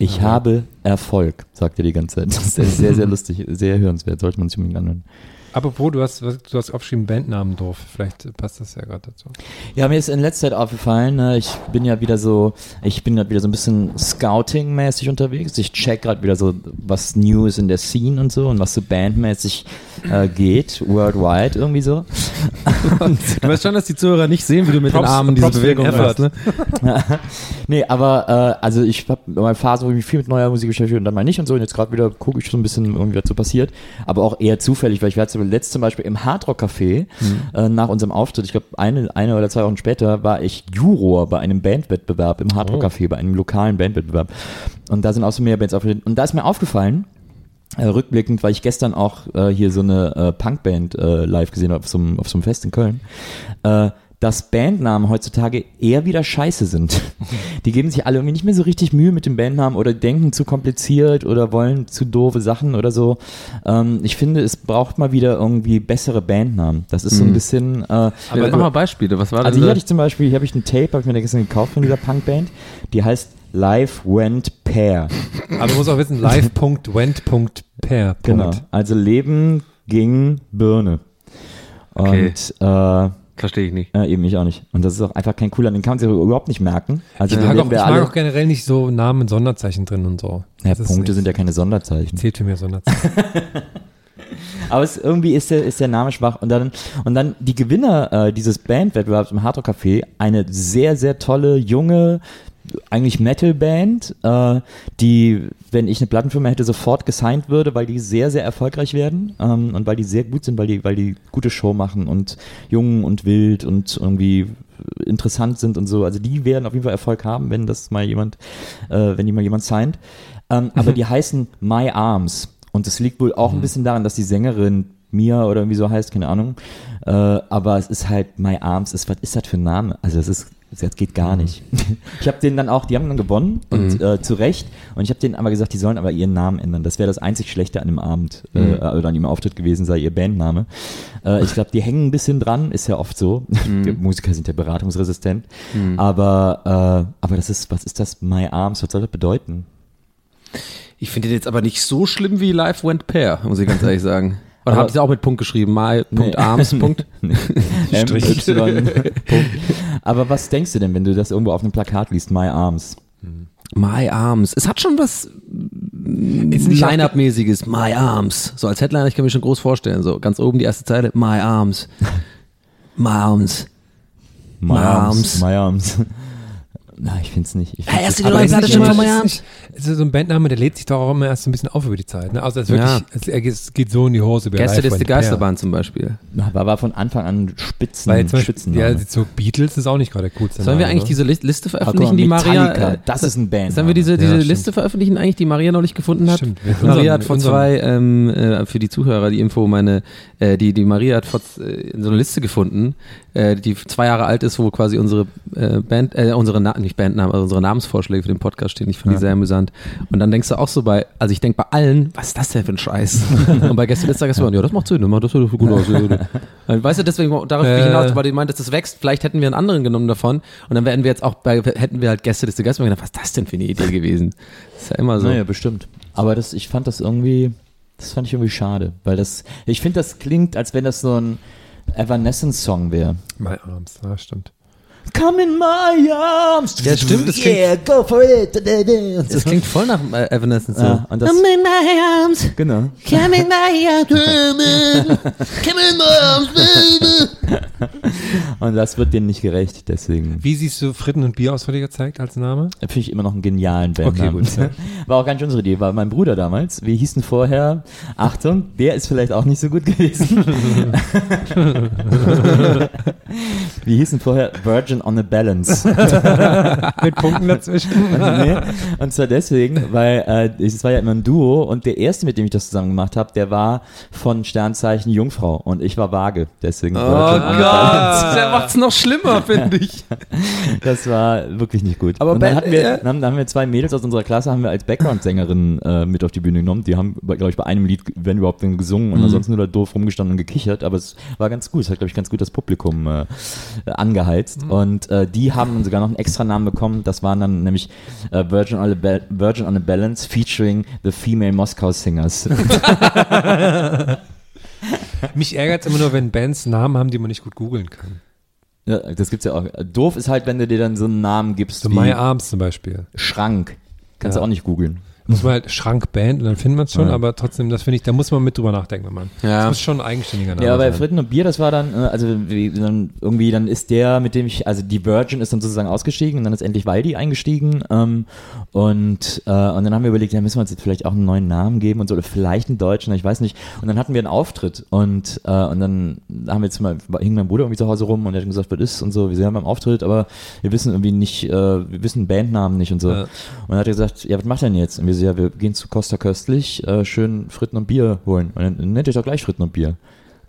Ich habe Erfolg, sagt er die ganze Zeit. Das ist sehr, sehr lustig, sehr hörenswert. Sollte man sich unbedingt anhören. Apropos, du hast, du hast aufgeschrieben, Bandnamen doof. Vielleicht äh, passt das ja gerade dazu. Ja, mir ist in letzter Zeit aufgefallen, ne, ich bin ja wieder so, ich bin gerade wieder so ein bisschen Scouting-mäßig unterwegs. Ich check gerade wieder so, was new ist in der Scene und so und was so bandmäßig äh, geht, worldwide irgendwie so. du weißt schon, dass die Zuhörer nicht sehen, wie du mit Props- den Armen diese Props den Bewegung machst. Ne? nee, aber äh, also ich habe meine Phase, wo ich mich viel mit neuer Musik beschäftige und dann mal nicht und so. Und jetzt gerade wieder gucke ich so ein bisschen, irgendwie was so passiert. Aber auch eher zufällig, weil ich war zuletzt zum Beispiel im Hardrock Café äh, nach unserem Auftritt, ich glaube eine, eine oder zwei Wochen später, war ich Juror bei einem Bandwettbewerb im Hardrock Café, bei einem lokalen Bandwettbewerb. Und da sind auch so mehr Bands aufgetreten. Und da ist mir aufgefallen, äh, rückblickend, weil ich gestern auch äh, hier so eine äh, Punkband äh, live gesehen habe auf so einem auf so einem Fest in Köln, äh, dass Bandnamen heutzutage eher wieder scheiße sind. Die geben sich alle irgendwie nicht mehr so richtig Mühe mit dem Bandnamen oder denken zu kompliziert oder wollen zu doofe Sachen oder so. Ähm, ich finde, es braucht mal wieder irgendwie bessere Bandnamen. Das ist so ein bisschen. Äh, Aber mach mal Beispiele, was war also denn hier da? hatte ich zum Beispiel, hier habe ich ein Tape, habe ich mir gestern gekauft von dieser Punkband. Die heißt Life Went Pair. Aber du musst auch wissen, live.went.per. Genau. Also Leben ging Birne. Okay. Und äh, Verstehe ich nicht. äh, eben ich auch nicht. Und das ist auch einfach kein cooler, den kann man sich überhaupt nicht merken. Also Ich mag, auch, wir ich alle, mag auch generell nicht so Namen mit Sonderzeichen drin und so. ja, Das Punkte sind ja keine Sonderzeichen. Zählt für mir Sonderzeichen. Aber es, irgendwie ist der, ist der Name schwach. Und dann, und dann die Gewinner äh, dieses Bandwettbewerbs im Hardrock Café, eine sehr, sehr tolle, junge, eigentlich Metal-Band, äh, die, wenn ich eine Plattenfirma hätte, sofort gesigned würde, weil die sehr, sehr erfolgreich werden ähm, und weil die sehr gut sind, weil die, weil die gute Show machen und jung und wild und irgendwie interessant sind und so. Also die werden auf jeden Fall Erfolg haben, wenn das mal jemand, äh, wenn die mal jemand signed. Ähm, Aber die heißen My Arms. Und es liegt wohl auch ein bisschen daran, dass die Sängerin Mia oder irgendwie so heißt, keine Ahnung. Äh, aber es ist halt My Arms. Ist, was ist das für ein Name? Also es ist das geht gar nicht. Ich habe denen dann auch, die haben dann gewonnen und äh, zu Recht. Und ich habe denen aber gesagt, die sollen aber ihren Namen ändern. Das wäre das einzig Schlechte an dem Abend äh, oder an dem Auftritt gewesen, sei ihr Bandname. Äh, ich glaube, die hängen ein bisschen dran, ist ja oft so. Die Musiker sind ja beratungsresistent. Aber, äh, aber das ist, was ist das? My Arms, was soll das bedeuten? Ich finde den jetzt aber nicht so schlimm wie Life Went Pair, muss ich ganz ehrlich sagen. Oder habt ihr auch mit Punkt geschrieben? My, Punkt, Arms, Punkt. Nee. M, Y, Punkt. Aber was denkst du denn, wenn du das irgendwo auf einem Plakat liest, My Arms? My Arms. Es hat schon was Line-Up-mäßiges. My Arms. So als Headliner, ich kann mir schon groß vorstellen. So ganz oben die erste Zeile. My Arms. My Arms. My, My Arms. Arms. My Arms. Na, ich find's nicht. Ich find's du nicht- die neue ist Platte nicht schon nicht- Es ist so ein Bandname, der lädt sich doch auch immer erst so ein bisschen auf über die Zeit. Ne? Also es, ist Ja. wirklich, es, er geht- es geht so in die Hose. Gästeliste Pair. Geisterbahn zum Beispiel. war, war von Anfang an Spitzen, Weil zum Spitzname. ja, so Beatles ist auch nicht gerade coolste Sollen wir eigentlich oder? diese Lis- Liste veröffentlichen, die Maria... Äh, das ist ein Band. Sollen wir diese, Ja, diese. Liste veröffentlichen eigentlich, die Maria neulich gefunden hat? Stimmt, Maria hat vor zwei, ähm, äh, für die Zuhörer die Info, meine, äh, die, die Maria hat vor, äh, so eine Liste gefunden, äh, die zwei Jahre alt ist, wo quasi unsere äh, Band, äh, unsere, Na nicht Bandnamen, also unsere Namensvorschläge für den Podcast stehen. Ich finde die sehr amüsant. Und dann denkst du auch so bei, also ich denke bei allen, was ist das denn für ein Scheiß? Und bei Gäste letzter Gäste ja, das macht Sinn, das sieht gut aus. ja, ja. Weißt du, deswegen, darauf bin ich Äh. hinaus, weil du meintest, das wächst, vielleicht hätten wir einen anderen genommen davon und dann wären wir jetzt auch bei, hätten wir halt Gäste Liste Gäste gedacht, was ist das denn für eine Idee gewesen? Das ist ja immer so. Naja, bestimmt. Aber das, ich fand das irgendwie, das fand ich irgendwie schade, weil das, ich finde, das klingt, als wenn das so ein Evanescence-Song wäre. My Arms, ja, stimmt. Come in my arms. Ja, stimmt, das klingt- yeah, go for it. Und so. Das klingt voll nach äh, Evanescence. So. Ja, und das, in my arms, genau. come in my arms, come in my arms, baby. Und das wird denen nicht gerecht, deswegen Wie siehst du Fritten und Bier ausführlich gezeigt als Name? finde ich immer noch einen genialen Bandnamen. Okay, gut. War auch gar nicht unsere Idee, war mein Bruder damals. Wir hießen vorher, Achtung, der ist vielleicht auch nicht so gut gewesen. Wir hießen vorher Virgin on a Balance. Mit Punkten dazwischen. nee. Und zwar deswegen, weil äh, es war ja immer ein Duo und der erste, mit dem ich das zusammen gemacht habe, der war von Sternzeichen Jungfrau und ich war Waage. Deswegen Oh. Gott, der macht's noch schlimmer, finde ich. Das war wirklich nicht gut. Aber und dann hatten wir, äh, dann haben wir zwei Mädels aus unserer Klasse, haben wir als Background-Sängerin äh, mit auf die Bühne genommen. Die haben, glaube ich, bei einem Lied, wenn überhaupt, dann gesungen Mhm. und ansonsten nur da doof rumgestanden und gekichert. Aber es war ganz gut. Es hat, glaube ich, ganz gut das Publikum äh, angeheizt. Mhm. Und äh, die haben sogar noch einen extra Namen bekommen. Das waren dann nämlich äh, Virgin, on a Ba- Virgin on a Balance featuring the Female Moscow Singers. Mich ärgert es immer nur, wenn Bands Namen haben, die man nicht gut googeln kann. ja, das gibt's ja auch. Doof ist halt, wenn du dir dann so einen Namen gibst So My Arms zum Beispiel. Schrank. Kannst Ja. du auch nicht googeln. Muss man halt Schrankband und dann findet man es schon, Ja. aber trotzdem, das finde ich, da muss man mit drüber nachdenken, Mann. Ja. Das muss schon ein eigenständiger Name Ja, bei sein. Fritten und Bier, das war dann, äh, also wie, dann irgendwie, dann ist der, mit dem ich, also die Virgin ist dann sozusagen ausgestiegen und dann ist endlich Waldi eingestiegen ähm, und, äh, und dann haben wir überlegt, ja, müssen wir uns jetzt vielleicht auch einen neuen Namen geben und so, oder vielleicht einen deutschen, ich weiß nicht. Und dann hatten wir einen Auftritt und, äh, und dann haben wir jetzt mal, hing mein Bruder irgendwie zu Hause rum und er hat gesagt, was ist und so, wir sind ja beim Auftritt, aber wir wissen irgendwie nicht, äh, wir wissen Bandnamen nicht und so. Ja. Und dann hat er gesagt, ja, was macht er denn jetzt? Und wir so, ja, wir gehen zu Costa Köstlich, äh, schön Fritten und Bier holen. Und dann nennt ihr doch gleich Fritten und Bier.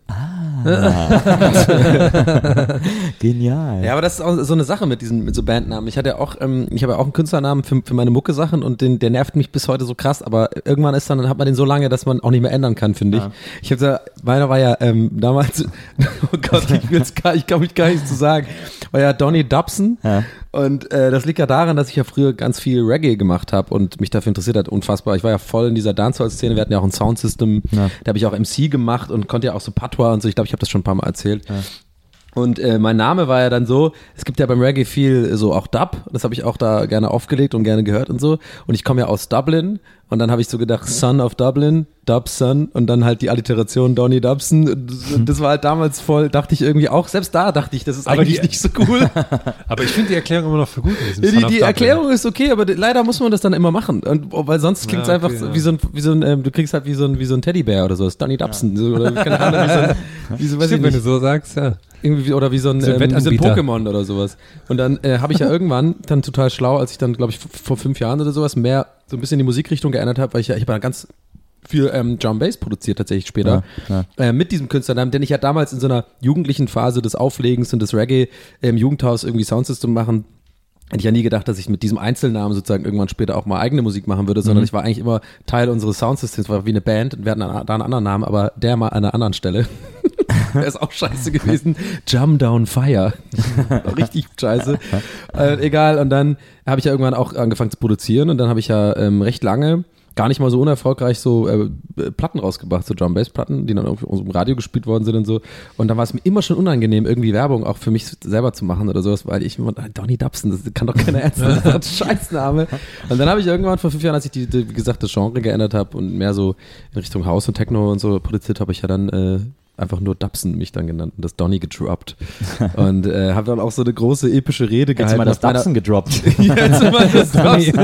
Ah. Genial. Ja, aber das ist auch so eine Sache mit diesen mit so Bandnamen. Ich hatte ja auch, ähm, ich habe ja auch einen Künstlernamen für, für meine Mucke-Sachen und den, der nervt mich bis heute so krass, aber irgendwann ist dann, dann hat man den so lange, dass man auch nicht mehr ändern kann, finde ich. Ich habe da, meiner war ja ähm, damals, oh Gott, ich will's gar, ich kann mich gar nicht zu sagen, war ja Donny Dobson Ja. Und äh, das liegt ja daran, dass ich ja früher ganz viel Reggae gemacht habe und mich dafür interessiert hat, unfassbar. Ich war ja voll in dieser Dancehall-Szene, wir hatten ja auch ein Soundsystem, Ja. da habe ich auch MC gemacht und konnte ja auch so Patois und so, ich glaube, ich habe das schon ein paar Mal erzählt. Und äh, mein Name war ja dann so, es gibt ja beim Reggae viel so auch Dub, das habe ich auch da gerne aufgelegt und gerne gehört und so. Und ich komme ja aus Dublin Und dann habe ich so gedacht, Son of Dublin, Dubson und dann halt die Alliteration Donny Dubson. Das, das war halt damals voll, dachte ich irgendwie auch, selbst da dachte ich, das ist Aber eigentlich die- nicht so cool. Aber ich finde die Erklärung immer noch für gut. Ja, die, die. Erklärung ist okay, aber leider muss man das dann immer machen. Und, oh, weil sonst klingt es Ja, einfach okay, so ja. wie so ein, wie so ein ähm, du kriegst halt wie so ein, wie so ein Teddybär oder so, das ist Donny Dubson. So, oder keine Ahnung, wie so ein, wie so, weiß Stimmt, ich wenn du so sagst, ja. irgendwie, wie- oder wie so ein, So ein ähm, wie so ein. Pokémon oder sowas. Und dann äh, habe ich ja irgendwann dann total schlau, als ich dann, glaube ich, vor fünf Jahren oder sowas mehr so ein bisschen die Musikrichtung geändert habe, weil ich ja, ich habe ja ganz viel ähm, Drum Bass produziert tatsächlich später. Ja, äh, mit diesem Künstlernamen, den ich ja damals in so einer jugendlichen Phase des Auflegens und des Reggae im Jugendhaus irgendwie Soundsystem machen Hätte ich ja nie gedacht, dass ich mit diesem Einzelnamen sozusagen irgendwann später auch mal eigene Musik machen würde, sondern ich war eigentlich immer Teil unseres Soundsystems, war wie eine Band und wir hatten da einen anderen Namen, aber der mal an einer anderen Stelle. Der ist auch scheiße gewesen. Jump Down Fire. Richtig scheiße. Äh, egal, und dann habe ich ja irgendwann auch angefangen zu produzieren und dann habe ich ja ähm, recht lange gar nicht mal so unerfolgreich so äh, äh, Platten rausgebracht, so Drum Bass Platten, die dann irgendwie im Radio gespielt worden sind und so. Und dann war es mir immer schon unangenehm, irgendwie Werbung auch für mich selber zu machen oder sowas, weil ich immer, Donny Dubson, das kann doch keiner ernst nehmen, das ist ein Scheißname. Und dann habe ich irgendwann vor fünf Jahren, als ich die, die wie gesagt, das Genre geändert habe und mehr so in Richtung House und Techno und so produziert, habe ich ja dann äh, einfach nur Dubson mich dann genannt und das Donny gedroppt. und äh, habe dann auch so eine große epische Rede gehalten. du mal das Dubson gedroppt. ja, jetzt mal das Dubson.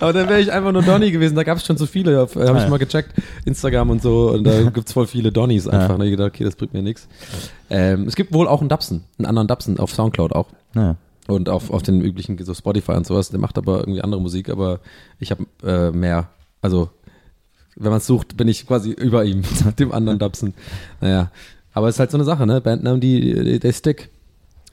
Aber dann wäre ich einfach nur Donny gewesen. Da gab es schon so viele. Habe ich Ja. mal gecheckt. Instagram und so. Und da gibt's voll viele Donnys einfach. Da hab ich gedacht, okay, das bringt mir nichts. Ähm, es gibt wohl auch einen Dubson. Einen anderen Dubson auf Soundcloud auch. Ja. Und auf, auf den üblichen, so Spotify und sowas. Der macht aber irgendwie andere Musik. Aber ich habe äh, mehr. Also, wenn man es sucht, bin ich quasi über ihm. dem anderen Dubson. Naja. Aber es ist halt so eine Sache, ne? Bandnamen, die, die, die stick.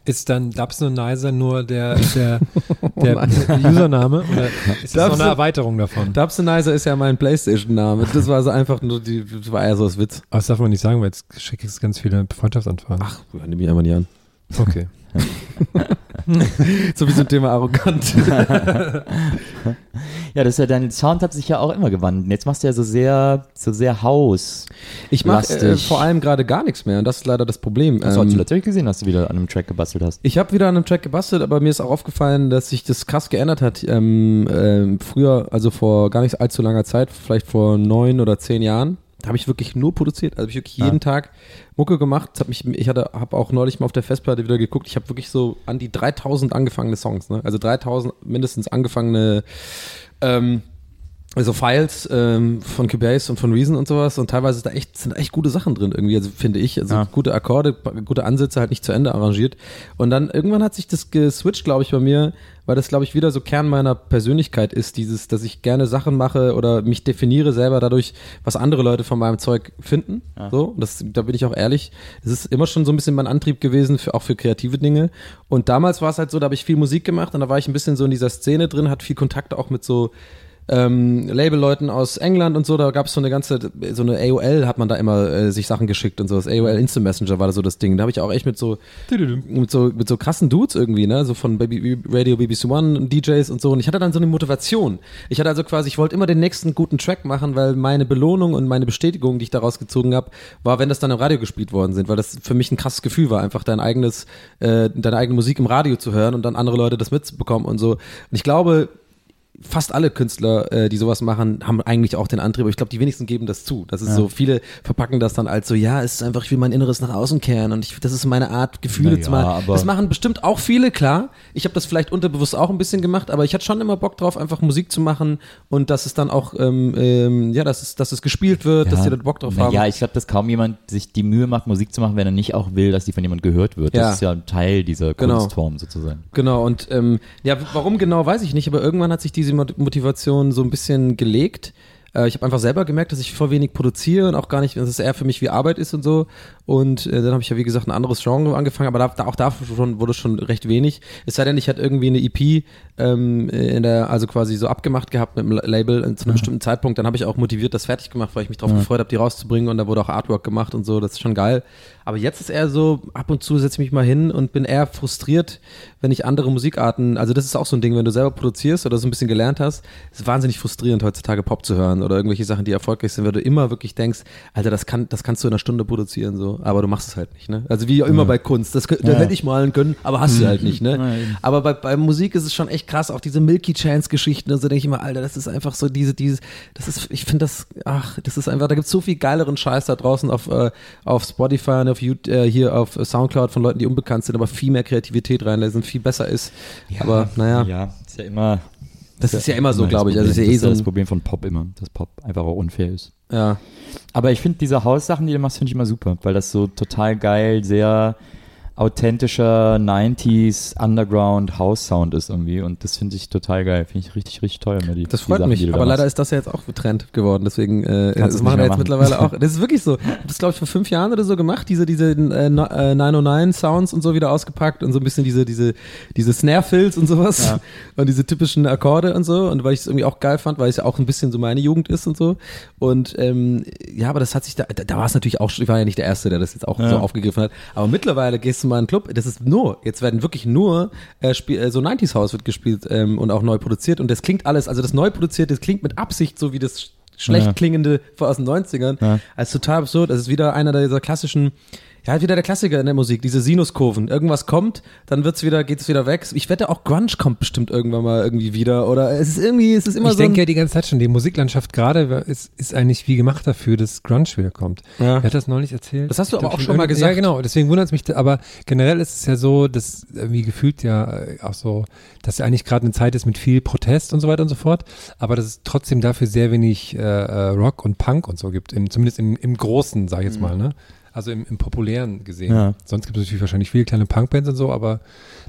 Ist dann Dubson und Nicer nur der, der, Oh der, der Username oder ist das noch Dubson- eine Erweiterung davon? Dubsonizer ist ja mein Playstation-Name. Das war so einfach nur, die, das war eher so als Witz. Aber das darf man nicht sagen, weil jetzt schicke ich ganz viele Freundschaftsanfragen. Ach, ja, nimm mich einfach nicht an. okay. So wie so ein Thema arrogant. ja, das ist ja, dein Sound hat sich ja auch immer gewandelt. Jetzt machst du ja so sehr, so sehr Haus. Ich mache äh, vor allem gerade gar nichts mehr und das ist leider das Problem. Das hast du Ähm, natürlich gesehen, dass du wieder an einem Track gebastelt hast. ich habe wieder an einem Track gebastelt, aber mir ist auch aufgefallen, dass sich das krass geändert hat. Ähm, ähm, früher, also vor gar nicht allzu langer Zeit, vielleicht vor neun oder zehn Jahren, da habe ich wirklich nur produziert. Also ich wirklich jeden Tag Mucke gemacht. Hab mich, ich hatte, habe auch neulich mal auf der Festplatte wieder geguckt. Ich habe wirklich so an die 3000 angefangene Songs. Ne? Also 3000 mindestens angefangene ähm, also Files ähm, von Cubase und von Reason und sowas und teilweise da echt, sind da echt gute Sachen drin irgendwie, also finde ich, also Ja. gute Akkorde, gute Ansätze halt nicht zu Ende arrangiert. Und dann irgendwann hat sich das geswitcht, glaube ich, bei mir, weil das, glaube ich, wieder so Kern meiner Persönlichkeit ist, dieses, dass ich gerne Sachen mache oder mich definiere selber dadurch, was andere Leute von meinem Zeug finden, so, und das, da bin ich auch ehrlich, es ist immer schon so ein bisschen mein Antrieb gewesen, für, auch für kreative Dinge. Und damals war es halt so, da habe ich viel Musik gemacht und da war ich ein bisschen so in dieser Szene drin, hat viel Kontakt auch mit so ähm, Labelleuten aus England und so, da gab es so eine ganze, so eine AOL hat man da immer äh, sich Sachen geschickt und so. Das AOL Instant Messenger war da so das Ding. Da habe ich auch echt mit so, mit so, mit so krassen Dudes irgendwie, ne, so von Baby, Radio BBC One und DJs und so. Und ich hatte dann so eine Motivation. Ich hatte also quasi, ich wollte immer den nächsten guten Track machen, weil meine Belohnung und meine Bestätigung, die ich daraus gezogen habe, war, wenn das dann im Radio gespielt worden sind, weil das für mich ein krasses Gefühl war, einfach dein eigenes, äh, deine eigene Musik im Radio zu hören und dann andere Leute das mitzubekommen und so. Und ich glaube, fast alle Künstler, äh, die sowas machen, haben eigentlich auch den Antrieb. Aber ich glaube, die wenigsten geben das zu. Das ist so, viele verpacken das dann als so, ja, es ist einfach, ich will mein Inneres nach außen kehren und ich, das ist meine Art, Gefühle Naja, zu machen. Das machen bestimmt auch viele, klar. Ich habe das vielleicht unterbewusst auch ein bisschen gemacht, aber ich hatte schon immer Bock drauf, einfach Musik zu machen und dass es dann auch, ähm, ähm, ja, dass es, dass es gespielt wird, dass die da Bock drauf haben. Ja, ich glaube, dass kaum jemand sich die Mühe macht, Musik zu machen, wenn er nicht auch will, dass die von jemand gehört wird. Ja. Das ist ja ein Teil dieser Genau. Kunstform sozusagen. Genau, und ähm, ja, warum genau, weiß ich nicht, aber irgendwann hat sich diese Mot- Motivation so ein bisschen gelegt. Äh, ich habe einfach selber gemerkt, dass ich voll wenig produziere und auch gar nicht, dass es eher für mich wie Arbeit ist und so. Und äh, dann habe ich ja, wie gesagt, ein anderes Genre angefangen, aber da, da, auch da schon, wurde schon recht wenig. Es sei denn, ich hatte irgendwie eine EP ähm, in der, also quasi so abgemacht gehabt mit dem La- Label äh, zu einem bestimmten Zeitpunkt. Dann habe ich auch motiviert das fertig gemacht, weil ich mich darauf gefreut habe, die rauszubringen und da wurde auch Artwork gemacht und so. Das ist schon geil. Aber jetzt ist eher so, ab und zu setze ich mich mal hin und bin eher frustriert, wenn ich andere Musikarten, also das ist auch so ein Ding, wenn du selber produzierst oder so ein bisschen gelernt hast, ist wahnsinnig frustrierend heutzutage Pop zu hören oder irgendwelche Sachen, die erfolgreich sind, weil du immer wirklich denkst, Alter, das kann, das kannst du in einer Stunde produzieren, so, aber du machst es halt nicht, ne? Also wie immer bei Kunst, das, da hätte ich malen können, aber hast du halt nicht, ne? Aber bei, bei Musik ist es schon echt krass, auch diese Milky Chance Geschichten, also denke ich immer, Alter, das ist einfach so diese, diese, das ist, ich finde das, ach, das ist einfach, da gibt es so viel geileren Scheiß da draußen auf, äh, auf Spotify und auf YouTube, äh, hier auf Soundcloud von Leuten, die unbekannt sind, aber viel mehr Kreativität reinlassen, viel besser ist. aber naja, Ja, ist ja immer. Das ist ja immer so, das glaube ich. Also Problem. ist ja eh das so ist das Problem von Pop immer, dass Pop einfach auch unfair ist. ja. Aber ich finde diese Haussachen, die du machst, finde ich immer super, weil das so total geil, sehr authentischer 90s Underground House Sound ist irgendwie und das finde ich total geil, finde ich richtig richtig toll die Das freut Sachen, mich, aber leider ist das ja jetzt auch Trend geworden, deswegen äh, Kannst das machen wir jetzt machen. mittlerweile auch. Das ist wirklich so. Ich hab Das glaube ich vor fünf Jahren oder so gemacht, diese diese äh, no- äh, 909 Sounds und so wieder ausgepackt und so ein bisschen diese diese diese Snare Fills und sowas und diese typischen Akkorde und so und weil ich es irgendwie auch geil fand, weil es ja auch ein bisschen so meine Jugend ist und so und ähm, ja, aber das hat sich da da, da war es natürlich auch, ich war ja nicht der erste, der das jetzt auch so aufgegriffen hat, aber mittlerweile gehst du mal in einen Club, das ist nur, jetzt werden wirklich nur äh, Spiel, äh, so 90s House wird gespielt ähm, und auch neu produziert und das klingt alles, also das neu produzierte, das klingt mit Absicht so wie das schlecht Ja. klingende aus den 90ern. Ja. Ist total absurd. Das ist wieder einer dieser klassischen, ja, halt wieder der Klassiker in der Musik, diese Sinuskurven. Irgendwas kommt, dann wird's wieder, geht es wieder weg. Ich wette, auch Grunge kommt bestimmt irgendwann mal irgendwie wieder. Oder es ist irgendwie, es ist immer ich so. denke ja die ganze Zeit schon, die Musiklandschaft gerade ist, ist eigentlich wie gemacht dafür, dass Grunge wiederkommt. Ja. Wer hat das neulich erzählt? Das hast du Ich aber auch schon mal gesagt. Ja, genau. Deswegen wundert es mich, aber generell ist es ja so, dass irgendwie gefühlt ja auch so, dass ja eigentlich gerade eine Zeit ist mit viel Protest und so weiter und so fort, aber dass es trotzdem dafür sehr wenig äh, äh, Rock und Punk und so gibt, im, zumindest im, im Großen, sag ich Mhm. jetzt mal, ne? Also im, im populären gesehen. Ja. Sonst gibt es natürlich wahrscheinlich viele kleine Punkbands und so, aber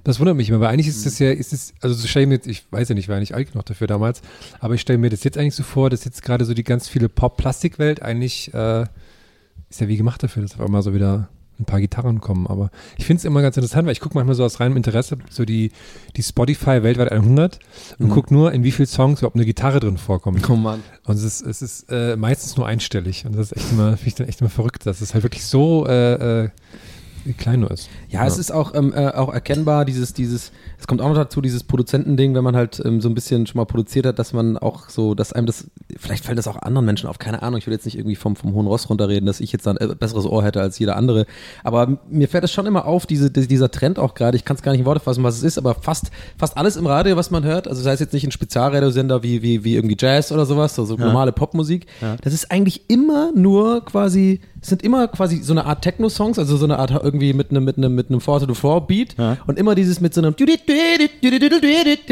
das wundert mich immer, weil eigentlich ist das ja, ist es, also so stelle ich mir jetzt, ich weiß ja nicht, war ja nicht alt genug dafür damals, aber ich stelle mir das jetzt eigentlich so vor, dass jetzt gerade so die ganz viele Pop-Plastik-Welt eigentlich äh, ist ja wie gemacht dafür, dass auf einmal so wieder ein paar Gitarren kommen. Aber ich finde es immer ganz interessant, weil ich gucke manchmal so aus reinem Interesse so die, die Spotify weltweit 100 und Mhm. guck nur, in wie vielen Songs überhaupt eine Gitarre drin vorkommt. Oh Mann. Und es ist, es ist äh, meistens nur einstellig. Und das ist echt immer, finde ich dann echt immer verrückt, dass es halt wirklich so äh, äh, klein nur ist. Ja, es ist auch, ähm, äh, auch erkennbar, dieses, dieses, es kommt auch noch dazu, dieses Produzentending, wenn man halt ähm, so ein bisschen schon mal produziert hat, dass man auch so, dass einem das, vielleicht fällt das auch anderen Menschen auf, keine Ahnung, ich will jetzt nicht irgendwie vom, vom hohen Ross runterreden, dass ich jetzt ein äh, besseres Ohr hätte als jeder andere, aber mir fällt es schon immer auf, diese, die- dieser Trend auch gerade, ich kann es gar nicht in Worte fassen, was es ist, aber fast, fast alles im Radio, was man hört, also sei es jetzt nicht ein Spezialradiosender wie, wie, wie irgendwie Jazz oder sowas, so, so normale Popmusik, das ist eigentlich immer nur quasi, es sind immer quasi so eine Art Techno-Songs, also so eine Art irgendwie mit einem mit einem mit einem Four to the Four Beat. Und immer dieses mit so einem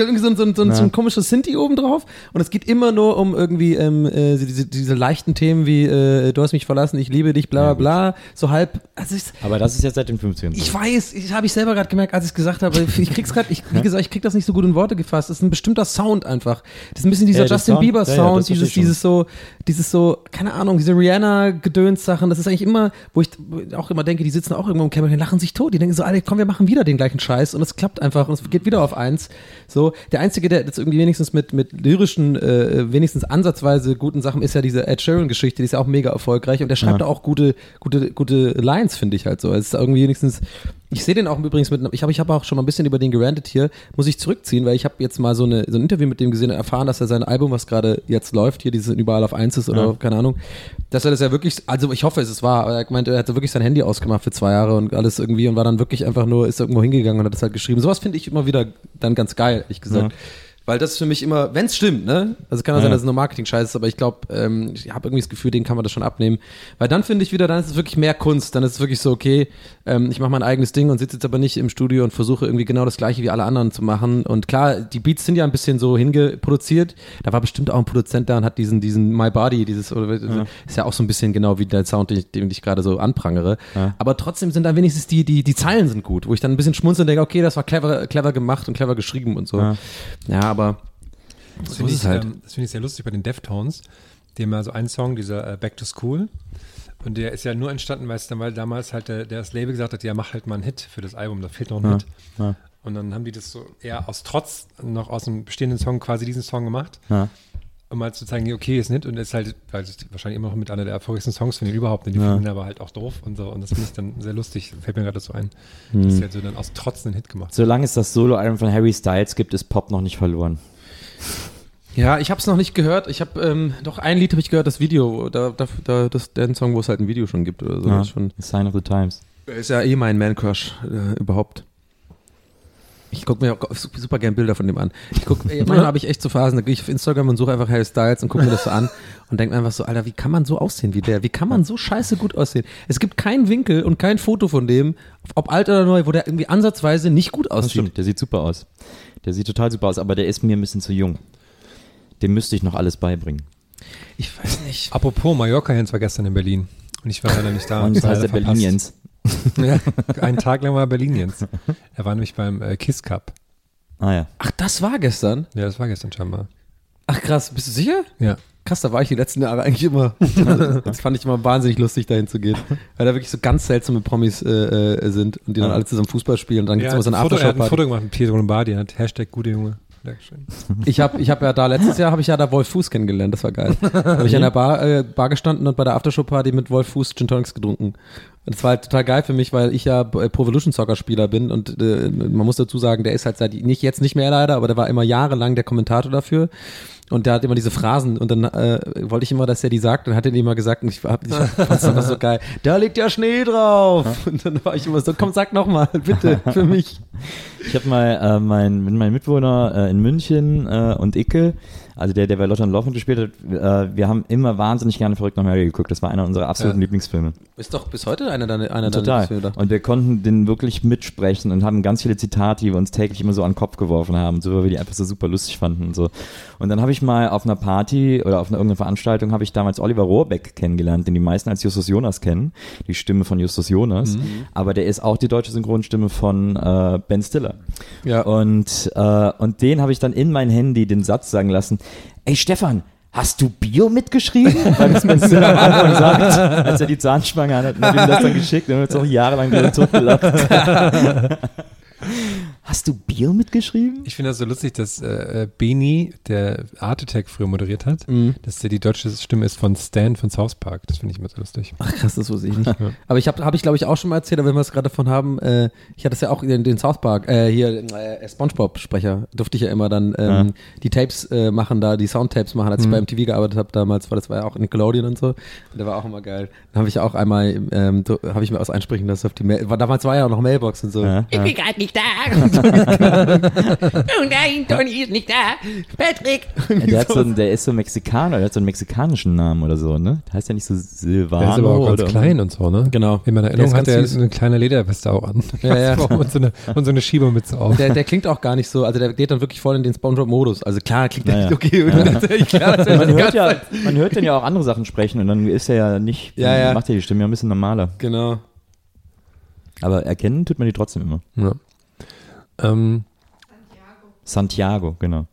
irgendwie so, ein- so, ein- so, ein- so ein komisches Synthi oben drauf und es geht immer nur um irgendwie ähm, äh, diese, diese leichten Themen wie äh, du hast mich verlassen, ich liebe dich, bla bla bla, so halb. Also ich, Aber das ist jetzt seit den 50ern. so. ich weiß, ich habe ich selber gerade gemerkt, als ich es gesagt habe, ich krieg's gerade, ich, wie gesagt, ich krieg das nicht so gut in Worte gefasst. Das ist ein bestimmter Sound einfach. Das ist ein bisschen dieser Ja, Justin Sound- Bieber ja, ja, Sound, dieses, dieses so, dieses so, keine Ahnung, diese Rihanna Gedöns Sachen. Das ist eigentlich immer, wo ich auch immer denke, die sitzen auch irgendwo im die lachen sich tot. Die denken so, Alter, komm, wir machen wieder den gleichen Scheiß und es klappt einfach und es geht wieder auf eins. So, der einzige, der jetzt irgendwie wenigstens mit mit lyrischen, äh, wenigstens ansatzweise guten Sachen ist ja diese Ed Sheeran Geschichte, die ist ja auch mega erfolgreich und der schreibt da auch gute, gute, gute Lines, finde ich halt so. Es ist irgendwie wenigstens ich sehe den auch übrigens mit, ich habe ich hab auch schon mal ein bisschen über den gerantet hier, muss ich zurückziehen, weil ich habe jetzt mal so, eine, so ein Interview mit dem gesehen und erfahren, dass er sein Album, was gerade jetzt läuft, hier dieses überall auf eins ist oder Ja. keine Ahnung, dass er das ja wirklich, also ich hoffe, es ist wahr, aber er meinte, er hatte wirklich sein Handy ausgemacht für zwei Jahre und alles irgendwie und war dann wirklich einfach nur, ist irgendwo hingegangen und hat das halt geschrieben. Sowas finde ich immer wieder dann ganz geil, gesagt. Weil das ist für mich immer, wenn es stimmt, ne? Also kann auch Ja. sein, dass es nur Marketing-Scheiß ist, aber ich glaube, ähm, ich habe irgendwie das Gefühl, den kann man das schon abnehmen. Weil dann finde ich wieder, dann ist es wirklich mehr Kunst. Dann ist es wirklich so, okay, ähm, ich mache mein eigenes Ding und sitze jetzt aber nicht im Studio und versuche irgendwie genau das gleiche wie alle anderen zu machen. Und klar, die Beats sind ja ein bisschen so hingeproduziert. Da war bestimmt auch ein Produzent da und hat diesen, diesen My Body, dieses, oder, ist ja auch so ein bisschen genau wie der Sound, den ich, den ich gerade so anprangere. Aber trotzdem sind dann wenigstens die, die, die Zeilen sind gut, wo ich dann ein bisschen schmunzeln und denke, okay, das war clever, clever gemacht und clever geschrieben und so. Ja. Ja, aber Das so finde ist ich, halt. ähm, das finde ich sehr lustig bei den Deftones. Die haben ja so einen Song, dieser äh, Back to School. Und der ist ja nur entstanden, weil es dann weil damals halt der, der das Label gesagt hat, ja, mach halt mal einen Hit für das Album, da fehlt noch ein Ja, Hit. ja. Und dann haben die das so eher aus Trotz noch aus dem bestehenden Song quasi diesen Song gemacht. Ja. Um mal zu zeigen, okay, ist nett und ist halt, weil es wahrscheinlich immer noch mit einer der erfolgreichsten Songs von denen überhaupt, und die Ja. finden aber halt auch doof und so. Und das finde ich dann sehr lustig. Fällt mir gerade so ein. Hm. Dass sie halt so dann aus Trotz einen Hit gemacht Solange es das Solo-Album von Harry Styles gibt, ist Pop noch nicht verloren. Ja, ich habe es noch nicht gehört. Ich habe ähm, doch ein Lied habe ich gehört, das Video, da, da, da das der Song, wo es halt ein Video schon gibt oder so. Ja, Das ist schon Sign of the Times. ist ja eh mein Man Crush äh, überhaupt. Ich gucke mir auch super gern Bilder von dem an. Ich guck, manchmal habe ich echt so Phasen, da gehe ich auf Instagram und suche einfach Harry Styles und gucke mir das so an und denke mir einfach so, Alter, wie kann man so aussehen wie der? Wie kann man so scheiße gut aussehen? Es gibt keinen Winkel und kein Foto von dem, ob alt oder neu, wo der irgendwie ansatzweise nicht gut Das aussieht. stimmt, der sieht super aus. Der sieht total super aus, aber der ist mir ein bisschen zu jung. Dem müsste ich noch alles beibringen. Ich weiß nicht. Apropos, Mallorca Jens war gestern in Berlin. Und ich war leider nicht da. Und das heißt der leider Berlin verpasst. Jens. Ja, einen Tag lang war Berlin Jens. Er war nämlich beim äh, Kiss Cup. Ah ja. Ach, das war gestern? Ja, das war gestern scheinbar. Ach krass, bist du sicher? Ja. Krass, da war ich die letzten Jahre eigentlich immer. Das fand ich immer wahnsinnig lustig, dahin zu gehen. Weil da wirklich so ganz seltsame Promis äh, äh, sind und die dann Ja. alle zusammen Fußball spielen und dann gibt's Ja, immer so eine ein Foto, er hat ein. Foto gemacht mit Pietro Lombardi. Hat Hashtag gute Junge. Dankeschön. Ich habe ich hab ja da letztes Jahr habe ich ja da Wolf Fuß kennengelernt, das war geil. Da habe ich an der Bar, äh, Bar gestanden und bei der Aftershow-Party mit Wolf Fuß Gin Tonics getrunken. Das war halt total geil für mich, weil ich ja äh, Pro Evolution Soccer Spieler bin und äh, man muss dazu sagen, der ist halt seit nicht jetzt nicht mehr leider, aber der war immer jahrelang der Kommentator dafür. Und der hat immer diese Phrasen und dann äh, wollte ich immer, dass er die sagt und hat er die immer gesagt und ich, hab- ich fand's einfach so geil. Da liegt ja Schnee drauf. Und dann war ich immer so, komm, sag noch mal, bitte, für mich. Ich habe mal äh, mein, mit meinem Mitbewohner äh, in München äh, und Icke, also der, der bei Lotte und Laufend gespielt hat, äh, wir haben immer wahnsinnig gerne verrückt nach Mary geguckt. Das war einer unserer absoluten Ja. Lieblingsfilme. Ist doch bis heute einer deiner einer Total. deiner Lieblingsfilme. Und wir konnten den wirklich mitsprechen und haben ganz viele Zitate, die wir uns täglich immer so an den Kopf geworfen haben, so weil wir die einfach so super lustig fanden und so. Und dann habe ich mal auf einer Party oder auf einer irgendeiner Veranstaltung habe ich damals Oliver Rohrbeck kennengelernt, den die meisten als Justus Jonas kennen, die Stimme von Justus Jonas. Aber der ist auch die deutsche Synchronstimme von äh, Ben Stiller. Ja. Und, äh, und den habe ich dann in mein Handy den Satz sagen lassen, ey Stefan, hast du Bio mitgeschrieben? Weil das Stiller am Anfang sagt, als er die Zahnspange hat, hat ihm das dann geschickt und hat uns auch jahrelang drüber totgelacht. Hast du Bio mitgeschrieben? Ich finde das so lustig, dass äh, äh, Beni, der Art Attack früher moderiert hat, Mhm. dass der die deutsche Stimme ist von Stan von South Park. Das finde ich immer so lustig. Ach krass, das wusste ich nicht. Aber ich habe, habe ich glaube ich auch schon mal erzählt, aber wenn wir es gerade davon haben, äh, ich hatte es ja auch in den South Park, äh, hier äh, SpongeBob-Sprecher, durfte ich ja immer dann ähm, Ja. die Tapes äh, machen, da die Soundtapes machen, als ich bei MTV gearbeitet habe damals, weil das war ja auch Nickelodeon und so. Und der war auch immer geil. Dann habe ich auch einmal, ähm, habe ich mir was einsprechen lassen auf die Mail. War, damals war ja auch noch Mailbox und so. Ja, ja. gerade nicht da. oh nein, Toni ist nicht da. Patrick. Der, hat so, einen- der ist so Mexikaner, der hat so einen mexikanischen Namen oder so, ne? Der heißt ja nicht so Silvano Der ist aber auch ganz oder klein und so, ne? Genau. In meiner Der Erinnerung hat er eine kleine Lederweste auch an. Ja, ja. und, so eine, und so eine Schiebermütze auf. Der, der klingt auch gar nicht so, also der geht dann wirklich voll in den SpongeBob-Modus. Also klar klingt der Ja, nicht ja. okay. Natürlich klar, man die hört ja, man hört den ja auch andere Sachen sprechen und dann ist er ja nicht, Ja, ja. macht er die Stimme ja ein bisschen normaler. Genau. Aber erkennen tut man die trotzdem immer. Ja. Ähm, Santiago, genau.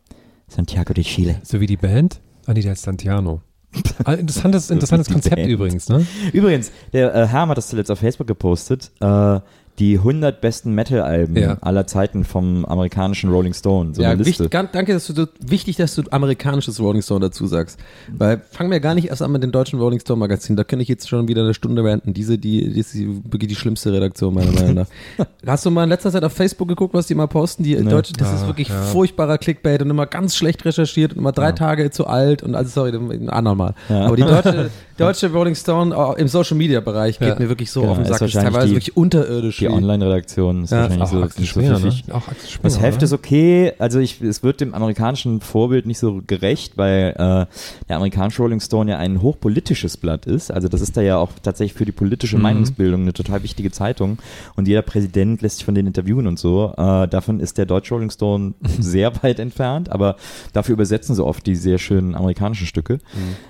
Santiago de Chile. so wie die Band. Ah, nee, der heißt Santiano. Ah, interessantes, interessantes Konzept übrigens, ne? Übrigens, der äh, Herm hat das zuletzt auf Facebook gepostet. Äh, die 100 besten Metal-Alben Ja. aller Zeiten vom amerikanischen Rolling Stone. So ja, eine Liste. wichtig, danke, dass du so, wichtig, dass du amerikanisches Rolling Stone dazu sagst. Weil fangen wir gar nicht erst an mit den deutschen Rolling Stone Magazin. Da könnte ich jetzt schon wieder eine Stunde ranten. Diese, die, die ist die, wirklich die schlimmste Redaktion meiner Meinung nach. Hast du mal in letzter Zeit auf Facebook geguckt, was die mal posten? Die deutsche, das ist Ah, wirklich ja. furchtbarer Clickbait und immer ganz schlecht recherchiert und immer drei Tage zu alt und also sorry, ein andermal. Ja. Aber die deutsche, deutsche Rolling Stone auch im Social Media Bereich geht Ja. mir wirklich so Genau, auf den ist Sack. Das ist wahrscheinlich teilweise die- wirklich unterirdisch. Die Online-Redaktion ist Ja, wahrscheinlich Auch so, Axel so ne? Auch Axel Springer, Das Heft oder? ist okay, also ich, es wird dem amerikanischen Vorbild nicht so gerecht, weil äh, der amerikanische Rolling Stone ja ein hochpolitisches Blatt ist. Also das ist da ja auch tatsächlich für die politische Mhm. Meinungsbildung eine total wichtige Zeitung. Und jeder Präsident lässt sich von denen interviewen und so. Äh, davon ist der deutsche Rolling Stone sehr weit entfernt, aber dafür übersetzen sie oft die sehr schönen amerikanischen Stücke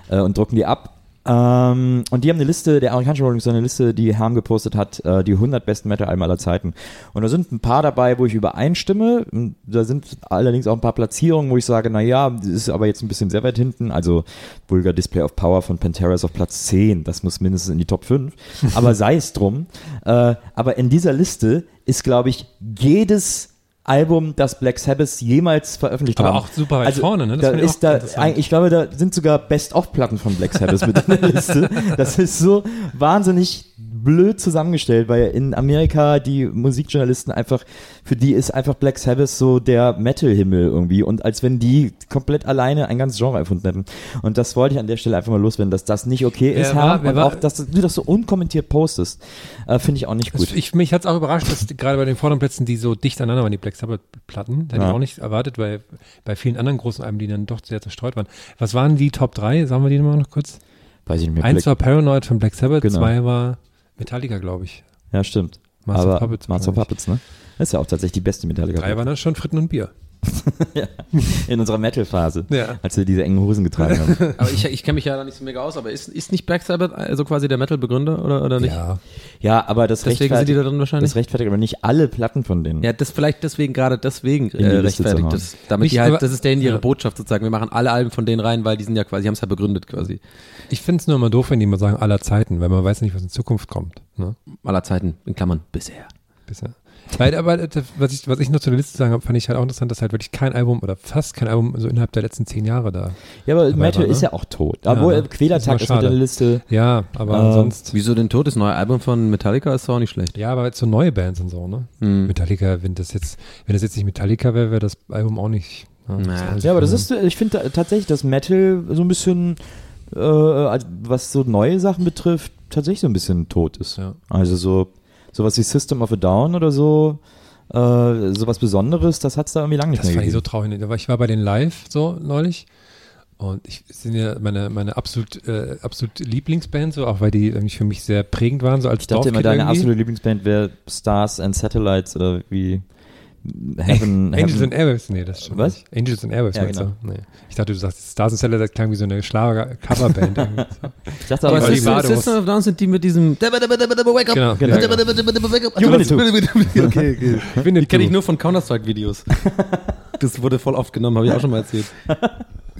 äh, und drucken die ab. Ähm, und die haben eine Liste, der amerikanische Rolling Stone, eine Liste, die Herm gepostet hat, äh, die 100 besten Metal-Alben aller Zeiten. Und da sind ein paar dabei, wo ich übereinstimme. Da sind allerdings auch ein paar Platzierungen, wo ich sage, na ja, das ist aber jetzt ein bisschen sehr weit hinten. Also Vulgar Display of Power von Pantera ist auf Platz 10. Das muss mindestens in die Top 5. Aber sei es drum. Äh, aber in dieser Liste ist, glaube ich, jedes Album, das Black Sabbath jemals veröffentlicht Aber haben. auch super weit also, vorne, ne? Das Da ist da, ich glaube, da sind sogar Best-of-Platten von Black Sabbath mit in der Liste. Das ist so wahnsinnig blöd zusammengestellt, weil in Amerika die Musikjournalisten einfach, für die ist einfach Black Sabbath so der Metal-Himmel irgendwie und als wenn die komplett alleine ein ganzes Genre erfunden hätten. Und das wollte ich an der Stelle einfach mal loswerden, dass das nicht okay ist, Herr, und war- auch, dass du das so unkommentiert postest, äh, finde ich auch nicht gut. Ich, mich hat es auch überrascht, dass gerade bei den vorderen Plätzen, die so dicht aneinander waren, die Black Sabbath-Platten, da hätte Ja. ich auch nicht erwartet, weil bei vielen anderen großen Alben, die dann doch sehr zerstreut waren. Was waren die Top 3? Sagen wir die nochmal noch kurz? Weiß ich nicht mehr. Eins Black- war Paranoid von Black Sabbath, Genau. zwei war Metallica, glaube ich. ja, stimmt. Master Aber Puppets Master. Puppets, ne? Das ist ja auch tatsächlich die beste Metallica. Drei waren dann schon Fritten und Bier. in unserer Metal-Phase, Ja. als wir diese engen Hosen getragen haben. Aber ich, ich kenne mich ja da nicht so mega aus, aber ist, ist nicht Black Sabbath also quasi der Metal-Begründer oder, oder nicht? Ja. Ja, aber das Deswegen sind die da drin wahrscheinlich? Das rechtfertigt aber nicht alle Platten von denen. Ja, das vielleicht deswegen, gerade deswegen äh, rechtfertigt das. Damit Mich die halt, aber- das ist denen ihre ja. Botschaft sozusagen. Wir machen alle Alben von denen rein, weil die sind ja quasi, die haben es ja begründet quasi. Ich finde es nur immer doof, wenn die immer sagen, aller Zeiten, weil man weiß nicht, was in Zukunft kommt. Ne? Aller Zeiten, in Klammern, bisher. Bisher. Weil, aber das, was, ich, was ich noch zur Liste sagen habe, fand ich halt auch interessant, dass halt wirklich kein Album oder fast kein Album so innerhalb der letzten zehn Jahre da. Ja, aber dabei Metal war, ne? ist ja auch tot. Obwohl, Ja, äh, Quälertag das ist mit der. Liste. Ja, aber Ähm, sonst. Wieso denn tot? Das neue Album von Metallica ist auch nicht schlecht. Ja, aber jetzt so neue Bands und so, ne? Hm. Metallica, wenn das jetzt, wenn das jetzt nicht Metallica wäre, wäre das Album auch nicht. Ja, auch nicht Ja, aber das ist, äh, ich finde ta- tatsächlich, dass Metal so ein bisschen, äh, was so neue Sachen betrifft, tatsächlich so ein bisschen tot ist. Ja. Also so, sowas wie System of a Down oder so, äh, sowas Besonderes, das hat es da irgendwie lange nicht Das mehr fand ich so traurig. Aber Ich war bei den Live so neulich und ich das sind ja meine, meine absolut, äh, absolut Lieblingsband, so auch weil die irgendwie für mich sehr prägend waren, so als Ich dachte immer, deine irgendwie. absolute Lieblingsband wäre Stars and Satellites oder wie Heaven. Angels Heaven. and Airwaves, nee, das stimmt Was? nicht. Angels and Airwaves, Ja, meinst genau. du? Nee. Ich dachte, du sagst Stars and das klang wie so eine Schlager-Coverband. Ich dachte aber, die die Badewurst- System of Down sind die mit diesem Wake up. Genau. Genau. Okay, okay. Die kenne ich nur von Counter-Strike-Videos. Das wurde voll oft genommen, habe ich auch schon mal erzählt.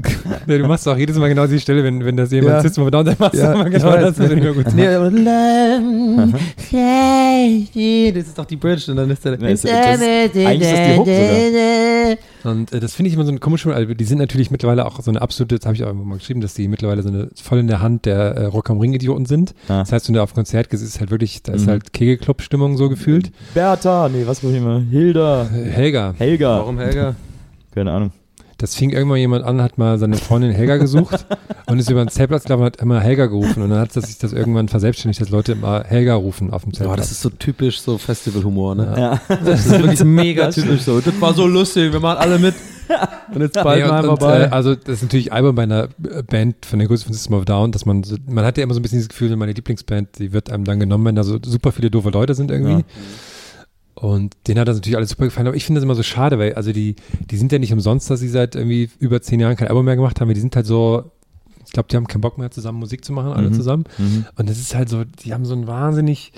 Nee, du machst auch jedes Mal genau die Stelle, wenn, wenn das jemand Ja. sitzt, wo dann machst du Ja, immer genau weiß. das, ist nicht mehr gut. Nee, das ist doch die Bridge und dann ist der. Nee, ist- das- eigentlich ist das die Hook sogar. Und äh, das finde ich immer so eine komische, also die sind natürlich mittlerweile auch so eine absolute, das habe ich auch irgendwo mal geschrieben, dass die mittlerweile so eine voll in der Hand der äh, Rock am Ring Idioten sind. Ah. Das heißt, wenn du auf ein Konzert gehst, ist halt wirklich, da ist Mhm. halt Kegelclub-Stimmung so gefühlt. Bertha, nee, was wollte ich immer? Hilda, Äh, Helga, Helga. Warum, Helga? Keine Ahnung. Das fing irgendwann jemand an, hat mal seine Freundin Helga gesucht und ist über den Zeltplatz gelaufen und hat immer Helga gerufen und dann hat sich das irgendwann verselbstständigt, dass Leute immer Helga rufen auf dem Boah, Zeltplatz. das ist so typisch so Festivalhumor, ne? Ja. Das ist wirklich mega typisch so. Das war so lustig, wir machen alle mit. Und jetzt bald Nee, mal vorbei. äh, also das ist natürlich Album bei einer Band von der Größe von System of Down, dass man, so- man hat ja immer so ein bisschen das Gefühl, meine Lieblingsband, die wird einem dann genommen, wenn da so super viele doofe Leute sind irgendwie. Ja. Und denen hat das natürlich alles super gefallen, aber ich finde das immer so schade, weil also die, die sind ja nicht umsonst, dass sie seit irgendwie über zehn Jahren kein Album mehr gemacht haben, weil die sind halt so, ich glaube, die haben keinen Bock mehr zusammen Musik zu machen, alle Mhm. zusammen. Mhm. Und das ist halt so, die haben so ein wahnsinnig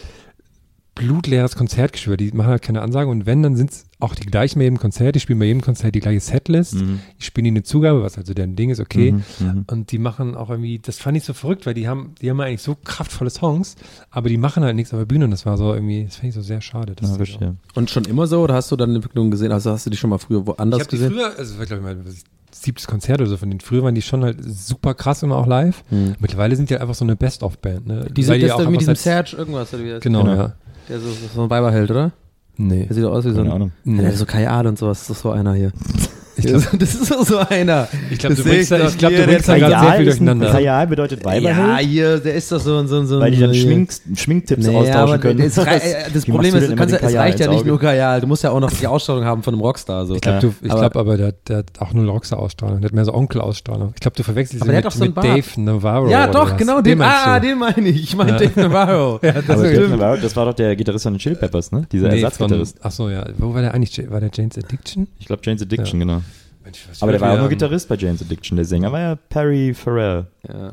blutleeres Konzertgeschwür. Die machen halt keine Ansagen und wenn, dann sind es auch die gleichen bei jedem Konzert. Die spielen bei jedem Konzert die gleiche Setlist. Mhm. Die spielen ihnen eine Zugabe, was also deren Ding ist, okay. Mhm. Mhm. Und die machen auch irgendwie, das fand ich so verrückt, weil die haben, die haben eigentlich so kraftvolle Songs, aber die machen halt nichts auf der Bühne und das war so irgendwie, das fand ich so sehr schade. Ja, die verstehe. Und schon immer so, oder hast du dann Entwicklungen gesehen? Also hast du die schon mal früher Ich woanders habe die gesehen? früher, also war glaube ich ich, siebtes Konzert oder so von denen. Früher waren die schon halt super krass immer auch live. Hm. Mittlerweile sind die halt einfach so eine Best-of-Band. Ne? Diese, Weil die das auch mit diesem Serge irgendwas, oder wie das Genau, Genau. ja. Der so, so ein Weiberheld, oder? Nee. Der sieht doch aus wie so Keine ein. Ahnung. Ja, der hat so Kajal und sowas. Das ist so einer hier. Ich glaub, das ist so, so einer. ich glaub, du bringst ich glaub, du bringst da gerade sehr viel durcheinander. Kajal bedeutet Ja, Weiberheld, hier, der ist doch so ein. So, so, weil die so dann. Schmink, Schminktipps Nee, austauschen aber können. Das, rei- das Problem ist, du kannst, ja- es reicht ja nicht nur Kajal. Du musst ja auch noch die Ausstrahlung haben von einem Rockstar. So. Ich glaube, ich Aber- glaub aber, der, der hat auch nur Rockstar-Ausstrahlung. Der hat mehr so Onkel-Ausstrahlung. Ich glaube, du verwechselst Aber ihn mit, hat doch so einen mit. Dave Navarro. ja, doch, genau. Den, ah, den meine ich. Ich meine Ja. Dave Navarro. Ja, das Aber ist Dave Navarro, das war doch der Gitarrist von den Chili Peppers, ne? Dieser Ersatzgitarrist. von, ach so, ja. Wo war der eigentlich? War der Jane's Addiction? Ich glaube Jane's Addiction, genau. Mensch, was Aber der war auch nur haben. Gitarrist bei Jane's Addiction. Der Sänger war ja Perry Farrell. Ja.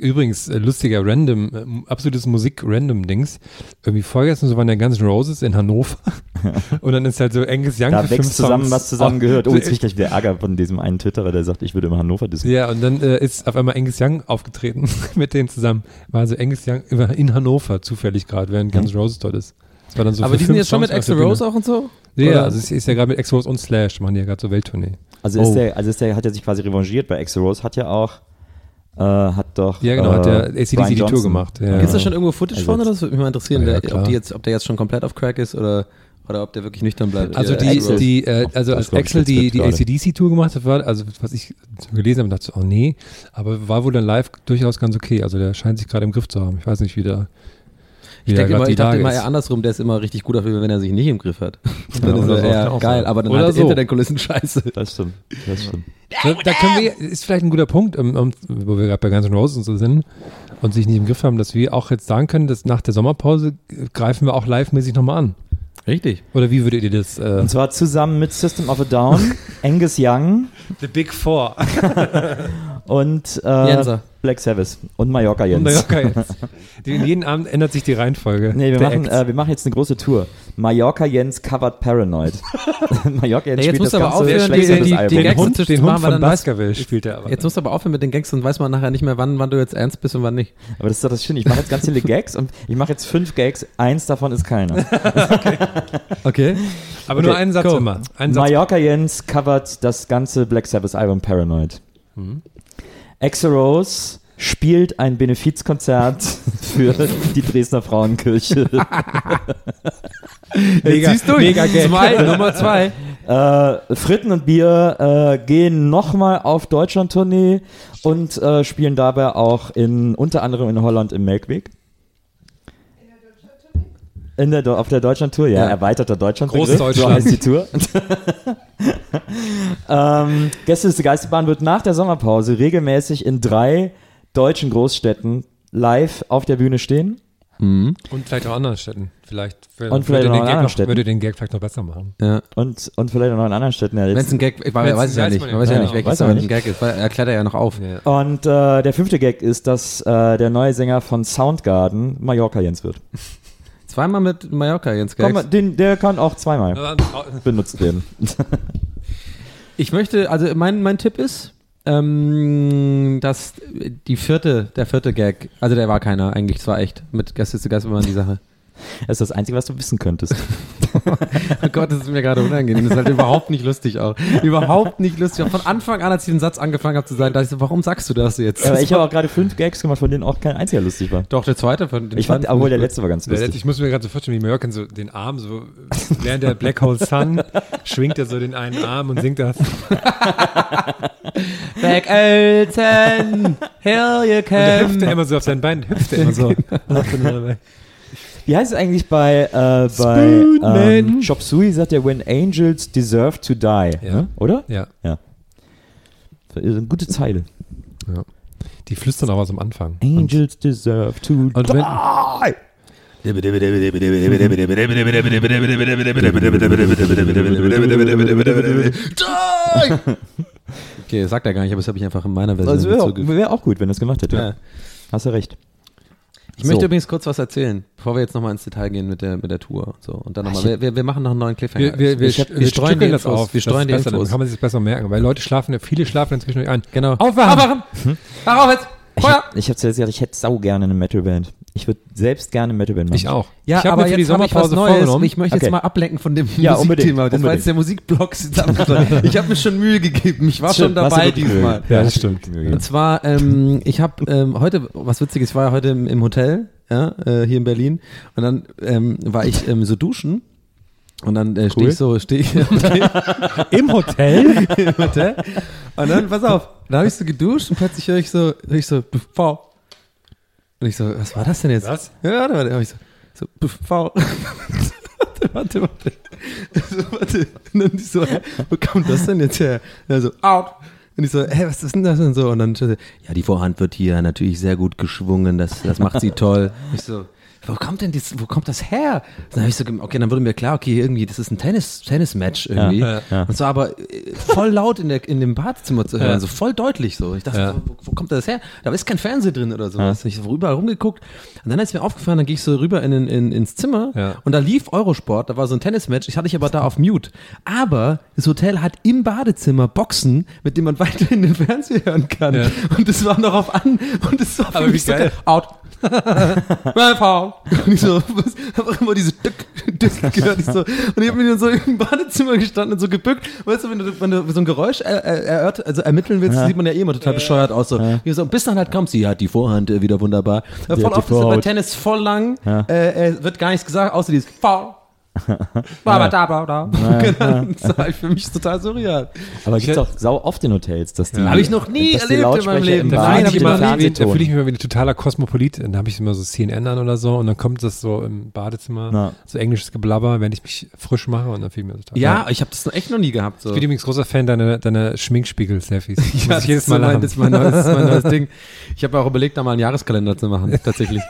Übrigens, äh, lustiger Random, äh, absolutes Musik-Random-Dings. Irgendwie vorgestern so waren der Guns N' Roses in Hannover. und dann ist halt so Angus Young Da wächst zusammen, Songs. was zusammen gehört. Oh, jetzt krieg ich gleich wieder Ärger von diesem einen Twitterer, der sagt, ich würde immer Hannover dissen. Ja, und dann äh, ist auf einmal Angus Young aufgetreten mit denen zusammen. War also Angus Young in Hannover zufällig gerade, während Guns N' Roses dort ist. Das war dann so Aber die sind jetzt schon mit Axel Rose auch und so? Ja, Oder? also es ist ja gerade mit Axel Rose und Slash, machen die ja gerade so Welttournee. Also ist der, also ist der, hat er sich quasi revanchiert bei Axl Rose, hat ja auch, äh, hat doch. Ja, genau, hat der äh, AC/DC die Tour gemacht, ja. äh, Gibt's da schon irgendwo Footage von oder? Das würde mich mal interessieren, Ja, ja, der, ob, die jetzt, ob der jetzt schon komplett auf Crack ist oder, oder ob der wirklich nüchtern bleibt. Also Äh, die, die äh, also als Axel die, die. ACDC-Tour gemacht hat, war, also was ich gelesen habe, dachte ich, oh nee, aber war wohl dann live durchaus ganz okay. Also der scheint sich gerade im Griff zu haben. Ich weiß nicht, wie der Ich, da denke immer, die ich dachte immer eher andersrum, der ist immer richtig gut dafür, wenn er sich nicht im Griff hat. Dann Ja, ist er eher geil, aber dann Oder halt so. hinter den Kulissen scheiße. Das stimmt, das stimmt. So, da können wir, ist vielleicht ein guter Punkt, um, um, wo wir gerade bei Guns N' Roses und so sind und sich nicht im Griff haben, dass wir auch jetzt sagen können, dass nach der Sommerpause greifen wir auch live-mäßig nochmal an. Richtig. Oder wie würdet ihr das? Äh, Und zwar zusammen mit System of a Down, Angus Young The Big Four. und äh, Jenser. Black Sabbath und Mallorca Jens. Und Mallorca jetzt. Die, jeden Abend ändert sich die Reihenfolge. Nee, wir machen, äh, wir machen jetzt eine große Tour. Mallorca Jens covered Paranoid. Mallorca Jens Ja, jetzt spielt musst das du aber ganze aufhören, die- die- die Album. Gags Hund, den Hund von Baskerville spielt er aber. Jetzt musst du aber aufhören mit den Gags, dann weiß man nachher nicht mehr, wann, wann du jetzt ernst bist und wann nicht. Aber das ist doch das Schöne. Ich mache jetzt ganz viele Gags und ich mache jetzt fünf Gags. Eins davon ist keiner. Okay. aber nur Okay, einen Satz cool. immer. Einen Satz. Mallorca Jens covert das ganze Black Sabbath Album Paranoid. Mhm. Axl Rose spielt ein Benefizkonzert für die Dresdner Frauenkirche. Mega, mega Gag. Zwei, Nummer zwei. Äh, Fritten und Bier äh, gehen nochmal auf Deutschland-Tournee und äh, spielen dabei auch in unter anderem in Holland im Melkweg. In der, auf der Deutschland-Tour, ja, Ja. erweiterter deutschland So Großdeutschland. heißt die Tour. ähm, Gästeliste Geisterbahn wird nach der Sommerpause regelmäßig in drei deutschen Großstädten live auf der Bühne stehen. Und vielleicht auch anderen Städten. Vielleicht, Und vielleicht würde auch den in anderen noch, Städten. würde den Gag vielleicht noch besser machen. Ja. Und, und vielleicht auch noch in anderen Städten. Ja, jetzt- Wenn es ein Gag, ich weiß, weiß es ja weiß nicht, man weiß ja ja. nicht, Ja, welches weiß aber ein nicht. Gag ist, weil er erklärt er ja noch auf. Und äh, der fünfte Gag ist, dass äh, der neue Sänger von Soundgarden Mallorca Jens wird. Zweimal mit Mallorca, Jens Komm, Gags. den, der kann auch zweimal benutzt werden. Ich möchte, also mein, mein Tipp ist, ähm, dass die vierte, der vierte Gag, also der war keiner, eigentlich, es war echt, mit Gäste zu Gast immer die Sache. Das ist das Einzige, was du wissen könntest. Oh Gott, das ist mir gerade unangenehm. Das ist halt überhaupt nicht lustig auch. Überhaupt nicht lustig. Und von Anfang an, als ich den Satz angefangen habe zu sagen, dachte ich so, warum sagst du das jetzt? Aber ich habe auch gerade fünf Gags gemacht, von denen auch kein einziger lustig war. Doch, der zweite von den Ich fand, obwohl der letzte war ganz Der letzte- lustig. Ich muss mir gerade so vorstellen, wie Mallorca so den Arm so, während der Black Hole Sun schwingt er so den einen Arm und singt das. Back Elton, here you Und der hüpft er come. immer so auf seinen Beinen, hüpft er immer so. Wie heißt es eigentlich bei, äh, bei ähm, Chop Suey sagt ja, when angels deserve to die. Ja. Ne? Oder? ja, Ja. Das ist eine gute Zeile. ja. Die flüstern auch was am Anfang. Angels deserve to Und die. wenn, Okay, sagt er gar nicht, aber das habe ich einfach in meiner Version Also wäre auch, hinzugefügt. wär auch gut, wenn das gemacht hätte. Ja. Hast du recht. Ich möchte So. übrigens kurz was erzählen, bevor wir jetzt nochmal ins Detail gehen mit der, mit der Tour. und So. Und dann nochmal, ich- wir, wir, wir machen noch einen neuen Cliffhanger. wir, wir, wir, hab- wir streuen die das Infos, auf. Wir streuen die besser, Infos. Dann kann man sich das besser merken, weil Leute schlafen, ja- viele schlafen inzwischen durch ein. Genau. Aufwachen! Aufwachen! Wach auf jetzt! Ich, Feuer! hab- ich habe zuletzt gesagt, ich hätte sau gerne eine Metalband. Ich würde selbst gerne eine Metalband machen. Ich auch. Ja, ich aber mir für die jetzt habe ich was Sommerpause Neues. vorgenommen. Ich möchte Okay. jetzt mal ablenken von dem Ja, Musikthema. unbedingt, Das war jetzt unbedingt. der Musikblock. ich habe mir schon Mühe gegeben. Ich war schon Stimmt, du dabei diesmal. Ja, das stimmt. Und zwar, ähm, ich habe ähm, heute, was Witziges, ich war ja heute im, im Hotel, ja, äh, hier in Berlin. Und dann ähm, war ich ähm, so duschen. Und dann äh, stehe Cool. ich so, stehe ich okay, Im Hotel? im Hotel. Und dann, pass auf, da habe ich so geduscht und plötzlich höre ich so, höre ich so, V. Und ich so, was war das denn jetzt? Was? Ja, warte, warte. Hab ich so, so, V. warte, warte, warte. So, warte. Und dann die so, hä, wo kommt das denn jetzt her? Und er so, out. Und ich so, hä, was ist denn das denn so? Und dann, so, ja, die Vorhand wird hier natürlich sehr gut geschwungen, das, das macht sie toll. Ich so, wo kommt denn das, wo kommt das her? Dann habe ich so, okay, dann wurde mir klar, okay, irgendwie, das ist ein Tennis, Tennismatch irgendwie. Ja, ja. Und zwar aber äh, voll laut in, der, in dem Badezimmer zu hören, Ja. so voll deutlich so. Ich dachte, Ja. wo, wo kommt das her? Da ist kein Fernseher drin oder so. Ich so überall rumgeguckt. Und dann ist mir aufgefallen, dann gehe ich so rüber in, in, ins Zimmer Ja. und da lief Eurosport, da war so ein Tennismatch. Ich hatte ich aber da auf Mute. Aber das Hotel hat im Badezimmer Boxen, mit dem man weiterhin den Fernseher hören kann. Ja. Und das war noch auf an. Und das war für Aber wie mich so geil. Out. Out. Und ich so, was, hab auch immer diese Dück, Dück gehört. Ich so, und ich habe mir dann so im Badezimmer gestanden und so gebückt. Weißt du, wenn du, wenn du so ein Geräusch er, er, erört, also ermitteln willst, sieht man ja eh immer total bescheuert aus. So, Wie so bis dann halt kommt, sie hat die Vorhand äh, wieder wunderbar. Voll oft ist Vorhaut. Tennis voll lang, Ja. äh, äh, wird gar nichts gesagt, außer dieses faul. Baba da, baba da. Genau, Das war für mich total surreal. Aber gibt's auch sau oft in Hotels, dass die. Hab ich noch nie dass die erlebt in meinem Lautsprecher Leben. Im Nein, Bad hab da ich immer nie- fühle Fernsehton. ich mich immer wie ein totaler Kosmopolit. Dann habe ich immer so CNN an oder so und dann kommt das so im Badezimmer, Ja. so englisches Geblabber, wenn ich mich frisch mache und dann fühle ich mich total. Ja, ich habe das noch echt noch nie gehabt. So. Ich bin übrigens großer Fan deiner, deiner Schminkspiegel-Selfies. Muss Ja, ich jedes Mal mein, das, ist mein neues, das ist mein neues Ding. Ich habe auch überlegt, da mal einen Jahreskalender zu machen, tatsächlich.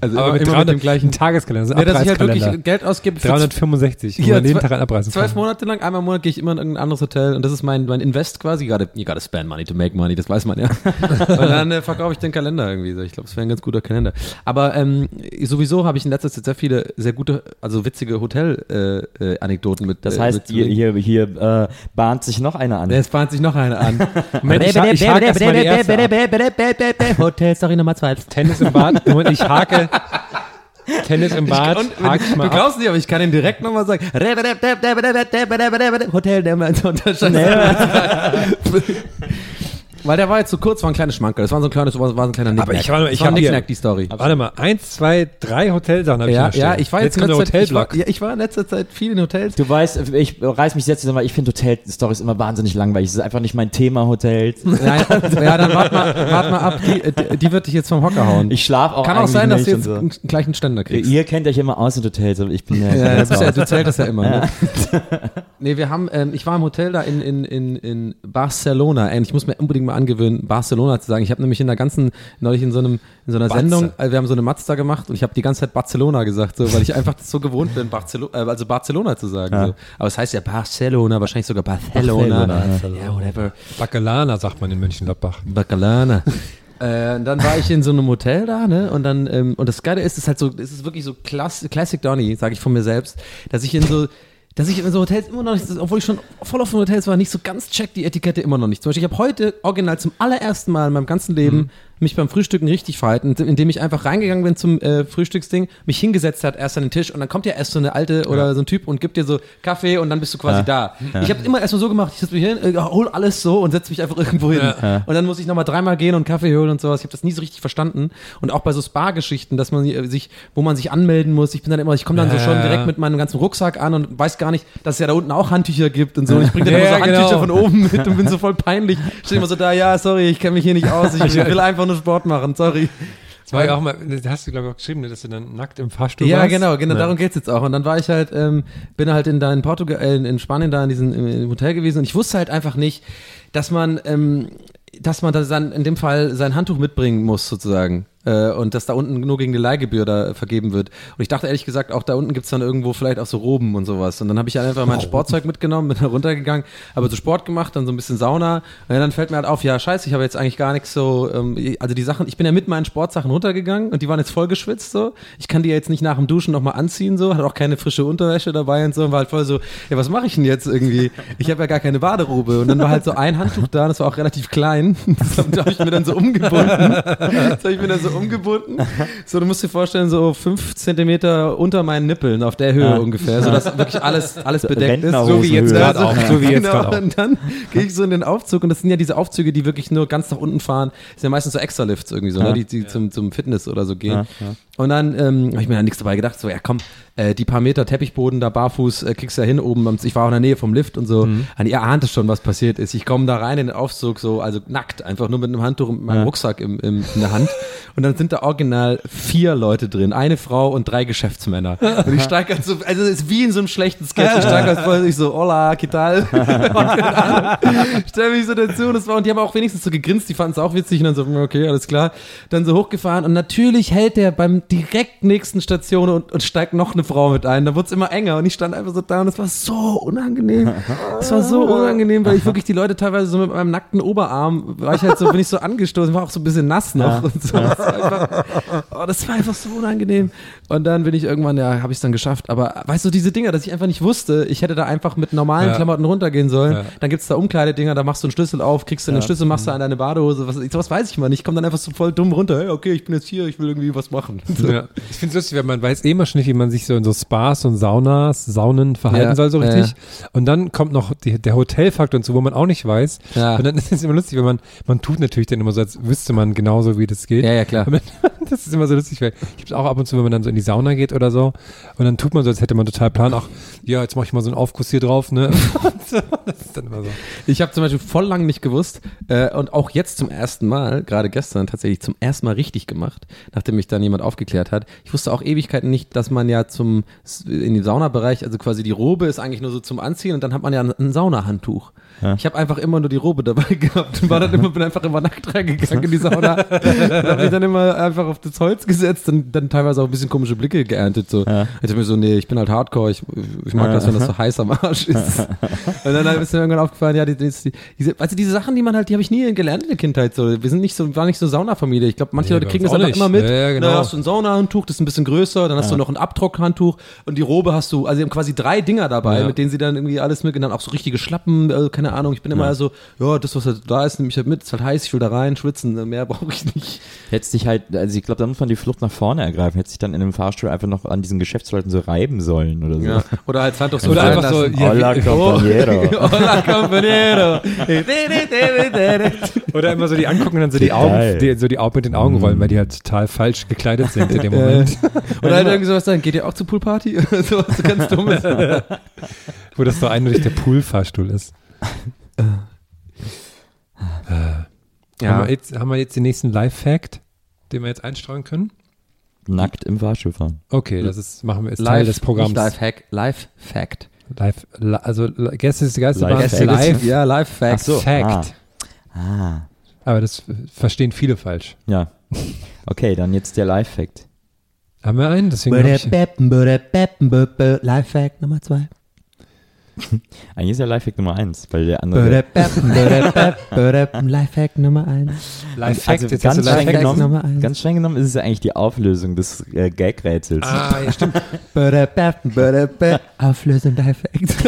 Also Aber immer, mit, immer 300, mit dem gleichen. Tageskalender, so ein Ja, dass ich halt Abreißkalender. wirklich Geld ausgebe. für 365, wo Ja, jeden zwei- Tag abreißen Zwölf. Monate lang, einmal im Monat gehe ich immer in irgendein anderes Hotel und das ist mein, mein Invest quasi. You gotta, you gotta spend money to make money, das weiß man ja. und dann äh, verkaufe ich den Kalender irgendwie so. Ich glaube, es wäre ein ganz guter Kalender. Aber ähm, sowieso habe ich in letzter Zeit sehr viele, sehr gute, also witzige Hotel-Anekdoten äh, Anekdoten mit. Das äh, heißt, hier, mitzubringen. hier, hier äh, bahnt sich noch einer an. Es bahnt sich noch eine an. Moment, ich, hake die erste. Hotelstory Nummer zwei. Tennis im Bad. Moment, ich hake. Tennis im Bad. Und, ich mal du ab. glaubst nicht, aber ich kann ihn direkt nochmal sagen. Hotel, so Weil der war jetzt so kurz, war ein kleines Schmankerl. Das war so ein kleines, war, war so ein kleiner Aber Nicknack. ich war- Das ich war ein hab hier- Nicknack, die Story. Warte mal, eins, zwei, drei Hotelsachen habe ich Ja, hier ja, ich war jetzt, jetzt in der letzter Zeit, ich war, Hotelblock. ja, ich war in letzter Zeit viel in Hotels. Du weißt, ich reiß mich jetzt immer, ich finde Hotel-Stories immer wahnsinnig langweilig. Es ist einfach nicht mein Thema, Hotels. Nein, ja, dann wart mal, wart mal ab. Die, äh, die wird dich jetzt vom Hocker hauen. Ich schlafe auch Kann auch sein, dass du jetzt und einen gleich einen Ständer so. kriegst. Ihr kennt euch immer aus in Hotels, aber ich bin ja, Ja, ja, du zählst das ja immer. Ne? nee, wir haben, ähm, ich war im Hotel da in, in, in, in Barcelona. Ey, ich muss mir unbedingt mal angewöhnen, Barcelona zu sagen. Ich habe nämlich in der ganzen, neulich in so einem, in so einer Batze. Sendung, also wir haben so eine Matz da gemacht und ich habe die ganze Zeit Barcelona gesagt, so, weil ich einfach so gewohnt bin, Barcelona, äh, also Barcelona zu sagen. Ja. So. Aber es heißt ja Barcelona, wahrscheinlich sogar Barcelona. Barcelona, ja, whatever. Bacalana, sagt man in Mönchengladbach. Bacalana. Äh, und dann war ich in so einem Hotel da, ne? Und dann, ähm, und das Geile ist, es ist halt so, es ist wirklich so Class Classic Donny, sage ich von mir selbst, dass ich in so, dass ich in so Hotels immer noch nicht, obwohl ich schon voll auf den Hotels war, nicht so ganz check die Etikette immer noch nicht. Zum Beispiel, ich habe heute original zum allerersten Mal in meinem ganzen Leben mich beim Frühstücken richtig verhalten, indem ich einfach reingegangen bin zum äh, Frühstücksding, mich hingesetzt hat, erst an den Tisch und dann kommt ja erst so eine alte oder so ein Typ und gibt dir so Kaffee und dann bist du quasi da. Ich habe immer erstmal so gemacht, ich setze mich hin, äh, hol alles so und setze mich einfach irgendwo hin. Und dann muss ich nochmal dreimal gehen und Kaffee holen und sowas. Ich habe das nie so richtig verstanden. Und auch bei so Spa-Geschichten, dass man äh, sich, wo man sich anmelden muss, ich bin dann immer, ich komme dann so Ja, schon ja. direkt mit meinem ganzen Rucksack an und weiß gar nicht, dass es ja da unten auch Handtücher gibt und so. Und ich bringe dann Ja, immer so ja, Handtücher genau. von oben mit und bin so voll peinlich. Stehe immer so da, ja, sorry, ich kenne mich hier nicht aus, ich will einfach nur Sport machen, sorry. Das war ja auch mal, das hast du glaube ich auch geschrieben, ne, dass du dann nackt im Fahrstuhl Ja, warst. genau, genau, Ja. darum geht's jetzt auch. Und dann war ich halt, ähm, bin halt in, da in Portugal, äh, in Spanien da in diesem Hotel gewesen und ich wusste halt einfach nicht, dass man, ähm, dass man da sein, in dem Fall sein Handtuch mitbringen muss sozusagen. Äh, und dass da unten nur gegen die Leihgebühr da vergeben wird. Und ich dachte ehrlich gesagt, auch da unten gibt's dann irgendwo vielleicht auch so Roben und sowas. Und dann habe ich halt einfach mein Sportzeug mitgenommen, bin da runtergegangen, aber so Sport gemacht, dann so ein bisschen Sauna. Und dann fällt mir halt auf, ja scheiße, ich habe jetzt eigentlich gar nichts so, ähm, also die Sachen, ich bin ja mit meinen Sportsachen runtergegangen und die waren jetzt voll geschwitzt so. Ich kann die ja jetzt nicht nach dem Duschen nochmal anziehen so, hatte auch keine frische Unterwäsche dabei und so und war halt voll so, ja was mache ich denn jetzt irgendwie? Ich habe ja gar keine Baderobe. Und dann war halt so ein Handtuch da, das war auch relativ klein. Das habe hab ich mir dann so umgebunden. Das habe ich mir dann so umgebunden. So, du musst dir vorstellen, so fünf Zentimeter unter meinen Nippeln auf der Höhe Ja. ungefähr, sodass wirklich alles, alles bedeckt ist. So wie jetzt gerade auch, so wie jetzt genau, gerade auch. Und dann gehe ich so in den Aufzug und das sind ja diese Aufzüge, die wirklich nur ganz nach unten fahren. Das sind ja meistens so Extra-Lifts irgendwie so, Ja. ne, die, die zum, zum Fitness oder so gehen. Ja, ja. Und dann ähm, habe ich mir da nichts dabei gedacht, so, ja komm, äh, die paar Meter Teppichboden da barfuß äh, kriegst du ja hin oben. am- Ich war auch in der Nähe vom Lift und so. Mhm. Und ihr ahnte schon, was passiert ist. Ich komme da rein in den Aufzug, so, also nackt, einfach nur mit einem Handtuch und meinem Ja. Rucksack im, im, in der Hand. Und dann sind da original vier Leute drin. Eine Frau und drei Geschäftsmänner. Und ich steige halt so, also es ist wie in so einem schlechten Sketch. Ich steige halt voll, ich so, hola, ¿qué tal? Stell mich so dazu und, das war, und die haben auch wenigstens so gegrinst, die fanden es auch witzig und dann so, okay, alles klar. Dann so hochgefahren und natürlich hält der beim direkt nächsten Station und, und steigt noch eine Frau mit ein. Da wurde es immer enger und ich stand einfach so da und es war so unangenehm. Es war so unangenehm, weil ich wirklich die Leute teilweise so mit meinem nackten Oberarm, war ich halt so, bin ich so angestoßen, war auch so ein bisschen nass noch und so. Das war, einfach, oh, das war einfach so unangenehm. Und dann bin ich irgendwann, ja, habe ich es dann geschafft. Aber weißt du, diese Dinger, dass ich einfach nicht wusste, ich hätte da einfach mit normalen Ja. Klamotten runtergehen sollen. Ja. Dann gibt's da Umkleidedinger, da machst du einen Schlüssel auf, kriegst du den Schlüssel, machst du an deine Badehose. Was, sowas weiß ich mal nicht. Ich komme dann einfach so voll dumm runter. Hey, okay, ich bin jetzt hier, ich will irgendwie was machen. Ja. Ich finde es lustig, weil man weiß eh immer schon nicht, wie man sich so in so Spas und Saunas, Saunen verhalten Ja, soll so ja, richtig. Und dann kommt noch die, der Hotelfaktor so, wo man auch nicht weiß. Ja. Und dann ist es immer lustig, wenn man, man tut natürlich dann immer so, als wüsste man genauso, wie das geht. Ja, ja, klar. Dann, das ist immer so lustig, weil ich hab's auch ab und zu, wenn man dann so in die Sauna geht oder so. Und dann tut man so, als hätte man total Plan, ach, ja, jetzt mache ich mal so einen Aufguss hier drauf, ne? So, das ist dann immer so. Ich habe zum Beispiel voll lang nicht gewusst äh, und auch jetzt zum ersten Mal, gerade gestern tatsächlich zum ersten Mal richtig gemacht, nachdem mich dann jemand aufgeklärt hat. Ich wusste auch Ewigkeiten nicht, dass man ja zum in den Saunabereich, also quasi die Robe ist eigentlich nur so zum Anziehen und dann hat man ja ein, ein Saunahandtuch. Ich habe einfach immer nur die Robe dabei gehabt und war dann immer, bin einfach immer nackt reingegangen in die Sauna. und habe mich dann immer einfach auf das Holz gesetzt und dann teilweise auch ein bisschen komische Blicke geerntet. So. Ja. Ich dachte mir so, nee, ich bin halt Hardcore, ich, ich mag das, wenn das so heiß am Arsch ist. Und dann ist mir irgendwann aufgefallen, ja, die, die, die, diese, also diese Sachen, die man halt, die habe ich nie gelernt in der Kindheit. So. Wir sind nicht so, war nicht so Saunafamilie. Ich glaube, manche Nee, Leute kriegen das einfach nicht. immer mit. Ja, ja, genau. Da hast du ein Saunahandtuch, das ist ein bisschen größer, dann hast du noch ein Abdruckhandtuch und die Robe hast du, also sie haben quasi drei Dinger dabei, Ja. mit denen sie dann irgendwie alles mitgenommen, auch so richtige Schlappen, äh, keine Ahnung. Ich bin immer so, ja, das, was halt da ist, nehme ich halt mit, ist halt heiß, ich will da rein, schwitzen, mehr brauche ich nicht. Hätte sich halt, also ich glaube, da muss man die Flucht nach vorne ergreifen, hätte sich dann in einem Fahrstuhl einfach noch an diesen Geschäftsleuten so reiben sollen oder so. Ja. Oder halt so Oder einfach so, ja, Hola, compañero. Hola, compañero. Oder immer so die angucken und dann so die Augen, die, so die Augen mit den Augen rollen, weil die halt total falsch gekleidet sind in dem Moment. Oder halt irgendwie sowas sagen, geht ihr auch zur Poolparty? so was ganz Dummes. Wo das so eindeutig der Poolfahrstuhl ist. Äh, haben, wir jetzt, haben wir jetzt den nächsten Live-Fact, den wir jetzt einstreuen können? Nackt im Fahrstuhl fahren. Okay, das ist, machen wir, ist Teil des Programms. Live-Hack, Live-Fact. Live, li- also Gäste ist die Geisterbahn. Live-Fact. Live Ja, Live-Fact. Ach so. Fact. Ah. Aber das verstehen viele falsch. Ja. Okay, dann jetzt der Live-Fact. Haben wir einen? Deswegen hab ich, Live-Fact Nummer zwei. Eigentlich ist ja Live-Fact Nummer eins, weil der andere. Live-Fact Nummer eins. Live Also ganz streng, genommen, eins. ganz streng genommen ist es ja eigentlich die Auflösung des äh, Gag-Rätsels. Ah, ja, stimmt. Auflösung Live-Fact.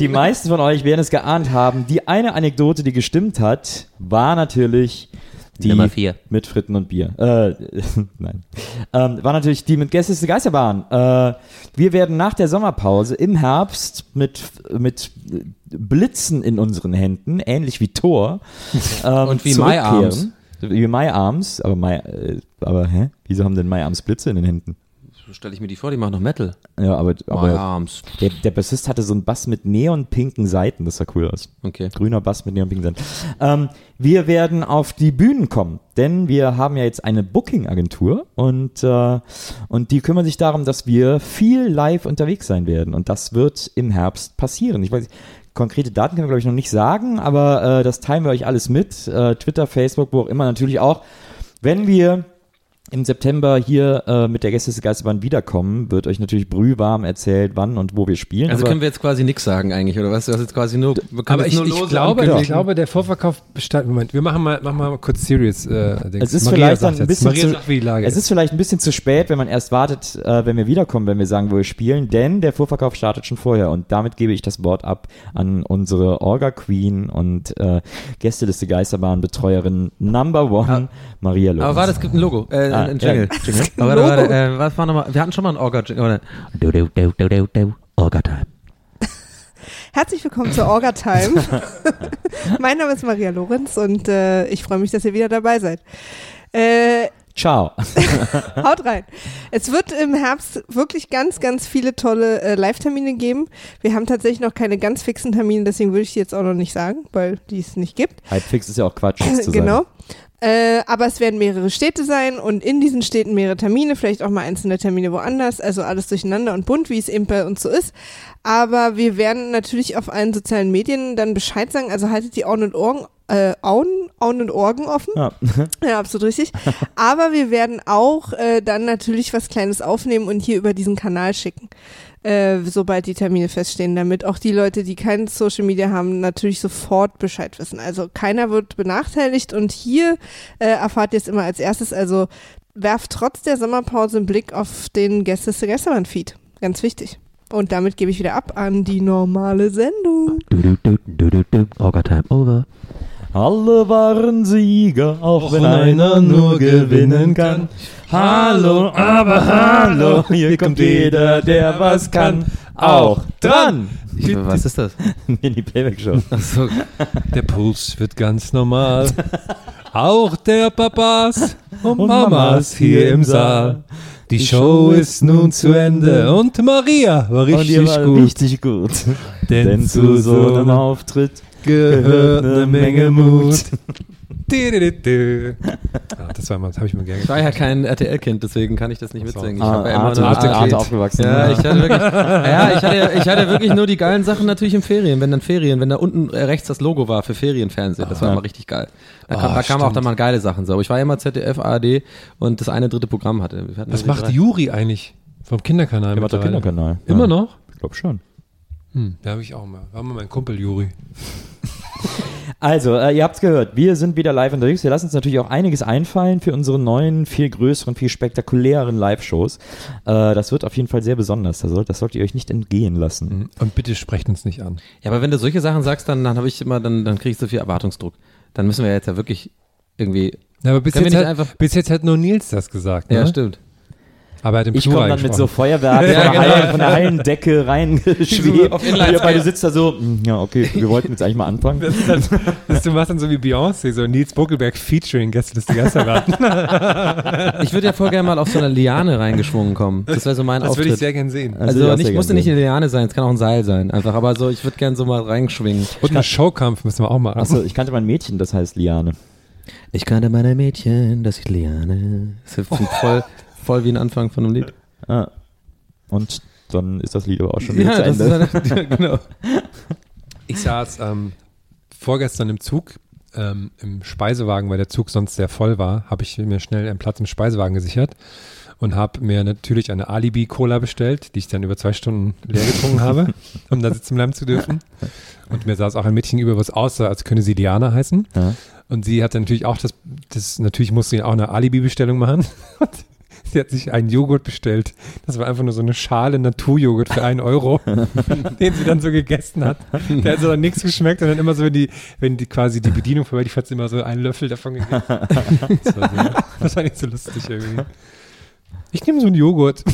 Die meisten von euch werden es geahnt haben. Die eine Anekdote, die gestimmt hat, war natürlich die Nummer vier. mit Fritten und Bier. Äh, nein. Ähm, war natürlich die mit Gäste die Geisterbahn. Äh, wir werden nach der Sommerpause im Herbst mit, mit Blitzen in unseren Händen, ähnlich wie Thor, ähm, Und wie zurückkehren. My Arms. Wie My Arms, aber My, äh, aber hä? Wieso haben denn My Arms Blitze in den Händen? So stelle ich mir die vor, die machen noch Metal. Ja, aber, aber der, der Bassist hatte so einen Bass mit neonpinken Seiten, das sah cool aus. Okay. Grüner Bass mit neonpinken Seiten. Ähm, wir werden auf die Bühnen kommen, denn wir haben ja jetzt eine Booking-Agentur und, äh, und die kümmern sich darum, dass wir viel live unterwegs sein werden und das wird im Herbst passieren. Ich weiß nicht, konkrete Daten können wir glaube ich noch nicht sagen, aber äh, das teilen wir euch alles mit. Äh, Twitter, Facebook, wo auch immer natürlich auch. Wenn wir im September hier äh, mit der Gäste des Geisterbahn wiederkommen, wird euch natürlich brühwarm erzählt, wann und wo wir spielen. Also Aber- können wir jetzt quasi nichts sagen eigentlich, oder was? Du hast jetzt quasi nur, Aber ich, nur ich, glaube, ich glaube, der Vorverkauf bestand. Moment, wir machen mal, machen mal kurz serious. Äh. Es ist Maria vielleicht dann ein bisschen zu, es ist vielleicht ein bisschen zu spät, wenn man erst wartet, äh, wenn wir wiederkommen, wenn wir sagen, wo wir spielen, denn der Vorverkauf startet schon vorher und damit gebe ich das Wort ab an unsere Orga Queen und äh, Gästeliste Geisterbahn Betreuerin Number One, Maria Lorenz. Aber warte, es gibt ein Logo, äh, Ah, ein Jingle. ja, Jingle. Aber warte, warte, äh, was war nochmal? Wir hatten schon mal ein Orga-Jingle. oder? Du, du, du, du, du, du. Orga-Time. Herzlich willkommen zur Orga Time. mein Name ist Maria Lorenz und äh, ich freue mich, dass ihr wieder dabei seid. Äh, Ciao. haut rein. Es wird im Herbst wirklich ganz, ganz viele tolle äh, Live-Termine geben. Wir haben tatsächlich noch keine ganz fixen Termine, deswegen würde ich die jetzt auch noch nicht sagen, weil die es nicht gibt. Hypefix ist ja auch Quatsch, genau. sagen. Äh, aber es werden mehrere Städte sein und in diesen Städten mehrere Termine, vielleicht auch mal einzelne Termine woanders, also alles durcheinander und bunt, wie es eben bei uns so ist. Aber wir werden natürlich auf allen sozialen Medien dann Bescheid sagen, also haltet die Augen und Ohren, äh, Augen, Augen und Orgen offen. Ja. Ja, absolut richtig. Aber wir werden auch äh, dann natürlich was Kleines aufnehmen und hier über diesen Kanal schicken, äh, sobald die Termine feststehen, damit auch die Leute, die kein Social Media haben, natürlich sofort Bescheid wissen. Also keiner wird benachteiligt und hier äh, erfahrt ihr es immer als erstes. Also werft trotz der Sommerpause einen Blick auf den Gästeliste Geisterbahn-Feed. Ganz wichtig. Und damit gebe ich wieder ab an die normale Sendung. Orga-Time over. Alle waren Sieger, auch wenn einer nur gewinnen kann. Hallo, aber hallo, hier kommt jeder, der was kann. Auch dran! Was ist das? Nee, die Playback-Show. Achso. Der Puls wird ganz normal. Auch der Papas und Und Mamas Mamas hier im Saal. Die Show ist nun zu Ende und Maria war richtig war gut. richtig gut. Denn Denn zu so einem Auftritt gehört eine Menge Mut. Ah, das war mal, das habe ich mir gerne Ich war ja kein RTL-Kind, deswegen kann ich das nicht mitsingen. Ich Ah, hab ja immer Arte, nur Arte, Arte- aufgewachsen. Ja, ich hatte wirklich, ja, ich hatte, ich hatte wirklich nur die geilen Sachen natürlich im Ferien, wenn dann Ferien, wenn da unten rechts das Logo war für Ferienfernsehen, das war Ah. immer richtig geil. Da kam, Ah, da kamen auch dann mal geile Sachen so. Aber ich war ja immer ZDF, ARD und das eine dritte Programm hatte. Was macht drei. Juri eigentlich vom Kinderkanal? Der macht mittlerweile? Kinderkanal. Immer Ja. noch? Ich glaube schon. Hm, da habe ich auch mal. War mal mein Kumpel Juri. Also, äh, ihr habt's gehört, wir sind wieder live unterwegs. Wir lassen uns natürlich auch einiges einfallen für unsere neuen, viel größeren, viel spektakuläreren Live-Shows. Äh, das wird auf jeden Fall sehr besonders. Das, sollt, das sollt ihr euch nicht entgehen lassen. Und bitte sprecht uns nicht an. Ja, aber wenn du solche Sachen sagst, dann, dann habe ich immer, dann, dann krieg ich so viel Erwartungsdruck. Dann müssen wir jetzt ja wirklich irgendwie. Ja, aber bis jetzt, hat, einfach- bis jetzt hat nur Nils das gesagt. Ne? Ja, stimmt. Aber er hat im Ich komme dann mit so. Feuerwerk Ja, von, der genau. Hallen, von der Hallendecke reingeschwebt. Auf Und ihr beide sitzt da so, "Hm, ja, okay, wir wollten jetzt eigentlich mal anfangen. Das ist dann, das, du machst dann so wie Beyoncé, so Nils Buckelberg featuring Gästeliste Geisterbahn. Ich würde ja voll gerne mal auf so eine Liane reingeschwungen kommen. Das wäre so mein Das würde Auftritt. ich sehr gern sehen. Also, Also nicht, musste nicht eine Liane sein, es kann auch ein Seil sein, einfach. Aber so, ich würde gerne so mal reinschwingen. Und einen Showkampf müssen wir auch machen. Achso, ich kannte mein Mädchen, das heißt Liane. Ich kannte meine Mädchen, das ist Liane. Das ist voll, voll wie ein Anfang von einem Lied. Ah. Und dann ist das Lied aber auch schon wieder zu das Ende. ist eine, genau. Ich saß ähm, vorgestern im Zug, ähm, im Speisewagen, weil der Zug sonst sehr voll war, habe ich mir schnell einen Platz im Speisewagen gesichert und habe mir natürlich eine Alibi-Cola bestellt, die ich dann über zwei Stunden leer getrunken habe, um da sitzen bleiben zu dürfen. Und mir saß auch ein Mädchen über, was aussah, als könne sie Diana heißen. Ja. Und sie hatte natürlich auch das, das natürlich musste sie auch eine Alibi-Bestellung machen. Sie hat sich einen Joghurt bestellt. Das war einfach nur so eine Schale Naturjoghurt für einen Euro, den sie dann so gegessen hat. Der hat so dann nichts geschmeckt und dann immer so, wenn die, wenn die quasi die Bedienung vorbei, die hat sie immer so einen Löffel davon gegessen. Das war, so, das war nicht so lustig irgendwie. Ich nehme so einen Joghurt.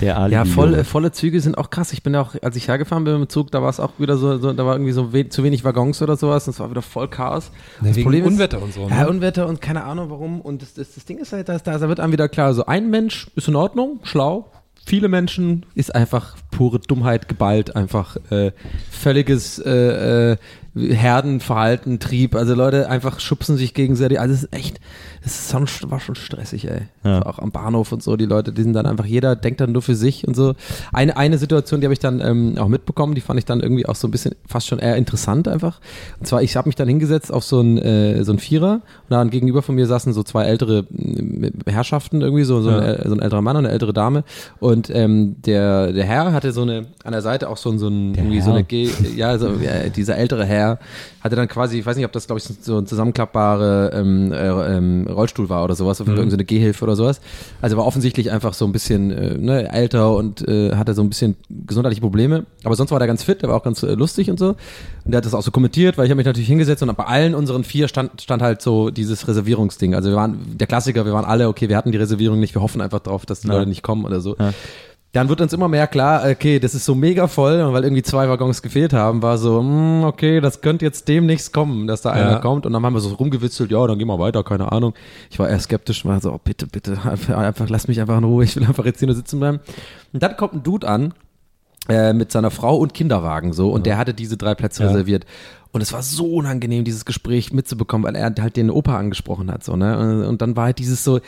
Der Alibi Ja, voll, volle Züge sind auch krass. Ich bin ja auch, als ich hergefahren bin mit dem Zug, da war es auch wieder so, so da war irgendwie so we zu wenig Waggons oder sowas und es war wieder voll Chaos. Ja, das wegen Problem ist, Unwetter und so, ne? Ja, Unwetter und keine Ahnung warum. Und das, das, das Ding ist halt, dass da, da wird einem wieder klar, so ein Mensch ist in Ordnung, schlau. Viele Menschen ist einfach pure Dummheit geballt, einfach äh, völliges äh, äh, Herdenverhalten, Trieb. Also Leute einfach schubsen sich gegenseitig. Also es ist echt, es war schon stressig, ey. Ja. Auch am Bahnhof und so, die Leute, die sind dann einfach, jeder denkt dann nur für sich und so. Eine, eine Situation, die habe ich dann ähm, auch mitbekommen, die fand ich dann irgendwie auch so ein bisschen fast schon eher interessant einfach. Und zwar, ich habe mich dann hingesetzt auf so ein, äh, so ein Vierer und dann gegenüber von mir saßen so zwei ältere äh, Herrschaften irgendwie, so, so, Ja. ein, so ein älterer Mann und eine ältere Dame. Und ähm, der, der Herr hatte so eine, an der Seite auch so, ein- so ein, irgendwie so Herr? eine, Ge ja, so, ja, dieser ältere Herr hatte dann quasi, ich weiß nicht, ob das, glaube ich, so ein zusammenklappbare ähm, äh, ähm, Rollstuhl war oder sowas, oder Mhm. irgendeine Gehhilfe oder sowas. Also war offensichtlich einfach so ein bisschen äh, ne, älter und äh, hatte so ein bisschen gesundheitliche Probleme. Aber sonst war der ganz fit, der war auch ganz äh, lustig und so. Und der hat das auch so kommentiert, weil ich habe mich natürlich hingesetzt und bei allen unseren vier stand, stand halt so dieses Reservierungsding. Also wir waren, der Klassiker, wir waren alle, okay, wir hatten die Reservierung nicht, wir hoffen einfach drauf, dass die Ja. Leute nicht kommen oder so. Ja. Dann wird uns immer mehr klar, okay, das ist so mega voll, und weil irgendwie zwei Waggons gefehlt haben, war so, hm, okay, das könnte jetzt demnächst kommen, dass da einer Ja. kommt. Und dann haben wir so rumgewitzelt, ja, dann gehen wir weiter, keine Ahnung. Ich war eher skeptisch, war so, oh, bitte, bitte, einfach, einfach lass mich einfach in Ruhe, ich will einfach jetzt hier nur sitzen bleiben. Und dann kommt ein Dude an, äh, mit seiner Frau und Kinderwagen so und der hatte diese drei Plätze Ja. reserviert. Und es war so unangenehm, dieses Gespräch mitzubekommen, weil er halt den Opa angesprochen hat, so, ne? Und, dann war halt dieses so,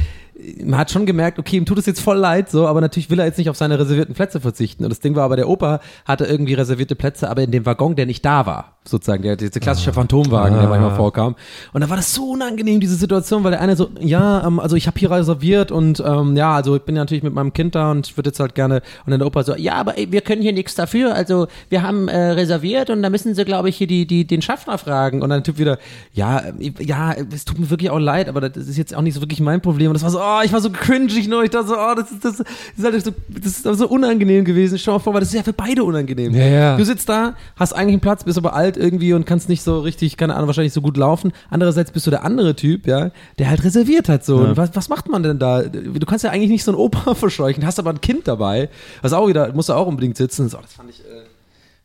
man hat schon gemerkt, okay, ihm tut es jetzt voll leid, so, aber natürlich will er jetzt nicht auf seine reservierten Plätze verzichten. Und das Ding war aber, der Opa hatte irgendwie reservierte Plätze, aber in dem Waggon, der nicht da war, sozusagen, der, dieser klassische Phantomwagen, der manchmal vorkam. Und da war das so unangenehm, diese Situation, weil der eine so, ja, ähm, also ich habe hier reserviert und ähm, ja, also ich bin ja natürlich mit meinem Kind da und ich würde jetzt halt gerne, und dann der Opa so, ja, aber ey, wir können hier nichts dafür, also wir haben äh, reserviert und da müssen sie, glaube ich, hier die, die, den Schaffner fragen. Und dann Typ wieder, ja, ja, es tut mir wirklich auch leid, aber das ist jetzt auch nicht so wirklich mein Problem. Und das war so, oh, ich war so cringig nur, ich dachte so, oh, das ist, das ist halt so, das ist so unangenehm gewesen. Schau mal vor, weil das ist ja für beide unangenehm. Ja, ja. Du sitzt da, hast eigentlich einen Platz, bist aber alt irgendwie und kannst nicht so richtig, keine Ahnung, wahrscheinlich so gut laufen. Andererseits bist du der andere Typ, ja, der halt reserviert hat so. Und was, was macht man denn da? Du kannst ja eigentlich nicht so ein Opa verscheuchen, hast aber ein Kind dabei, was auch wieder, muss da auch unbedingt sitzen. So, das fand ich, äh,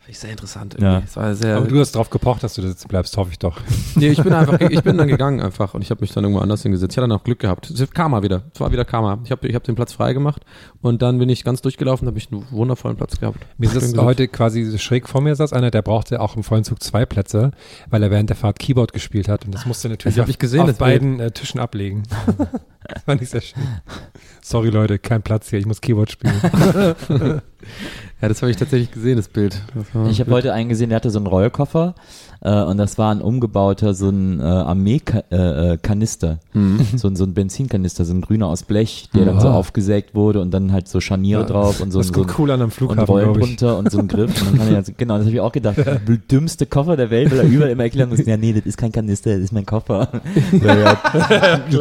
fand ich sehr interessant irgendwie. Ja. Sehr, Aber du hast drauf gepocht, dass du da sitzen bleibst, hoffe ich doch. Nee, ich bin einfach, ich bin dann gegangen einfach und ich habe mich dann irgendwo anders hingesetzt. Ich hatte dann auch Glück gehabt. Es Karma wieder. Es war wieder Karma. Ich habe ich hab den Platz frei gemacht und dann bin ich ganz durchgelaufen, habe ich einen wundervollen Platz gehabt. Mir gesetzt. heute quasi schräg vor mir saß einer, der brauchte auch im vollen Zug zwei Plätze, weil er während der Fahrt Keyboard gespielt hat und das musste natürlich auf, ich gesehen, auf beiden äh, Tischen ablegen. das fand ich sehr schön. Sorry Leute, kein Platz hier, ich muss Keyboard spielen. Ja, das habe ich tatsächlich gesehen, das Bild. Das Ich habe heute einen gesehen, der hatte so einen Rollkoffer äh, und das war ein umgebauter, so ein äh, Armeekanister. Kanister. so, ein- so ein Benzinkanister, so ein grüner aus Blech, der dann so Wow. aufgesägt wurde und dann halt so Scharniere drauf und so, das so kommt cool an und Flughafen, Rollen glaube ich. runter und so ein Griff. Und also, genau, das habe ich auch gedacht. Dümmste Koffer der Welt, weil er überall immer erklären muss, ja, nee, das ist kein Kanister, das ist mein Koffer. ja, ja,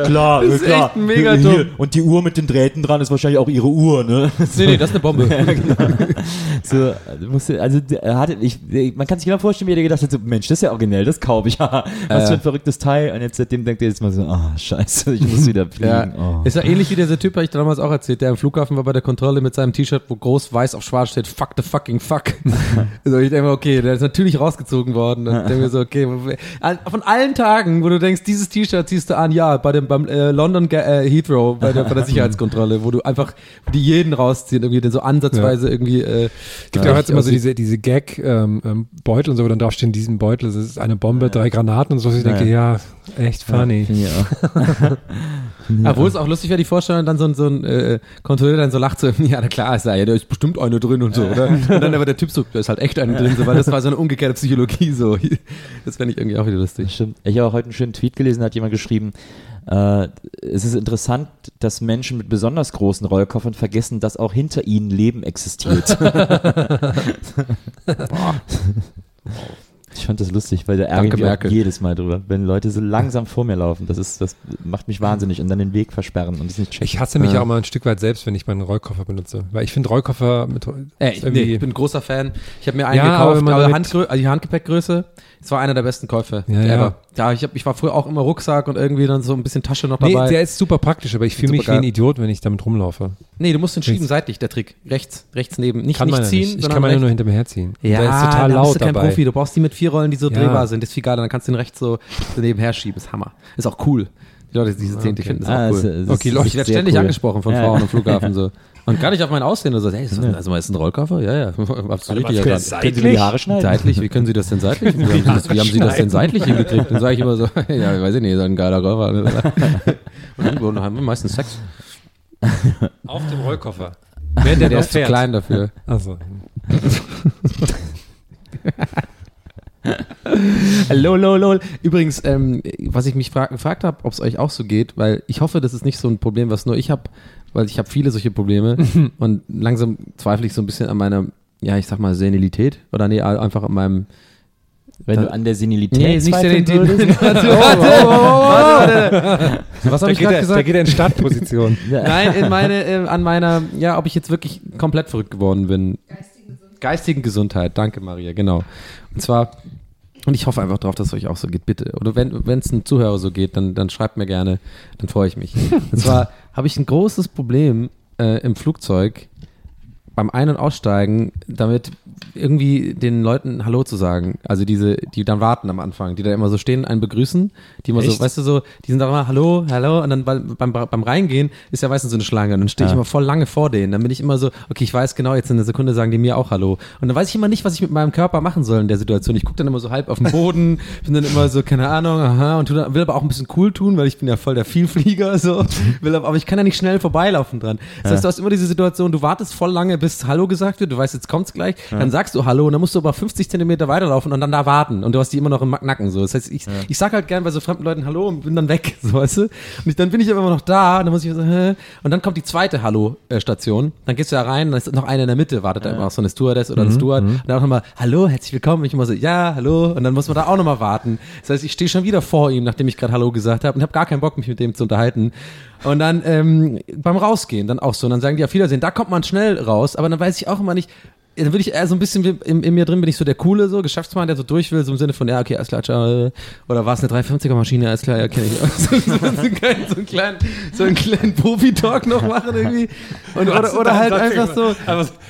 klar, Das ist klar. echt mega dumm. Und die Uhr mit den Drähten dran ist wahrscheinlich auch ihre Uhr, ne? Nee, nee, das ist eine Bombe. Ja, genau. so, du musst, also er hatte, ich, man kann sich genau vorstellen, wie er gedacht hat, so, Mensch, das ist ja originell, das kaufe ich. Was Äh. für ein verrücktes Teil. Und jetzt seitdem denkt er jetzt mal so, ah, scheiße, ich muss wieder fliegen. Ja. Oh. Ist ja ähnlich wie dieser Typ, habe ich dir damals auch erzählt, der am Flughafen war bei der Kontrolle mit seinem T-Shirt, wo groß weiß auf schwarz steht, fuck the fucking fuck. also ich denke mir, okay, der ist natürlich rausgezogen worden. Und ich denke mir so, okay, von allen Tagen, wo du denkst, dieses T-Shirt ziehst du an, ja, bei dem, beim äh, London äh, Heathrow, bei der, bei der Sicherheitskontrolle, wo du einfach die jeden rausziehen, irgendwie den so ansatzweise irgendwie, äh, gibt ja auch jetzt immer so diese, diese Gag-Beutel und so, wo dann draufstehen, diesen Beutel, das ist eine Bombe, drei Granaten und so. Ich denke, ja, echt funny. Ja, ja. Obwohl es auch lustig wäre, die Vorstellung, dann so ein, so ein äh, Kontrolleur dann so lacht so, ja, na klar, ist ja, da ist bestimmt eine drin und so, oder? Und dann aber der Typ so, da ist halt echt eine drin, so, weil das war so eine umgekehrte Psychologie, so. Das fände ich irgendwie auch wieder lustig. Stimmt. Ich habe auch heute einen schönen Tweet gelesen, da hat jemand geschrieben, äh, es ist interessant, dass Menschen mit besonders großen Rollkoffern vergessen, dass auch hinter ihnen Leben existiert. Ich fand das lustig, weil da ärgere ich jedes Mal drüber, wenn Leute so langsam vor mir laufen. Das ist, das macht mich wahnsinnig und dann den Weg versperren und das nicht checken. Ich hasse mich auch mal ein Stück weit selbst, wenn ich meinen Rollkoffer benutze. Weil ich finde Rollkoffer mit Ey, ist nee, irgendwie- ich bin ein großer Fan. Ich habe mir einen Ja, aber gekauft, aber damit- Handgrö also die Handgepäckgröße, das war einer der besten Käufe Ja, ja. ever. Ja, ich, hab, ich war früher auch immer Rucksack und irgendwie dann so ein bisschen Tasche noch Nee, dabei. der ist super praktisch, aber ich fühle mich wie Supergeil. ein Idiot, wenn ich damit rumlaufe. nee, du musst den schieben Nichts. seitlich, der Trick. Rechts, rechts neben. Nicht, Kann nicht ja ziehen, nicht. Ich sondern kann man ja rechts. nur hinter mir herziehen. Ja, der ist total da bist laut du kein dabei. Profi. Du brauchst die mit vier Rollen, die so Ja. drehbar sind. Das ist viel geiler. Dann kannst du den rechts so nebenher schieben. Ist Hammer. Ist auch cool. Die Leute, die diese sehen, die Okay. finden das Ah, auch es- cool. es okay, ist Leute, ich werde ständig cool. angesprochen von Ja. Frauen am Flughafen so. Und gar nicht auf mein Aussehen oder so. Hey, ist also mal ist ein Rollkoffer? Ja, ja. Absolut richtig. Können, erkannt. können Sie die Haare schneiden? Seitlich, wie können Sie das denn seitlich? Wie haben Sie das, wie haben Sie das denn seitlich hingekriegt? Dann sage ich immer so, ja, weiß ich nicht, ist ein geiler Koffer. Und dann haben wir meistens Sex. Auf dem Rollkoffer. Während der, Der ist zu klein dafür. Also. Lol, lol, lol. Übrigens, ähm, was ich mich fra gefragt habe, ob es euch auch so geht, weil ich hoffe, das ist nicht so ein Problem, was nur ich habe, weil ich habe viele solche Probleme und langsam zweifle ich so ein bisschen an meiner, ja, ich sag mal, Senilität oder nee, einfach an meinem Wenn Da- du an der Senilität Nee, nicht Senilität. würdest. Warte, warte, warte. Was habe ich gerade er, da gesagt? geht er in Startposition. Nein, in meine, äh, an meiner, ja, ob ich jetzt wirklich komplett verrückt geworden bin. Geistigen Gesundheit. Danke, Maria, genau. Und zwar, und ich hoffe einfach drauf, dass es euch auch so geht, bitte. Oder wenn es einem Zuhörer so geht, dann, dann schreibt mir gerne, dann freue ich mich. Und zwar habe ich ein großes Problem äh, im Flugzeug beim Ein- und Aussteigen, damit, irgendwie den Leuten Hallo zu sagen. Also diese, die dann warten am Anfang, die da immer so stehen, einen begrüßen, die immer so, Echt? weißt du so, die sind da immer Hallo, Hallo und dann beim, beim, beim Reingehen ist ja meistens so eine Schlange und dann stehe ich Ja. immer voll lange vor denen. Dann bin ich immer so, okay, ich weiß genau, jetzt in einer Sekunde sagen die mir auch Hallo. Und dann weiß ich immer nicht, was ich mit meinem Körper machen soll in der Situation. Ich gucke dann immer so halb auf den Boden, bin dann immer so, keine Ahnung, aha, und dann, will aber auch ein bisschen cool tun, weil ich bin ja voll der Vielflieger, so, will aber, aber ich kann ja nicht schnell vorbeilaufen dran. Das heißt, du hast immer diese Situation, du wartest voll lange, bis Hallo gesagt wird, du weißt, jetzt kommt's gleich, dann sagst du Hallo und dann musst du aber 50 Zentimeter weiterlaufen und dann da warten und du hast die immer noch im Nacken, so. Das heißt, ich, ich sag halt gern bei so fremden Leuten Hallo und bin dann weg, so, weißt du? Und ich, dann bin ich aber immer noch da und dann muss ich so, hä? Und dann kommt die zweite Hallo-Station, dann gehst du da rein, dann ist noch eine in der Mitte, wartet da immer noch so eine Stewardess oder ein Steward und dann auch nochmal, Hallo, herzlich willkommen, und ich immer so, ja, Hallo und dann muss man da auch nochmal warten. Das heißt, ich stehe schon wieder vor ihm, nachdem ich gerade Hallo gesagt habe und habe gar keinen Bock, mich mit dem zu unterhalten. Und dann ähm, beim Rausgehen dann auch so. Und dann sagen die auf Wiedersehen. Da kommt man schnell raus, aber dann weiß ich auch immer nicht. Dann will ich eher so ein bisschen wie in, in mir drin bin ich so der coole so Geschäftsmann, der so durch will, so im Sinne von ja okay alles klar, ciao. Oder war es eine 350er Maschine, alles klar, ja kenne ich. So, so, so, einen kleinen, so einen kleinen, so einen kleinen Profi-Talk noch machen irgendwie. Und, oder, oder halt einfach so.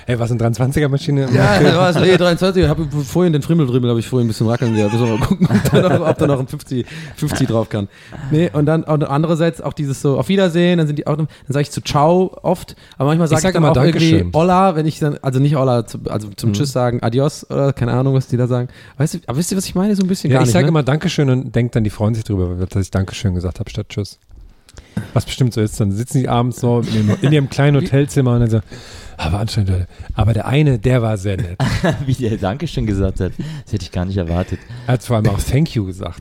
Hey, was, eine 23er Maschine? Ja, war es eh 23. Ich habe vorhin den Frimmeldribbel, habe ich vorhin ein bisschen wackeln gehabt. Müssen wir mal gucken, ob da noch, ob da noch ein 50, 50 drauf kann. Nee, und dann und andererseits auch dieses so auf Wiedersehen, dann sind die auch, dann sage ich zu Ciao oft, aber manchmal sage ich, sag dann immer auch irgendwie Dankeschön. Hola, wenn ich dann, also nicht Hola, zu, also zum Tschüss sagen, Adios oder keine Ahnung, was die da sagen. Weißt du, aber wisst ihr, was ich meine? So ein bisschen Ja, gar ich nicht. sage ne? immer Dankeschön und denke dann, die freuen sich drüber, dass ich Dankeschön gesagt habe statt Tschüss. Was bestimmt so ist, dann sitzen die abends so in ihrem, in ihrem kleinen Hotelzimmer und dann so, aber anscheinend, Leute, aber der eine, der war sehr nett. Wie der Dankeschön gesagt hat, das hätte ich gar nicht erwartet. Er hat vor allem auch Thank you gesagt.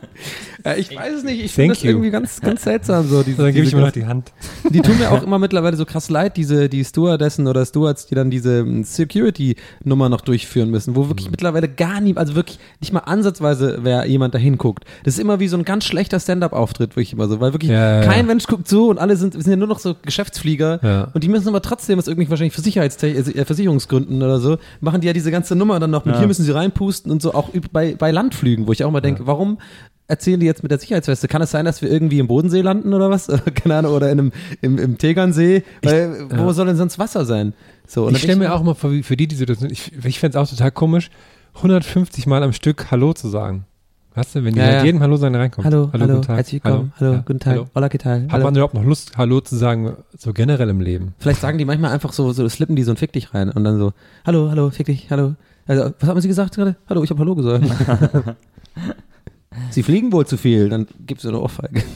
Äh, ich weiß es nicht, ich finde das you. irgendwie ganz, ganz seltsam so. Diese, dann gebe ich ihm noch die Hand. Die tun mir auch immer mittlerweile so krass leid, diese die Stewardessen oder Stewards, die dann diese ähm, Security-Nummer noch durchführen müssen, wo Mhm. wirklich mittlerweile gar nie, also wirklich nicht mal ansatzweise, wer jemand da hinguckt. Das ist immer wie so ein ganz schlechter Stand-up-Auftritt, wirklich immer so, weil wirklich Ja, ja, kein ja. Mensch guckt zu und alle sind, sind ja nur noch so Geschäftsflieger Ja. und die müssen aber trotzdem aus irgendwie wahrscheinlich für Sicherheits äh, Versicherungsgründen oder so, machen die ja diese ganze Nummer dann noch mit Ja. hier müssen sie reinpusten und so auch bei, bei Landflügen, wo ich auch mal denke, warum erzählen die jetzt mit der Sicherheitsweste? Kann es sein, dass wir irgendwie im Bodensee landen oder was? Keine Ahnung, oder in einem, im, im Tegernsee? Weil, wo ja. soll denn sonst Wasser sein? So, Ich stelle mir auch mal vor, wie für die, die Situation, ich, ich fände es auch total komisch, 150 Mal am Stück Hallo zu sagen. Weißt du, wenn die Ja, mit ja. jedem Hallo sagen reinkommt. Hallo, hallo, guten Tag. herzlich willkommen, hallo, Ja, guten Tag, hallo. hola, ¿qué tal? Hat Hallo. man überhaupt noch Lust, Hallo zu sagen, so generell im Leben? Vielleicht sagen die manchmal einfach so, so slippen die so ein Fick dich rein und dann so, hallo, hallo, fick dich, hallo. Also, was haben Sie gesagt gerade? Hallo, ich habe Hallo gesagt. Sie fliegen wohl zu viel, dann gibt's so eine Ohrfeige.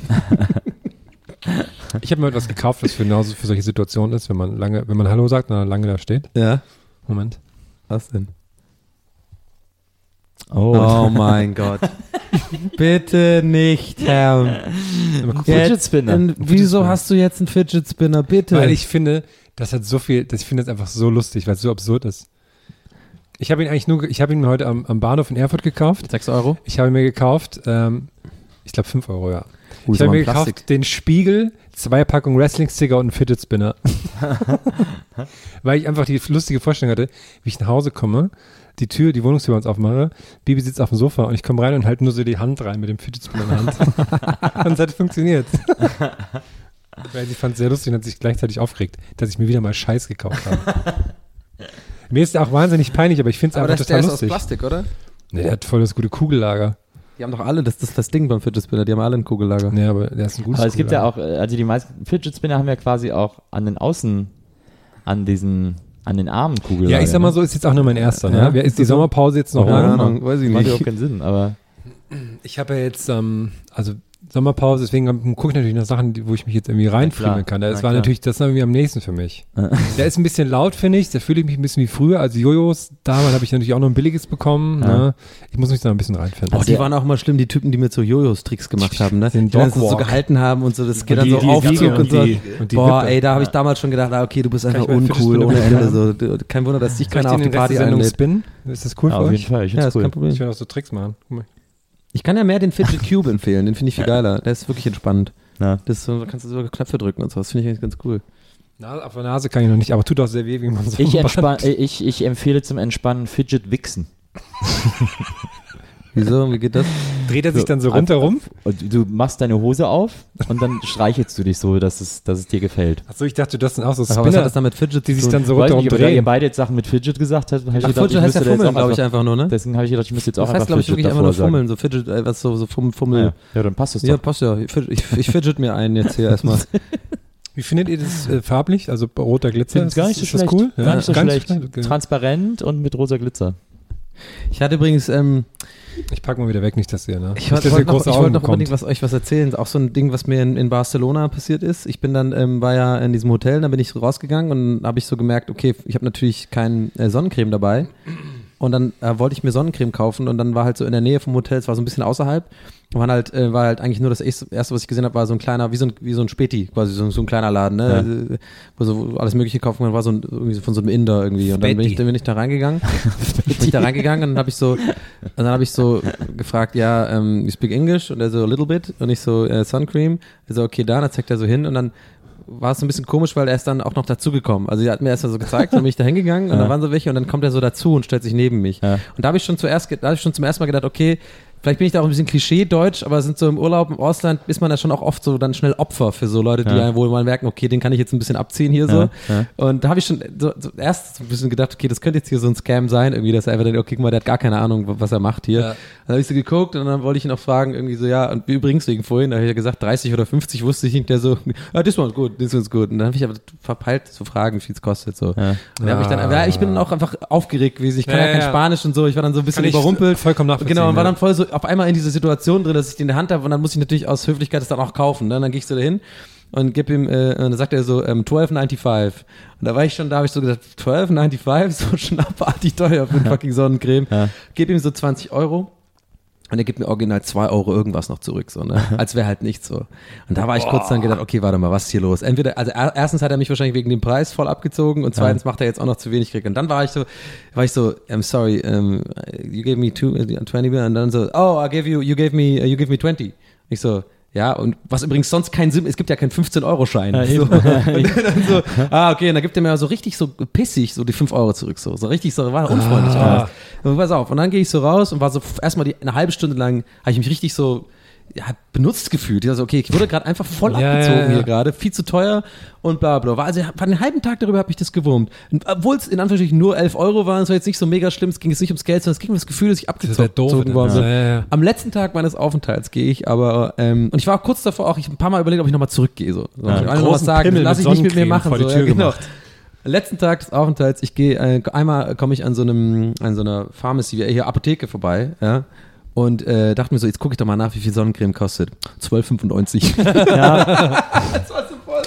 Ich habe mir etwas gekauft, was für genauso für solche Situationen ist, wenn man lange, wenn man Hallo sagt und dann lange da steht. Ja, Moment. was denn? Oh, Oh mein Gott. Bitte nicht, Herr. Fidget Spinner. Und wieso hast du jetzt einen Fidget Spinner? Bitte. Weil ich finde, das hat so viel, das, ich finde das einfach so lustig, weil es so absurd ist. Ich habe ihn eigentlich nur, ich habe ihn mir heute am, am Bahnhof in Erfurt gekauft. 6 Euro? Ich habe mir gekauft, ähm, ich glaube 5 Euro, ja. Uh, ich habe mir Plastik. gekauft den Spiegel, zwei Packungen Wrestling-Sticker und einen Fidget Spinner. Weil ich einfach die lustige Vorstellung hatte, wie ich nach Hause komme, die Tür, die Wohnungstür bei uns aufmache, Bibi sitzt auf dem Sofa und ich komme rein und halte nur so die Hand rein mit dem Fidget Spinner in der Hand. und es hat funktioniert. Weil sie fand es sehr lustig und hat sich gleichzeitig aufgeregt, dass ich mir wieder mal Scheiß gekauft habe. mir ist auch wahnsinnig peinlich, aber ich finde es einfach das, der total ist aus lustig. Plastik, oder? Nee, der hat voll das gute Kugellager. Die haben doch alle, das, das ist das Ding beim Fidget Spinner, die haben alle ein Kugellager. Nee, aber der ist ein gutes Aber es gibt ja Kugellager. auch, also die meisten Fidget Spinner haben ja quasi auch an den Außen, an diesen, an den Armen Kugeln. Ja, ich sag mal so, ist jetzt auch nur mein erster. Ne? Ja? Wer ist die Sommerpause jetzt noch Keine lang? Ahnung, weiß ich Macht nicht. überhaupt keinen Sinn, aber Ich habe ja jetzt, ähm, also Sommerpause, deswegen gucke ich natürlich nach Sachen, wo ich mich jetzt irgendwie klar. reinfriemeln kann. Das Na war klar. natürlich, das war irgendwie am nächsten für mich. Der ist ein bisschen laut, finde ich. Da fühle ich mich ein bisschen wie früher. Also Jojos, damals habe ich natürlich auch noch ein billiges bekommen. Ja. Ne? Ich muss mich da ein bisschen reinfinden. Oh, die waren auch mal schlimm, die Typen, die mit so Jojos-Tricks gemacht haben, ne? Den Die dann so, so gehalten haben und so, das geht dann so die Aufzug und und so. die- und die Boah, Wippe. ey, da habe ich Ja. damals schon gedacht, ah, okay, du bist einfach mir uncool ohne Ende. So. Kein Wunder, dass dich keiner auf die Party einlädt. Ist das cool ja, für auf euch? jeden Fall. Ich Ja, kein cool. Problem. Ich will auch so Tricks machen. Ich kann ja mehr den Fidget Cube empfehlen, den finde ich viel geiler. Der ist wirklich entspannt. Ja. Das ist so, da kannst du sogar Knöpfe drücken und so. Das finde ich eigentlich ganz cool. Na, auf der Nase kann ich noch nicht, aber tut auch sehr weh, wie man so Ich, ich, ich empfehle zum Entspannen Fidget Wichsen. Wieso? Wie geht das? Dreht er sich dann so rundherum? Und du machst deine Hose auf und dann streichelst du dich so, dass es, dass es dir gefällt. Achso, ich dachte, das sind auch so Aber was Spinner, hat das dann mit Fidget die zu sich dann so rundherum aber da ihr drehen. beide jetzt Sachen mit Fidget gesagt habt, habe ich Ach, gedacht, Fidget heißt ja Fummeln, auch glaube ich, einfach- nur, ne? Deswegen habe ich gedacht, ich müsste jetzt auch Das heißt, einfach glaube ich, Fidget wirklich einfach nur. Fummeln, so Fidget, äh, was so, so Fumm- Fummel. Ja. ja, dann passt es Ja, doch. passt ja. Ich, fidget- ich, ich fidget mir einen jetzt hier erstmal. Wie findet ihr das äh, farblich? Also roter Glitzer? Finde es gar nicht so ist das schlecht. cool? Gar nicht so schlecht. Okay. Transparent und mit rosa Glitzer. Ich hatte übrigens, ähm, Ich pack mal wieder weg, nicht, dass ihr, ne? ich wollte wollte noch, ich wollte noch unbedingt was, euch was erzählen. Auch so ein Ding, was mir in, in Barcelona passiert ist. Ich bin dann, ähm, war ja in diesem Hotel, dann bin ich rausgegangen und habe ich so gemerkt, okay, ich habe natürlich kein äh, Sonnencreme dabei. Und dann äh, wollte ich mir Sonnencreme kaufen und dann war halt so in der Nähe vom Hotel, es war so ein bisschen außerhalb, waren halt, äh, war halt eigentlich nur das erste, was ich gesehen habe, war so ein kleiner, wie so ein, wie so ein Späti, quasi so, so ein kleiner Laden, ne? Äh, Wo so alles mögliche kaufen kann, war so ein, irgendwie so von so einem Inder irgendwie. Und dann bin ich, dann bin ich da reingegangen. bin ich da reingegangen und dann habe ich so, und dann habe ich so gefragt, ja, ähm, you speak English? Und er so, a little bit. Und ich so, äh, Suncream. Er so, okay, da, dann zeigt er so hin und dann war es ein bisschen komisch, weil er ist dann auch noch dazugekommen. Also er hat mir erst mal so gezeigt, dann bin ich da hingegangen und Ja. dann waren so welche und dann kommt er so dazu und stellt sich neben mich. Ja. Und da habe ich schon zuerst, da habe ich schon zum ersten Mal gedacht, okay, vielleicht bin ich da auch ein bisschen Klischee-deutsch, aber sind so im Urlaub im Ausland ist man da schon auch oft so dann schnell Opfer für so Leute, die Ja. ja. wo man merken, okay, den kann ich jetzt ein bisschen abziehen hier so. Ja, ja. Und da habe ich schon so, so erst so ein bisschen gedacht, okay, das könnte jetzt hier so ein Scam sein, irgendwie, dass er einfach denkt, okay, guck mal, der hat gar keine Ahnung, was er macht hier. Ja. Dann habe ich so geguckt und dann wollte ich ihn auch fragen, irgendwie so, ja, und übrigens wegen vorhin, da habe ich ja gesagt, 30 oder 50 wusste ich nicht, der so, ja, das one's gut, das one's gut. Und dann habe ich aber verpeilt zu fragen, wie viel es kostet, so. Ja. Und da habe ich dann, ja, ich bin dann auch einfach aufgeregt gewesen, ich kann ja, Ja, kein ja. Spanisch und so, ich war dann so ein bisschen Kann überrumpelt. vollkommen nachvollziehen, Genau, und war dann voll so auf einmal in dieser Situation drin, dass ich die in der Hand habe und dann muss ich natürlich aus Höflichkeit das dann auch kaufen. Ne? Und dann gehe ich so dahin und gib ihm, äh, und dann sagt er so, ähm, 12,95. Und da war ich schon, da habe ich so gesagt, 12,95, so schon abartig teuer für ein fucking Sonnencreme. Ja. Gib ihm so 20 Euro. Und er gibt mir original 2 Euro irgendwas noch zurück, so, ne? Als wäre halt nichts so. Und da war ich kurz dann gedacht, okay, warte mal, was ist hier los? Entweder, also er- erstens hat er mich wahrscheinlich wegen dem Preis voll abgezogen und zweitens macht er jetzt auch noch zu wenig Krieg. Und dann war ich so, war ich so, I'm sorry, um, you gave me two, uh, 20 und dann so, oh, I gave you, you gave me, uh, you gave me 20. Ich so, ja, und was übrigens sonst keinen Sinn, es gibt ja keinen 15-Euro-Schein. Ja, so. so, ah, okay, und dann gibt er mir so richtig so pissig so die 5 Euro zurück, so, so richtig so, war unfreundlich. Ah. Und pass auf, und dann gehe ich so raus und war so erstmal die, eine halbe Stunde lang, habe ich mich richtig so ja, benutzt gefühlt. Ich so, okay, ich wurde gerade einfach voll Ja, abgezogen ja, hier gerade, viel zu teuer und bla bla. War also war den halben Tag darüber hat mich das gewurmt. Obwohl es in Anführungsstrichen nur 11 Euro waren, es war jetzt nicht so mega schlimm, es ging jetzt nicht ums Geld, sondern es ging um das Gefühl, dass ich abgezogen doof, worden bin. Am letzten Tag meines Aufenthalts gehe ich, aber ähm, und ich war auch kurz davor, auch ich ein paar Mal überlegt, ob ich nochmal zurückgehe. So. so Ja, ich noch was sagen, Pimmel lass ich nicht mit mir machen. so, ja, genau. Letzten Tag des Aufenthalts, ich gehe, äh, einmal komme ich an so einem, an so einer Pharmacy, hier Apotheke vorbei, ja. Und äh, dachte mir so, jetzt gucke ich doch mal nach, wie viel Sonnencreme kostet. 12,95. das war so voll.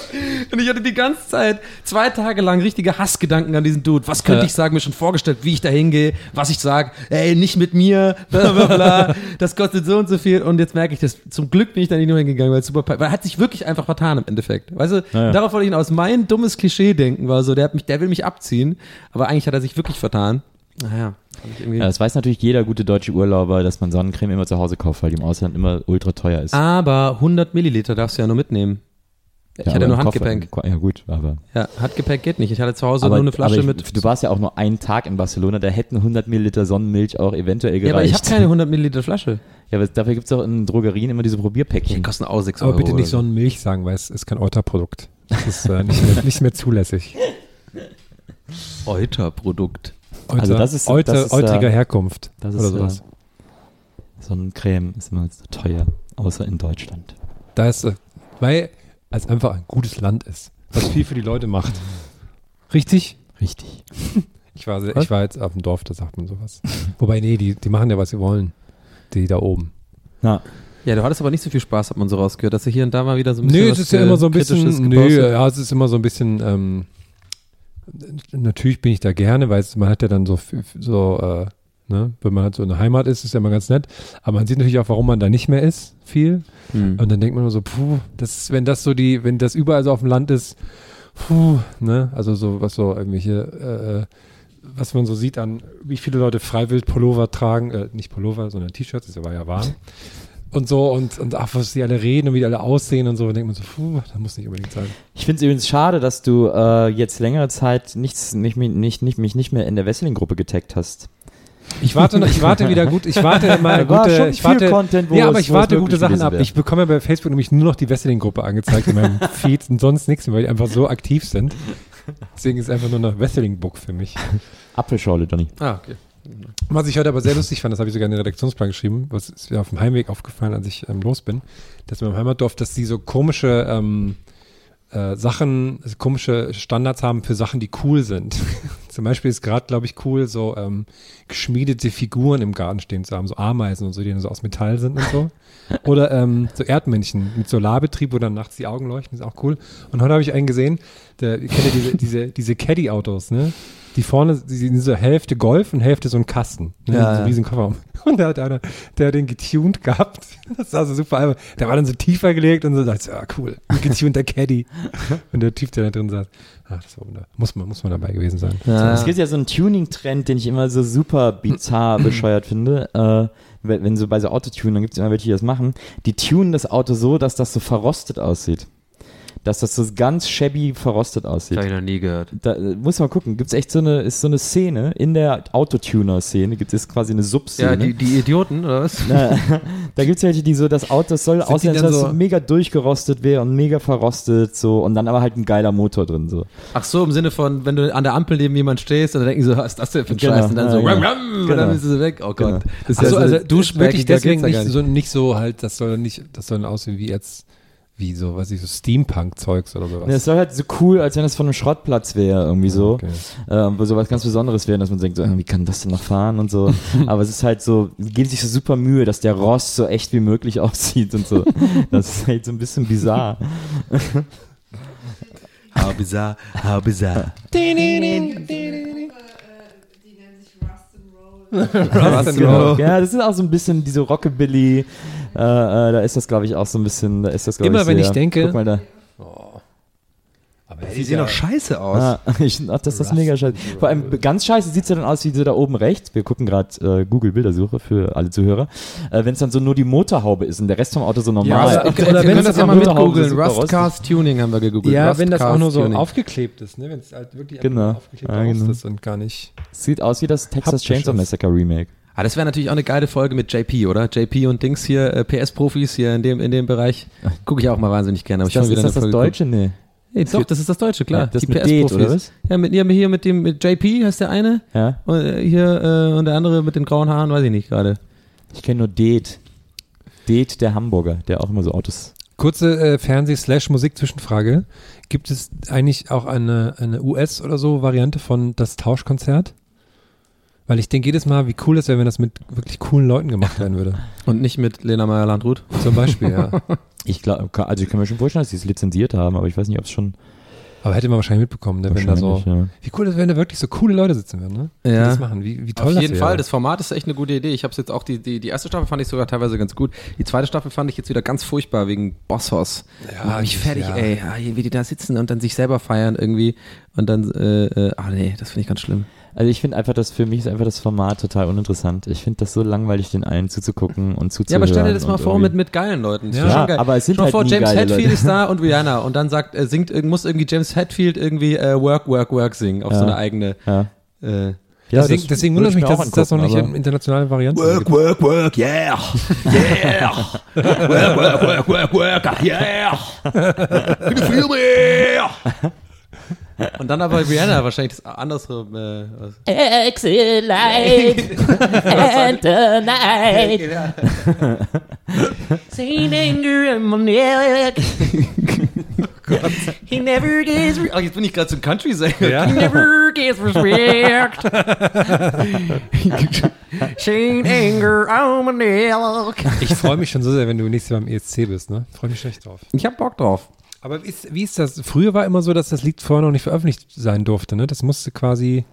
Und ich hatte die ganze Zeit zwei Tage lang richtige Hassgedanken an diesen Dude. Was könnte Ja. ich sagen? Mir schon vorgestellt, wie ich da hingehe, was ich sage. Ey, nicht mit mir, bla bla bla. Das kostet so und so viel. Und jetzt merke ich das. Zum Glück bin ich da nicht nur hingegangen, weil es super, weil er hat sich wirklich einfach vertan im Endeffekt. Weißt du, Ja, ja. darauf wollte ich hinaus. Mein dummes Klischee-Denken war so, der hat mich, der will mich abziehen. Aber eigentlich hat er sich wirklich vertan. Naja, irgendwie. Ja, das weiß natürlich jeder gute deutsche Urlauber, dass man Sonnencreme immer zu Hause kauft, weil die im Ausland immer ultra teuer ist. Aber 100 Milliliter darfst du ja nur mitnehmen. Ich Ja, hatte aber nur im Koffer- Handgepäck. Ja gut, aber Ja, Handgepäck geht nicht. Ich hatte zu Hause aber, nur eine Flasche aber ich, mit. Du warst ja auch nur einen Tag in Barcelona, da hätten 100 Milliliter Sonnenmilch auch eventuell gereicht. ja, aber ich habe keine 100 Milliliter Flasche. Ja, aber dafür gibt's auch in Drogerien immer diese Probierpäckchen. Die kosten auch 6 Aber Euro. bitte nicht. Sonnenmilch sagen, weil es ist kein Euter-Produkt. Das ist äh, nicht, mehr, nicht mehr zulässig. Euter-Produkt. Euter, Also das ist- Euter, das ist, eutriger äh, Herkunft Das oder ist sowas. äh, Sonnencreme ist immer so teuer, außer in Deutschland. Da ist, äh, weil es einfach ein gutes Land ist, was viel für die Leute macht. Richtig? Richtig. Ich war, ich war jetzt auf dem Dorf, da sagt man sowas. Wobei, nee, die, die machen ja, was sie wollen. Die da oben. Na, Ja, du hattest aber nicht so viel Spaß, hat man so rausgehört, dass du hier und da mal wieder so ein bisschen Nö, was, es ist ja äh, immer so ein Kritisches bisschen, nö, ja, es ist immer so ein bisschen, ähm, natürlich bin ich da gerne, weil man hat ja dann so, so, äh, ne, wenn man halt so in der Heimat ist, ist ja immer ganz nett, aber man sieht natürlich auch, warum man da nicht mehr ist, viel. Hm. Und dann denkt man nur so, puh, das ist, wenn das so die, wenn das überall so auf dem Land ist, puh, ne, also so, was so irgendwelche, äh, was man so sieht an, wie viele Leute freiwillig Pullover tragen, äh, nicht Pullover, sondern T-Shirts, das war ja warm. Und so, und, und ach, was die alle reden und wie die alle aussehen und so, und denkt man so, puh, das muss nicht unbedingt sein. Ich finde es übrigens schade, dass du äh, jetzt längere Zeit nichts, nicht, mich- nicht, nicht, mich nicht mehr in der Wesseling-Gruppe getaggt hast. Ich warte noch, ich warte wieder gut, ich warte mal war gute, ich warte, Content, ja, aber ich warte gute Sachen ab. wäre. Ich bekomme bei Facebook nämlich nur noch die Wrestling-Gruppe angezeigt in meinem Feed und sonst nichts mehr, weil die einfach so aktiv sind. Deswegen ist einfach nur noch Wrestling-Book für mich. Apfelschorle, Donny. Ah, okay. Was ich heute aber sehr lustig fand, das habe ich sogar in den Redaktionsplan geschrieben, was ist mir auf dem Heimweg aufgefallen, als ich ähm, los bin, dass in meinem Heimatdorf, dass die so komische ähm, äh, Sachen, also komische Standards haben für Sachen, die cool sind. Zum Beispiel ist gerade, glaube ich, cool, so ähm, geschmiedete Figuren im Garten stehen zu haben, so Ameisen und so, die dann so aus Metall sind und so. Oder ähm, so Erdmännchen mit Solarbetrieb, wo dann nachts die Augen leuchten, ist auch cool. Und heute habe ich einen gesehen, der, kennt ja diese, diese, diese Caddy-Autos, ne? Die vorne, die sind so Hälfte Golf und Hälfte so ein Kasten. Ne? Ja, so ja. wie so ein Kofferraum. Und da hat einer, der hat den getuned gehabt. Das sah so super albern. Der war dann so tiefer gelegt und so dachte, ich so, ja cool, ein getunter Caddy. Und der Typ, der da drin saß, ach, das war wunder. Muss man, muss man dabei gewesen sein. Ja. Es gibt ja so einen Tuning-Trend, den ich immer so super bizarr bescheuert finde. Äh, wenn, wenn so bei so Autotunen, dann gibt es immer welche, die das machen. Die tunen das Auto so, dass das so verrostet aussieht. Dass das so ganz shabby verrostet aussieht. Habe ich noch nie gehört. Da äh, muss man gucken, gibt es echt so eine, ist so eine Szene, in der Autotuner-Szene gibt es quasi eine Subszene. Ja, die, die Idioten, oder was? Na, da gibt es welche, die so, das Auto das soll aussehen, als es so- mega durchgerostet wäre und mega verrostet, so, und dann aber halt ein geiler Motor drin, so. Ach so, im Sinne von, wenn du an der Ampel neben jemand stehst und dann denken so, was ist das denn für ein Genau, Scheiß? Und dann so, ja, ram, genau. ram, und Genau. dann bist du weg. Oh Gott. Genau. Das ist Ach so, ja also so du wirklich deswegen ja nicht gar so, nicht so halt, das soll nicht, das soll aussehen wie jetzt, wie so, was ich so Steampunk-Zeugs oder sowas. Ja, es soll halt so cool, als wenn es von einem Schrottplatz wäre, irgendwie so. Okay. Äh, wo sowas ganz Besonderes wäre, dass man denkt, so, äh, wie kann das denn noch fahren und so. Aber es ist halt so, die geben sich so super Mühe, dass der Rost so echt wie möglich aussieht und so. Das ist halt so ein bisschen bizarr. How bizarre, how bizarre. Rust and Roll. Ja, das ist auch so ein bisschen diese Rockabilly. Äh, äh, da ist das, glaube ich, auch so ein bisschen, da ist das, Immer ich, wenn sehr, ich denke- Guck mal da. Aber Die sehen doch scheiße aus. Ah, ich, ach, das ist mega scheiße. Vor allem ganz scheiße sieht es ja dann aus wie so da oben rechts. Wir gucken gerade äh, Google Bildersuche für alle Zuhörer. Äh, wenn es dann so nur die Motorhaube ist und der Rest vom Auto so normal. Ja, ist. oder wenn das das auch ja mal mit Motorhaube googeln. super Rustcast Tuning haben wir gegoogelt. Ja, wenn das auch nur so Tuning. aufgeklebt ist, ne? Wenn es halt wirklich Genau. aufgeklebt Ja, genau. ist und gar nicht. Sieht aus wie das Texas. Chainsaw Massacre Remake. Ah, das wäre natürlich auch eine geile Folge mit JP, oder? JP und Dings hier, äh, PS-Profis hier in dem, in dem Bereich. Gucke ich auch mal wahnsinnig gerne. Aber Ist das, ist das, das Deutsche? Nee. Nee, doch, das ist das Deutsche, klar. Ja, das die mit Date, PS-Profis. oder was? Ja, mit, ja, hier mit dem mit JP heißt der eine. Ja. Und, äh, hier äh, und der andere mit den grauen Haaren, weiß ich nicht gerade. Ich kenne nur Det. Det, der Hamburger, der auch immer so Autos. Kurze äh, Fernseh-Slash-Musik-Zwischenfrage. Gibt es eigentlich auch eine, eine US- oder so Variante von das Tauschkonzert? Weil ich denke jedes Mal, wie cool es wäre, wenn das mit wirklich coolen Leuten gemacht werden würde. Und nicht mit Lena Meyer-Landrut. Zum Beispiel, ja. Ich glaube, also ich kann mir schon vorstellen, dass sie es lizenziert haben, aber ich weiß nicht, ob es schon Aber hätte man wahrscheinlich mitbekommen, ne, wenn da so. wahrscheinlich, ja. Wie cool es wäre, wenn da wirklich so coole Leute sitzen würden, ne? Die Ja. das machen. Wie, wie toll Auf das jeden wäre. Fall, das Format ist echt eine gute Idee. Ich habe jetzt auch, die, die, die erste Staffel fand ich sogar teilweise ganz gut. Die zweite Staffel fand ich jetzt wieder ganz furchtbar wegen Bosshaus. Ja, Mach mich das- fertig, ja. ey. Ah, wie die da sitzen und dann sich selber feiern irgendwie. Und dann, äh, äh, ah nee, das finde ich ganz schlimm. Also ich finde einfach, das für mich ist einfach das Format total uninteressant. Ich finde das so langweilig, den allen zuzugucken und Ja, zuzuhören. aber stell dir das mal vor irgendwie- mit, mit geilen Leuten. Das Ja, ist schon geil. aber es sind Stell dir halt vor, nie James Hetfield Leute. ist da und Rihanna und dann sagt, äh, singt, äh, muss irgendwie James Hetfield irgendwie äh, Work, Work, Work singen auf Ja. so eine eigene. Ja. Äh, Ja, deswegen deswegen wundert ich mich, dass es das noch nicht in internationalen Varianten gibt. work, work, yeah. Yeah. work, work, work, work, work, yeah. Can you feel me? Und dann aber Rihanna wahrscheinlich das andersrum. Äh. Exit light and tonight. Seen anger in my neck. He never gets re- Ach, jetzt bin ich gerade zum Country-Sänger. Ja? he never gets respect. Seen anger on my neck. Ich freue mich schon so sehr, wenn du nächstes Jahr beim ESC bist, ne? Freue mich echt drauf. Ich hab Bock drauf. Aber wie ist, wie ist das? Früher war immer so, dass das Lied vorher noch nicht veröffentlicht sein durfte, ne? Das musste quasi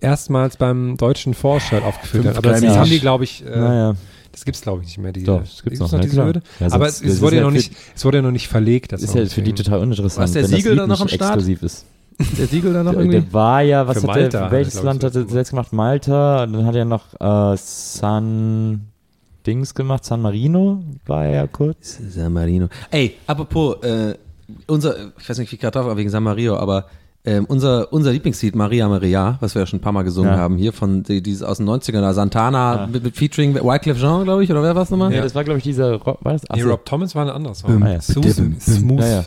erstmals beim deutschen Vorschau aufgeführt werden. Aber das haben die, glaube ich, äh, Naja. das gibt's glaube ich nicht mehr. Die, Doch, das gibt's noch, ja, diese. Hürde. Ja, Aber es, es wurde ja noch nicht, es wurde ja noch nicht verlegt. Das ist ja für die total uninteressant, Was, der wenn Siegel das da Lied noch am Start? exklusiv ist. Der Siegel da noch irgendwie? der war ja, was Für hat Malta der, er, welches Land hat er zuletzt gemacht? Malta, und dann hat er noch äh, San Dings gemacht, San Marino war er ja kurz. San Marino. Ey, apropos, äh, unser, ich weiß nicht, wie ich gerade drauf war, wegen San Marino, aber ähm, unser, unser Lieblingslied Maria Maria, was wir ja schon ein paar Mal gesungen Ja. haben, hier von die, dieses aus den 90ern, da Santana mit, mit Featuring Wycliffe Jean, glaube ich, oder wer war es nochmal? Ja, das war, glaube ich, dieser Rock, war das? Ach Nee. Rob Thomas war ein anderes Song. Ah, ja. Smooth, smooth, Ja, ja.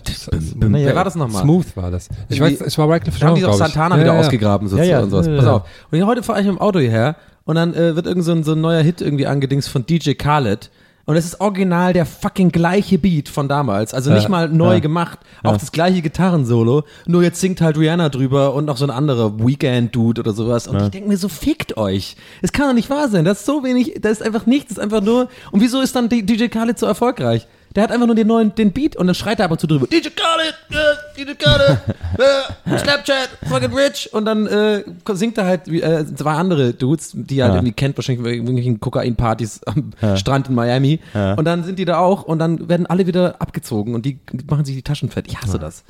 Wer war das nochmal? smooth war das. Ich weiß, es war Wycliffe Da haben die Jean, doch. Santana Ja, wieder ja, ja. ausgegraben sozusagen Ja, ja, und sowas. ja, Pass ja. auf. Und ich heute fahre ich mit dem Auto hierher und dann äh, wird irgend so ein, so ein neuer Hit irgendwie angedingst von DJ Khaled. Und es ist original der fucking gleiche Beat von damals. Also nicht Ja, mal neu ja. gemacht. Auch Ja. das gleiche Gitarrensolo. Nur jetzt singt halt Rihanna drüber und noch so ein anderer Weekend-Dude oder sowas. Und ich denke mir so, fickt euch. Es kann doch nicht wahr sein. Das ist so wenig, das ist einfach nichts. Das ist einfach nur. Und wieso ist dann DJ Khaled so erfolgreich? Der hat einfach nur den neuen, den Beat und dann schreit er ab und zu drüber. DJ Khaled, äh, DJ Khaled, äh, Snapchat, fucking rich. Und dann äh, singt er halt wie, äh, zwei andere Dudes, die er halt Ja. irgendwie kennt, wahrscheinlich bei irgendwelchen Kokain-Partys am Ja. Strand in Miami. Ja. Und dann sind die da auch und dann werden alle wieder abgezogen und die machen sich die Taschen fett. Ich hasse das.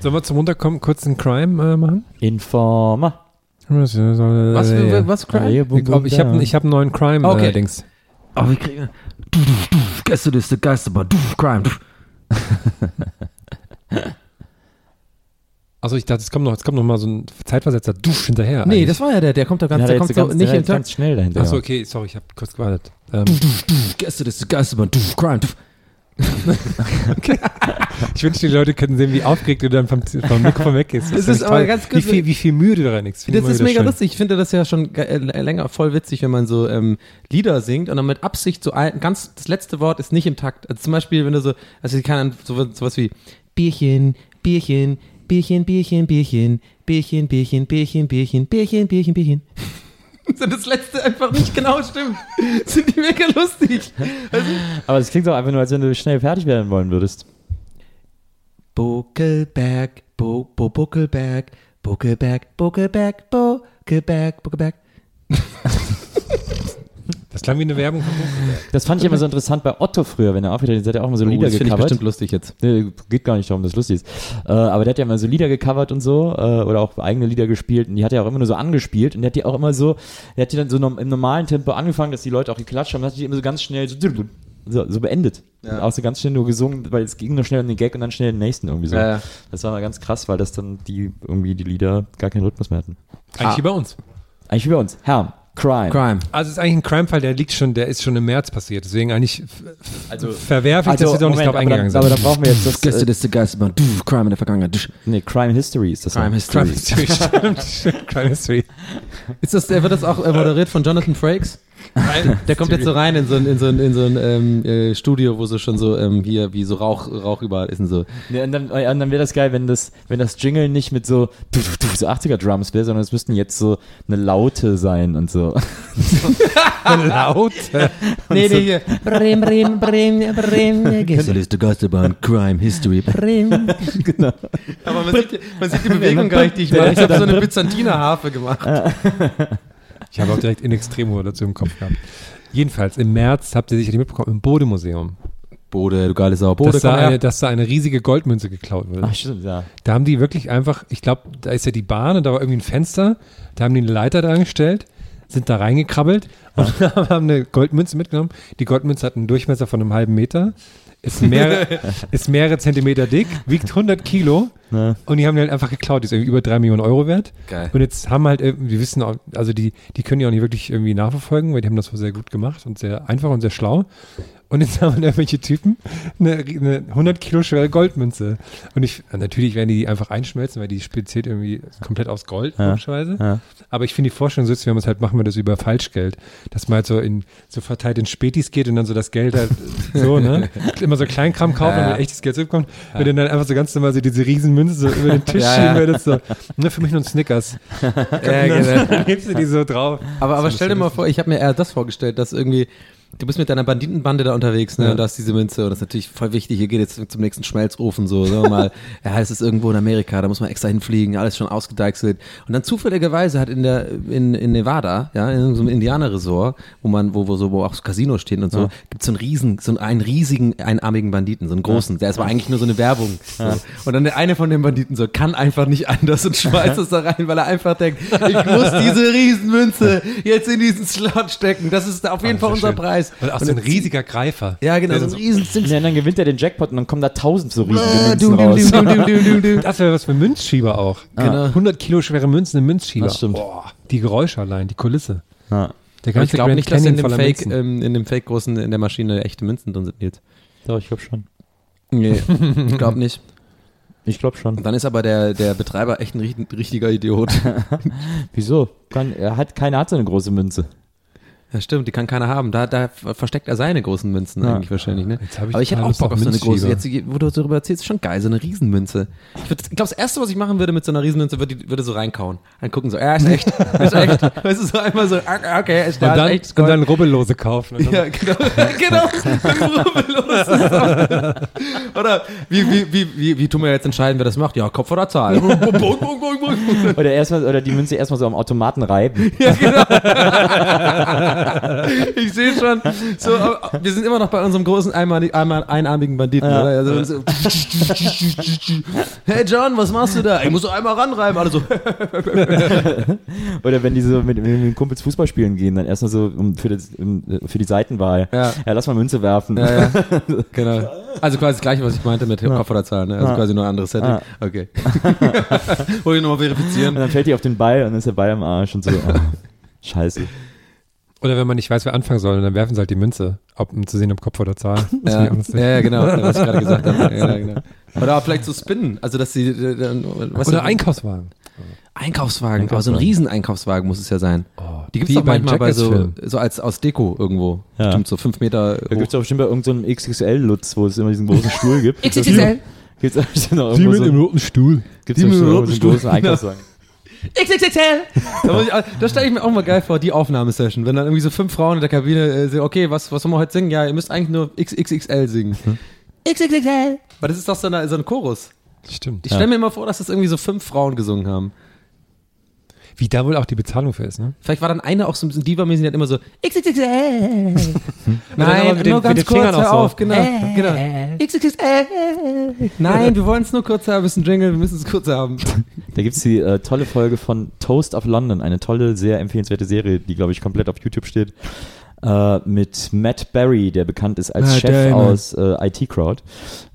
Sollen wir zum Runterkommen kurz einen Crime äh, machen? Informer. Was, Was, was, Crime? Ich, ich habe ich hab einen neuen Crime Okay. allerdings. Oh, wir kriegen. Du, du, du, Gästeliste, Geisterbahn, du, Crime. Du. Also ich dachte, es kommt noch, es kommt noch mal so ein Zeitversetzer Dusch hinterher. Nee, eigentlich. das war ja der, der kommt da ganz, Ja, der der kommt so ganz, nicht der in ganz schnell dahinter. Achso, okay, sorry, ich habe kurz gewartet. Ähm, Gästeliste, Geisterbahn, du, Crime. Du. Ich wünschte, die Leute könnten sehen, wie aufgeregt du dann vom, vom Mikrofon weggehst. Es Das ist aber ganz wie kurz- viel, wie viel Mühe du da reinigst. Das ist mega wieder lustig. Ich finde das ja schon ge- äh, länger voll witzig, wenn man so ähm, Lieder singt und dann mit Absicht so ein, ganz, das letzte Wort ist nicht im Takt. Also zum Beispiel, wenn du so, also ich kann so, sowas wie Bierchen, Bierchen, Bierchen, Bierchen, Bierchen, Bierchen, Bierchen, Bierchen, Bierchen, Bierchen, Bierchen, Bierchen. Das letzte einfach nicht genau stimmt. Sind die mega lustig. Also, Aber das klingt doch einfach nur, als wenn du schnell fertig werden wollen würdest. Buckelberg, Bo, Bo, Buckelberg, Buckelberg, Buckelberg, Buckelberg, Buckelberg. Das klang wie eine Werbung von. Das fand ich immer so interessant bei Otto früher, wenn er aufgetreten ist. Der hat ja auch immer so Oh, Lieder das finde ich gecovert. bestimmt lustig jetzt. Nee, geht gar nicht darum, dass es lustig ist. Äh, aber der hat ja immer so Lieder gecovert und so, äh, oder auch eigene Lieder gespielt und die hat er auch immer nur so angespielt und der hat die auch immer so, der hat die dann so im normalen Tempo angefangen, dass die Leute auch geklatscht haben, und hat die immer so ganz schnell so, so, so beendet. Ja. Auch so ganz schnell nur gesungen, weil es ging nur schnell um den Gag und dann schnell den nächsten irgendwie so. Ja, ja. Das war mal ganz krass, weil das dann die irgendwie die Lieder gar keinen Rhythmus mehr hatten. Eigentlich wie bei uns. Eigentlich wie bei uns. Herm, Crime. Crime. Also es ist eigentlich ein Crime-Fall, der liegt schon, der ist schon im März passiert. Deswegen eigentlich Also- verwerfe ich, dass wir da noch nicht drauf aber, eingegangen dann, aber sind. dann brauchen wir jetzt das. Äh, Gästeliste Geisterbahn, du, Crime in der Vergangenheit. Nee, Crime History ist das. Crime. History. Crime History, Crime History. Ist das, wird das auch moderiert von Jonathan Frakes? Der kommt jetzt so rein in so ein, in so ein, in so ein ähm, äh, Studio, wo so schon so ähm, hier wie so Rauch, Rauch überall ist und so. Ja, und dann, und dann wäre das geil, wenn das, wenn das Jingle nicht mit so, so 80er Drums wäre, sondern es müssten jetzt so eine Laute sein und so. Laut. Nee, nee, hier. Bremen, Bremen, Bremen, Bremen. Gästeliste Geisterbahn, Crime History. Bremen. genau. Aber man sieht, man sieht die Bewegung gar nicht, die ich mache. Ich habe so eine Byzantiner Harfe gemacht. Ich habe auch direkt in Extremo dazu im Kopf gehabt. Jedenfalls, im März habt ihr sicherlich mitbekommen, im Bode-Museum, Bode, du geile Sau. Bode, dass, da eine, dass da eine riesige Goldmünze geklaut wurde. Ach, stimmt, ja. Da haben die wirklich einfach, ich glaube, da ist ja die Bahn und da war irgendwie ein Fenster, da haben die eine Leiter dran gestellt, sind da reingekrabbelt und haben eine Goldmünze mitgenommen. Die Goldmünze hat einen Durchmesser von einem halben Meter, ist mehrere, ist mehrere Zentimeter dick, wiegt 100 Kilo Ja. und die haben die halt einfach geklaut. Die ist irgendwie über drei Millionen Euro wert. Geil. Und jetzt haben halt, irgendwie- wir wissen auch, also die, die können die auch nicht wirklich irgendwie nachverfolgen, weil die haben das wohl sehr gut gemacht und sehr einfach und sehr schlau. Und jetzt haben irgendwelche Typen eine, eine 100 Kilo schwere Goldmünze. Und ich, natürlich werden die einfach einschmelzen, weil die speziert irgendwie komplett aus Gold, Ja. logischerweise. Ja. Aber ich finde die Vorstellung so, wenn man es halt machen wir das über Falschgeld, dass man halt so in, so verteilt in Spätis geht und dann so das Geld halt so, ne? Immer so Kleinkram kauft Ja, und ja. dann echtes Geld zurückkommt. Und dann einfach so ganz normal so diese Riesenmünze so über den Tisch Ja, schieben ja. würdest, so. Ne, für mich nur ein Snickers. Ja, Und genau. dann hebst du die so drauf. Aber, aber stell dir mal vor, ich habe mir eher das vorgestellt, dass irgendwie, du bist mit deiner Banditenbande da unterwegs, ne, Ja. und da ist diese Münze und das ist natürlich voll wichtig, hier geht jetzt zum nächsten Schmelzofen, so, sagen wir mal, ja, es ist irgendwo in Amerika, da muss man extra hinfliegen, alles schon ausgedeichselt. Und dann zufälligerweise hat in der, in, in Nevada, ja, in so einem Indianerresort, wo man, wo, wo so, wo auch so Casinos stehen und so, Ja. gibt's so einen riesen, so einen riesigen, einarmigen Banditen, so einen großen, der ist aber eigentlich nur so eine Werbung. So. Und dann der eine von den Banditen so, kann einfach nicht anders und schmeißt es da rein, weil er einfach denkt, ich muss diese Riesenmünze jetzt in diesen Slot stecken, das ist auf jeden Ah, Fall unser schön. Preis. Weiß. Und auch Und so ein riesiger Greifer. Ja, genau, so ein riesen Ja, dann gewinnt er den Jackpot und dann kommen da tausend so riesige Ah, Münzen raus. Das wäre was für Münzschieber auch. Genau. 100 Kilo schwere Münzen im Münzschieber. Das stimmt. Boah, die Geräusche allein, die Kulisse. Ja. Der Aber ich ganze glaube Grand nicht, dass in Canyon dem Fake, ähm, in dem Fake großen in der Maschine echte Münzen drin sind, Nils. Doch, ich glaube schon. Nee, ich glaube nicht. Ich glaube schon. Und dann ist aber der, der Betreiber echt ein richt- richtiger Idiot. Wieso? Kann, er hat, keiner hat so eine große Münze. Ja, stimmt, die kann keiner haben. Da, da versteckt er seine großen Münzen Ja. eigentlich wahrscheinlich, ne? Jetzt hab ich Aber ich hätte auch Bock auf so eine große. Jetzt, wo du darüber erzählst, ist schon geil, so eine Riesenmünze. Ich, würd, ich glaube, das Erste, was ich machen würde mit so einer Riesenmünze, würde, würde so reinkauen. Dann gucken so, ja, ist echt, ist echt. Weißt du, so einmal so, ah, okay, ist und, da, dann, ist echt und dann Rubbellose kaufen. Und dann- Ja, genau. genau. Rubbellos. Oder wie, wie, wie, wie, wie tun wir jetzt entscheiden, wer das macht? Ja, Kopf oder Zahl. Oder erstmal, oder die Münze erstmal so am Automaten reiben. Ich sehe schon, so, wir sind immer noch bei unserem großen einmal, einmal einarmigen Banditen, Ja. oder? Also, so, hey John, was machst du da? Ich muss so einmal ranreiben. Alle so, Oder wenn die so mit, mit den Kumpels Fußball spielen gehen, dann erstmal so um, für, das, um, für die Seitenwahl. Ja. lass mal Münze werfen. ja, ja, genau. Also quasi das gleiche, was ich meinte mit Kopf oder Zahl, ne? Also Ja. quasi nur ein anderes Setting. Ja. Okay. Wollte ich nochmal Und verifizieren. dann fällt die auf den Ball und dann ist der Ball am Arsch und so. Oh, scheiße. Oder wenn man nicht weiß, wer anfangen soll, dann werfen sie halt die Münze, ob, um zu sehen, ob Kopf oder Zahl. Ja, auch ja, genau, was ich gerade gesagt habe. Ja, genau. Oder auch vielleicht so spinnen, also dass sie äh, Oder Einkaufswagen. Einkaufswagen, aber so ein Riesen-Einkaufswagen muss es ja sein. Die gibt's Wie doch beim manchmal bei so, so als aus Deko irgendwo. Ja. Bestimmt so fünf Meter Da hoch. gibt es auch bestimmt bei irgendeinem XXL-Lutz, wo es immer diesen großen Stuhl gibt. XXL. Gibt es bestimmt noch irgendwo so, roten Stuhl. gibt's Die mit dem roten so Stuhl, großen Einkaufswagen. XXXL. Da, auch- das stelle ich mir auch mal geil vor, die Aufnahmesession. Wenn dann irgendwie so fünf Frauen in der Kabine äh, sagen, okay, was, was wollen wir heute singen? Ja, ihr müsst eigentlich nur XXXL singen. XXXL. Aber das ist doch so, eine, so ein Chorus. Stimmt. Ich stelle mir immer vor, dass das irgendwie so fünf Frauen gesungen haben. Wie da wohl auch die Bezahlung für ist, ne? Vielleicht war dann eine auch so ein bisschen Diva-mäßig, die hat immer so XXXL. dann aber mit den- mit den Fingern auch so. auf, genau, genau. XXXL. Nein, wir wollen es nur kurz haben, ist ein Jingle, wir müssen es kurz haben. Da gibt es die äh, tolle Folge von Toast of London, eine tolle, sehr empfehlenswerte Serie, die, glaube ich, komplett auf YouTube steht. Äh, mit Matt Berry, der bekannt ist als Matt Chef Damon. aus äh, IT Crowd,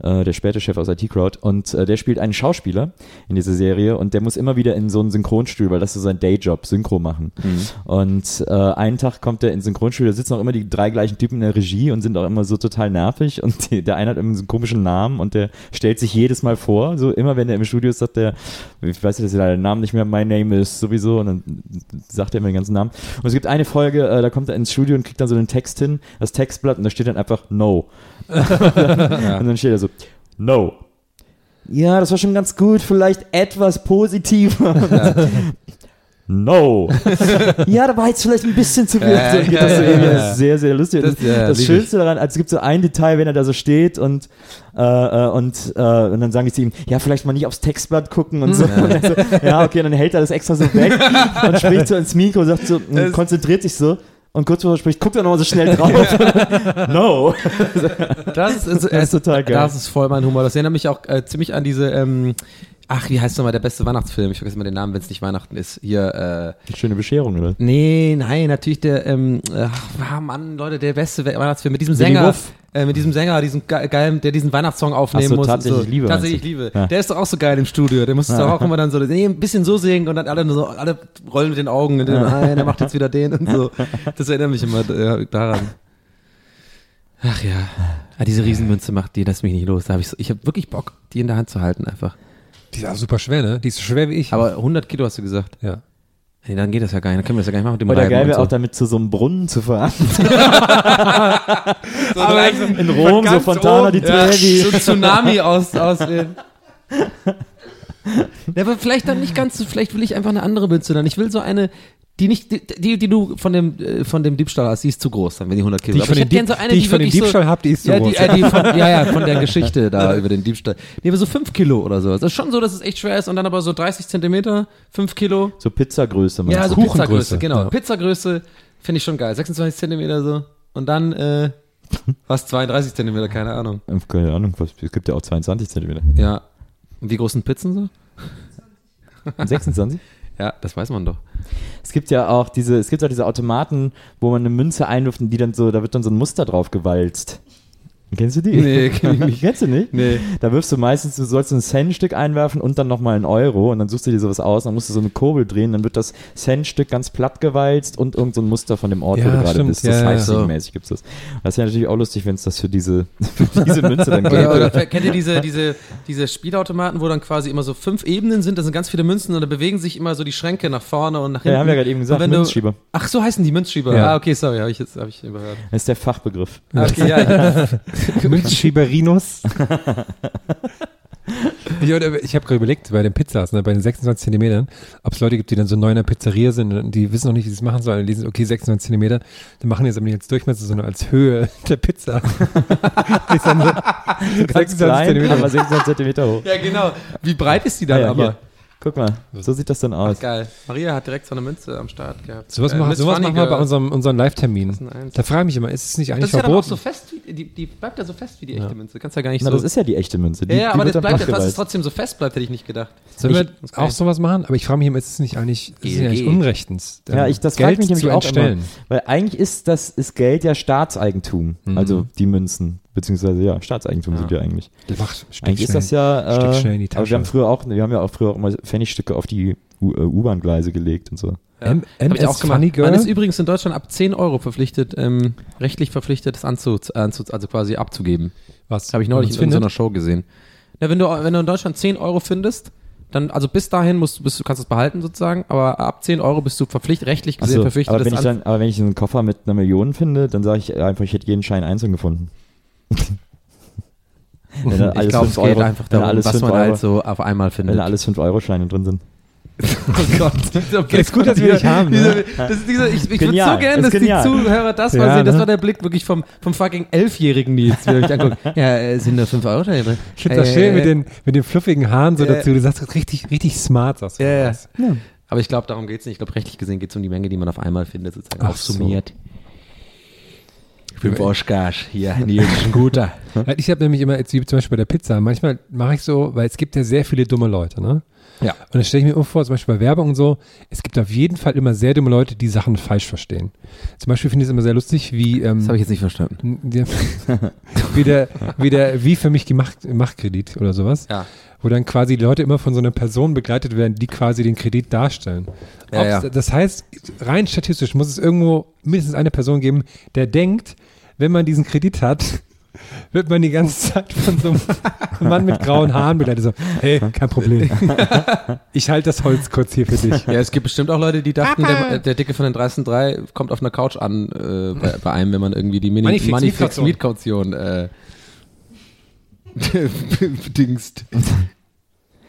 äh, der späte Chef aus IT Crowd. Und äh, der spielt einen Schauspieler in dieser Serie und der muss immer wieder in so einen Synchronstuhl, weil das ist so sein Dayjob, Synchro machen. Und äh, einen Tag kommt er in den Synchronstuhl, da sitzen auch immer die drei gleichen Typen in der Regie und sind auch immer so total nervig. Und die, der eine hat irgendwie so einen komischen Namen und der stellt sich jedes Mal vor. So immer, wenn er im Studio ist, sagt der, ich weiß nicht, dass er den Namen nicht mehr, my name is sowieso. Und dann sagt er immer den ganzen Namen. Und es gibt eine Folge, äh, da kommt er ins Studio und kriegt dann so einen Text hin, das Textblatt, und da steht dann einfach No. Und dann steht er so, No. Ja, das war schon ganz gut, vielleicht etwas positiver. No. ja, da war jetzt vielleicht ein bisschen zu viel. Ja, ja, das ja, ja. Ist sehr, sehr lustig. Das- Das, ja, Schönste daran, also es gibt so ein Detail, wenn er da so steht und, äh, äh, und, äh, und dann sagen die zu ihm, ja, vielleicht mal nicht aufs Textblatt gucken und so. Und so ja, okay, und dann hält er das extra so weg und spricht so ins Mikro, sagt so, und konzentriert sich so. Und kurz bevor er spricht, guckt er nochmal so schnell drauf. no. Das ist, Das ist total geil. Das ist voll mein Humor. Das erinnert mich auch äh, ziemlich an diese, ähm, ach, wie heißt nochmal der beste Weihnachtsfilm? Ich vergesse mal den Namen, wenn es nicht Weihnachten ist. Hier, äh, Schöne Bescherung, oder? nee, nein, natürlich der, ähm, ach, ah, Mann, Leute, der beste We- Weihnachtsfilm mit diesem Sänger. Äh, mit diesem Sänger, diesem ge geilen, der diesen Weihnachtssong aufnehmen so, muss. Tatsächlich so. Liebe, Tatsächlich? Liebe. Ja. Der ist doch auch so geil im Studio. Der muss es doch auch immer dann so nee, ein bisschen so singen und dann alle so, alle rollen mit den Augen und dann, nein, der macht jetzt wieder den und so. Das erinnert mich immer äh, daran. Ach ja. Ah, diese Riesenmünze macht die, lässt mich nicht los. Da hab ich so, ich habe wirklich Bock, die in der Hand zu halten einfach. Die ist auch super schwer, ne? Die ist so schwer wie ich. Aber 100 Kilo hast du gesagt. ja. Nee, dann geht das ja gar nicht. Dann können wir das ja gar nicht machen mit dem Oder geil wäre so. auch damit zu so einem Brunnen zu fahren. Aber In Rom, so Fontana di Trevi. So ein Tsunami aus, auswählen. Ja, aber vielleicht dann nicht ganz so, vielleicht will ich einfach eine andere Münze dann. Ich will so eine, die nicht, die, die, die du von dem, äh, von dem Diebstahl hast, die ist zu groß, dann wenn die 100 Kilo. Die ich von hätte dem gern Dieb- die ich von dem Diebstahl hab, die ist zu ja, groß. Die, äh, die von, ja, ja, von der Geschichte da über den Diebstahl. Nee, aber so 5 Kilo oder so. Das ist schon so, dass es echt schwer ist und dann aber so 30 Zentimeter, 5 Kilo. So Pizzagröße. meinst Ja, so Kuchengröße, Pizzagröße, genau. ja. Pizzagröße finde ich schon geil. 26 Zentimeter so. Und dann, äh, was, 32 Zentimeter, keine Ahnung. Keine Ahnung, was, es gibt ja auch 22 Zentimeter. Ja. Und wie groß sind Pizzen so? 26? Ja, das weiß man doch. Es gibt ja auch diese, es gibt auch diese Automaten, wo man eine Münze einwirft und die dann so, da wird dann so ein Muster drauf gewalzt. Kennst du die? Nee, kenn ich nicht. Kennst du nicht? Nee. Da wirfst du meistens, du sollst ein Centstück einwerfen und dann nochmal einen Euro und dann suchst du dir sowas aus, dann musst du so eine Kurbel drehen, dann wird das Centstück ganz platt gewalzt und irgend so ein Muster von dem Ort, wo Ja, du gerade stimmt, bist. ja, Das ja. heißt, So. mäßig gibt's das. Das wäre natürlich auch lustig, wenn es das für diese, für diese Münze dann Oder, gäbe. oder kennt ihr diese, diese, diese Spielautomaten, wo dann quasi immer so fünf Ebenen sind, da sind ganz viele Münzen und da bewegen sich immer so die Schränke nach vorne und nach hinten. Ja, haben wir gerade eben gesagt, du- Münzschieber. Ach, so heißen die Münzschieber. Ja. Ah, okay, sorry, habe ich jetzt hab ich überhört. Das ist der Fachbegriff. Ah, Okay, ja, Münzschieberinus. ich ich habe gerade überlegt, bei den Pizzas, ne, bei den 26 Zentimetern, ob es Leute gibt, die dann so neu in der Pizzeria sind und die wissen noch nicht, wie sie es machen sollen. Die lesen, okay, 26 Zentimeter, dann machen die jetzt aber nicht als Durchmesser, sondern als Höhe der Pizza. die ist dann so, so Ganz klein, aber 26 Zentimeter hoch. ja, genau. Wie breit ist die dann ja, aber? Guck mal, so sieht das dann aus. Geil. Maria hat direkt so eine Münze am Start gehabt. Sowas, Äh, machen, sowas machen wir bei unserem, unserem Live-Termin. Das. Da frage ich mich immer, ist es nicht Das eigentlich ist ja dann auch verboten? so fest, wie, die, die bleibt ja so fest wie die echte Münze. Kannst ja gar nicht Na, so. das ist ja die echte Münze. Die, ja, ja, die aber das bleibt ja, dass es trotzdem so fest bleibt, hätte ich nicht gedacht. Sollen wir das auch sowas machen? Aber ich frage mich immer, ist es nicht eigentlich, ist es eigentlich Geht. unrechtens? Ja, ich, das Geld frage ich mich nämlich auch immer. Weil eigentlich ist das ist Geld ja Staatseigentum. Mhm. Also die Münzen. Beziehungsweise ja, Staatseigentum sind ja eigentlich. Macht, steck Eigentlich ist das ja. steck Äh, schnell in die aber Tasche. wir haben früher auch, wir haben ja auch früher auch immer Pfennigstücke auf die äh, U-Bahn-Gleise gelegt und so. M Hab ich MS auch gemacht. Funny Girl? Man ist übrigens in Deutschland ab 10 Euro verpflichtet, ähm, rechtlich verpflichtet, das anzu, also quasi abzugeben. Was? Das habe ich neulich in so einer Show gesehen. Ja, wenn, du, wenn du in Deutschland 10 Euro findest, dann, also bis dahin musst, du- bist, du kannst es behalten sozusagen, aber ab 10 Euro bist du verpflichtet, rechtlich gesehen Achso, verpflichtet, aber wenn das ich an- dann, aber wenn ich einen Koffer mit einer Million finde, dann sage ich einfach, ich hätte jeden Schein einzeln gefunden. Wenn da Ich glaube, es geht Euro- einfach wenn da darum, was man Euro- halt so auf einmal Wenn findet. da alles 5-Euro-Scheine drin sind. Oh Gott. Okay, ist gut, dass wir dich haben, ne? Diese, das diese, ich ich würde so gerne, dass die genial. Zuhörer das mal Ja, sehen. Das ne? war der Blick wirklich vom, vom fucking elfjährigen Nils, wie er mich anguckt. Ja, äh, sind da 5 Euro drin? Ich finde das schön mit den, mit den fluffigen Haaren so äh, dazu. Du sagst richtig, richtig smart. Sagst du Ja, ja. Aber ich glaube, darum geht es nicht. Ich glaube, rechtlich gesehen geht es um die Menge, die man auf einmal findet, sozusagen Ach aufsummiert. Fünf Oschkars, hier, Nils ein guter. Ich habe nämlich immer, jetzt wie zum Beispiel bei der Pizza, manchmal mache ich so, weil es gibt ja sehr viele dumme Leute, ne? Ja. Und dann stelle ich mir immer vor, zum Beispiel bei Werbung und so, es gibt auf jeden Fall immer sehr dumme Leute, die Sachen falsch verstehen. Zum Beispiel finde ich es immer sehr lustig, wie, ähm, Das habe ich jetzt nicht verstanden. der, wie, der, wie der, wie für mich gemacht, Machtkredit oder sowas. Ja. Wo dann quasi die Leute immer von so einer Person begleitet werden, die quasi den Kredit darstellen. Ja, ja. Das heißt, rein statistisch muss es irgendwo mindestens eine Person geben, der denkt, wenn man diesen Kredit hat, wird man die ganze Zeit von so einem Mann mit grauen Haaren begleitet. So, hey, kein Problem. Ich halte das Holz kurz hier für dich. Ja, es gibt bestimmt auch Leute, die dachten, der, der Dicke von den 303 kommt auf einer Couch an äh, bei, bei einem, wenn man irgendwie die Mini Manifix, Manifix Mietkaution. Äh, bedingst.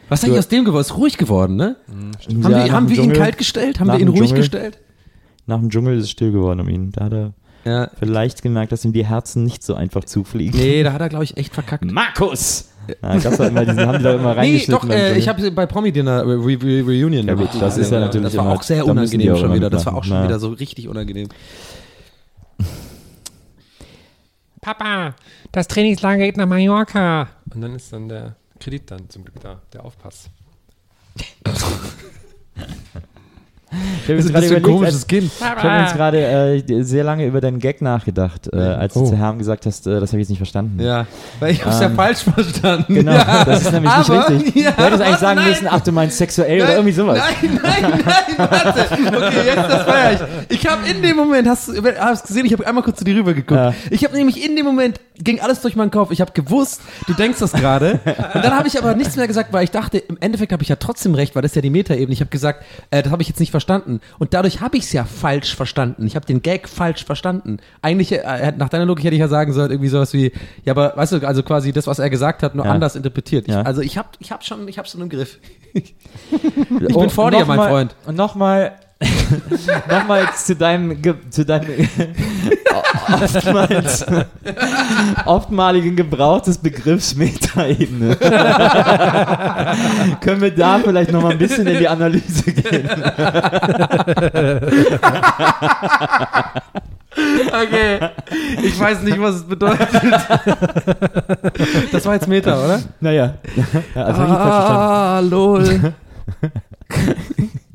Was ist eigentlich aus dem geworden? Ist ruhig geworden, ne? Haben Ja, wir, haben wir ihn kalt gestellt? Haben nach wir ihn dem ruhig Dschungel- gestellt? Nach dem Dschungel ist es still geworden um ihn. Da hat er Ja. vielleicht gemerkt, dass ihm die Herzen nicht so einfach zufliegen. Nee, da hat er, glaube ich, echt verkackt. Markus! Ja, gab's doch immer, diesen haben die doch immer Nee, reingeschnitten. doch, beim äh, Dschungel. ich habe bei Promi Dinner Re Re Reunion. Ja gut, gemacht. das ist ja natürlich Das war immer- auch sehr da unangenehm auch schon wieder. Das war auch schon Ja. wieder so richtig unangenehm. Papa, das Trainingslager geht nach Mallorca. Und dann ist dann der Kredit dann zum Glück da, der Aufpass. Ich habe jetzt ist gerade ein überlegt, komisches als- Kind? Ich habe jetzt gerade äh, sehr lange über deinen Gag nachgedacht, äh, als du Oh. zu Herrn gesagt hast, äh, das habe ich jetzt nicht verstanden. Ja, weil ich hab's ja Ähm, falsch verstanden. Genau, ja. das ist nämlich Aber- nicht richtig. Ja, du hättest eigentlich sagen nein. müssen, ach, du meinst sexuell oder irgendwie sowas. Nein, nein, nein, warte. Okay, jetzt das feier ich. Ich habe in dem Moment, hast du hast gesehen, ich habe einmal kurz zu dir rüber geguckt. Ja. Ich habe nämlich in dem Moment, ging alles durch meinen Kopf. Ich habe gewusst, du denkst das gerade. Und dann habe ich aber nichts mehr gesagt, weil ich dachte, im Endeffekt habe ich ja trotzdem recht, weil das ist ja die Metaebene. Ich habe gesagt, äh, das habe ich jetzt nicht verstanden. Und dadurch habe ich es ja falsch verstanden. Ich habe den Gag falsch verstanden. Eigentlich, äh, nach deiner Logik hätte ich ja sagen sollen, irgendwie sowas wie, ja, aber weißt du, also quasi das, was er gesagt hat, nur Ja. anders interpretiert. Ich, Ja. Also ich habe ich hab schon, ich habe schon im Griff. Ich bin vor dir, mein Freund. Und nochmal, nochmal zu deinem, Ge zu deinem oftmals, oftmaligen Gebrauch des Begriffs Metaebene. Können wir da vielleicht nochmal ein bisschen in die Analyse gehen? Okay. Ich weiß nicht, was es bedeutet. Das war jetzt Meta, oder? Naja, ja, also hab ich. Ah, lol.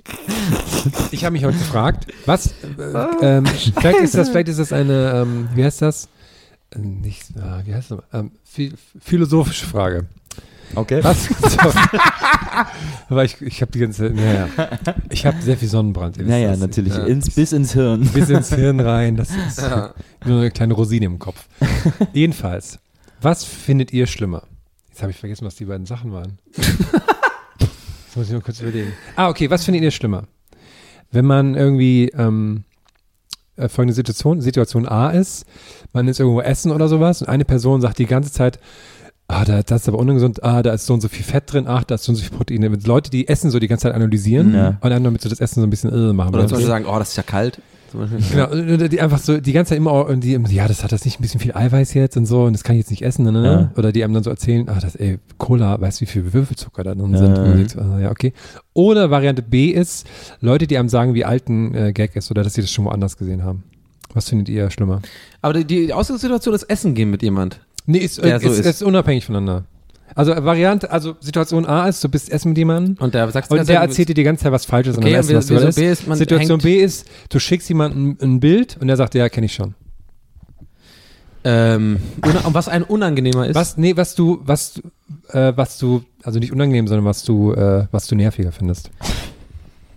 Ich habe mich heute gefragt, was, äh, ähm, vielleicht ist das, vielleicht ist das eine, ähm, wie heißt das? Äh, Nicht, ah, wie heißt das? Ähm, phi- philosophische Frage. Okay. Was? Aber ich, ich habe die ganze, naja, ich habe sehr viel Sonnenbrand. Naja, das. natürlich. Ja. Ins, bis ins Hirn. bis ins Hirn rein. Das ist nur eine kleine Rosine im Kopf. Jedenfalls, was findet ihr schlimmer? Jetzt habe ich vergessen, was die beiden Sachen waren. Jetzt muss ich nur kurz überlegen. Ah, okay, was findet ihr schlimmer? Wenn man irgendwie ähm, äh, folgende Situation, Situation A ist, man ist irgendwo essen oder sowas und eine Person sagt die ganze Zeit, ah, da, das ist aber ungesund, ah, da ist so und so viel Fett drin, ach, da ist so und so viel Proteine. Leute, die Essen so die ganze Zeit analysieren Ja. und dann damit so das Essen so ein bisschen äh, machen. Oder zum Beispiel sagen, oh, das ist ja kalt. Genau, und die einfach so die ganze Zeit immer, und die, ja, das hat das nicht ein bisschen viel Eiweiß jetzt und so und das kann ich jetzt nicht essen, ne, ne, ne? Oder die einem dann so erzählen, ach, das, ey, Cola, weißt du, wie viel Würfelzucker da drin sind? Ja. Und man denkt so, ah, ja, okay. Oder Variante B ist, Leute, die einem sagen, wie alt ein äh, Gag ist oder dass sie das schon woanders gesehen haben. Was findet ihr schlimmer? Aber die, die Ausgangssituation ist Essen gehen mit jemand. Nee, ist, Ja, äh, so ist, ist. ist unabhängig voneinander. Also Variante, also Situation A ist, du bist essen mit jemandem Und der sagt und der erzählt dir die ganze Zeit was Falsches Okay, und Essen, was du. B ist, Situation B ist, du schickst jemandem ein Bild und der sagt, ja, kenne ich schon. Ähm, und was ein unangenehmer ist. Was, nee, was du, was, äh, was du, also nicht unangenehm, sondern was du, äh, was du nerviger findest.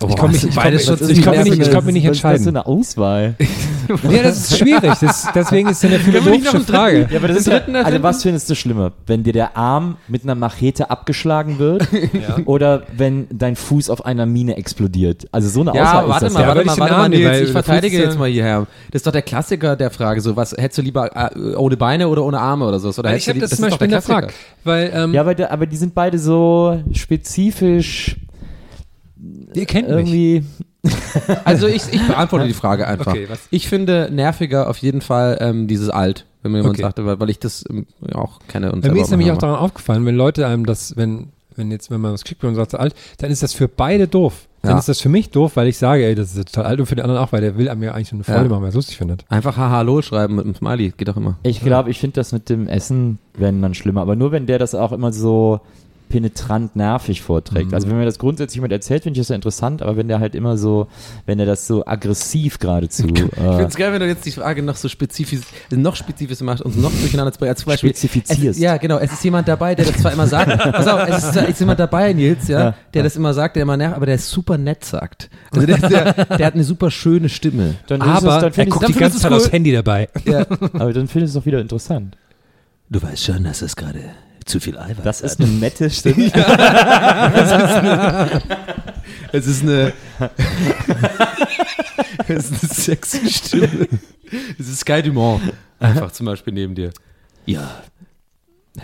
ich komme mich, ich komm, ich, ich, komm mich nicht, ich komm mich nicht ist das entscheiden. eine Auswahl? Ja, das ist schwierig. Das, deswegen ist es eine philosophische Frage. Ja, aber das ist ja, also was findest du schlimmer? Wenn dir der Arm mit einer Machete abgeschlagen wird oder wenn dein Fuß auf einer Mine explodiert? Also so eine ja, Auswahl warte ist das mal, ja. Ja, warte mal, warte mal, Nils, ich verteidige jetzt mal hierher. Das ist doch der Klassiker der Frage, so, was hättest du lieber äh, ohne Beine oder ohne Arme oder so? Oder hättest ich habe die- das, zum ist doch Beispiel der hinterfragt. Weil, ähm, Ja, aber, aber die sind beide so spezifisch ihr kennt mich. Also ich, ich beantworte die Frage einfach. Okay, was? Ich finde nerviger auf jeden Fall ähm, dieses Alt, wenn mir jemand Okay. sagte, weil, weil ich das ähm, ja, auch kenne. Und Bei mir ist nämlich auch daran aufgefallen, wenn Leute einem das, wenn, wenn jetzt, wenn man das kriegt und sagt, so alt, dann ist das für beide doof. Dann Ja. ist das für mich doof, weil ich sage, ey, das ist total alt und für den anderen auch, weil der will einem ja eigentlich eine Freude Ja. machen, weil er es lustig findet. Einfach haha lol schreiben mit einem Smiley, geht doch immer. Ich glaube, ich finde das mit dem Essen, wenn dann schlimmer. Aber nur wenn der das auch immer so penetrant nervig vorträgt. Mhm. Also wenn mir das grundsätzlich jemand erzählt, finde ich das ja interessant, aber wenn der halt immer so, wenn er das so aggressiv geradezu Ich äh, finde es geil, wenn du jetzt die Frage noch so spezifisch, noch spezifisch machst und noch durcheinander. Als zum Beispiel, es Spezifizierst. ist, ja, genau. Es ist jemand dabei, der das zwar immer sagt. Pass auf, es ist, es ist jemand dabei, Nils, ja, Ja. der das immer sagt, der immer nervt, aber der ist super nett sagt. Also der, der, der hat eine super schöne Stimme. dann Aber es, dann er guckt ich, die dann ganze findest Zeit du's aufs cool. Handy dabei. Ja. aber dann finde ich es doch wieder interessant. Du weißt schon, dass es gerade zu viel Eiweiß Das ist eine nette Stimme. Es ist eine, es ist eine sexy Stimme. Es ist Sky Dumont. Einfach zum Beispiel neben dir. Ja,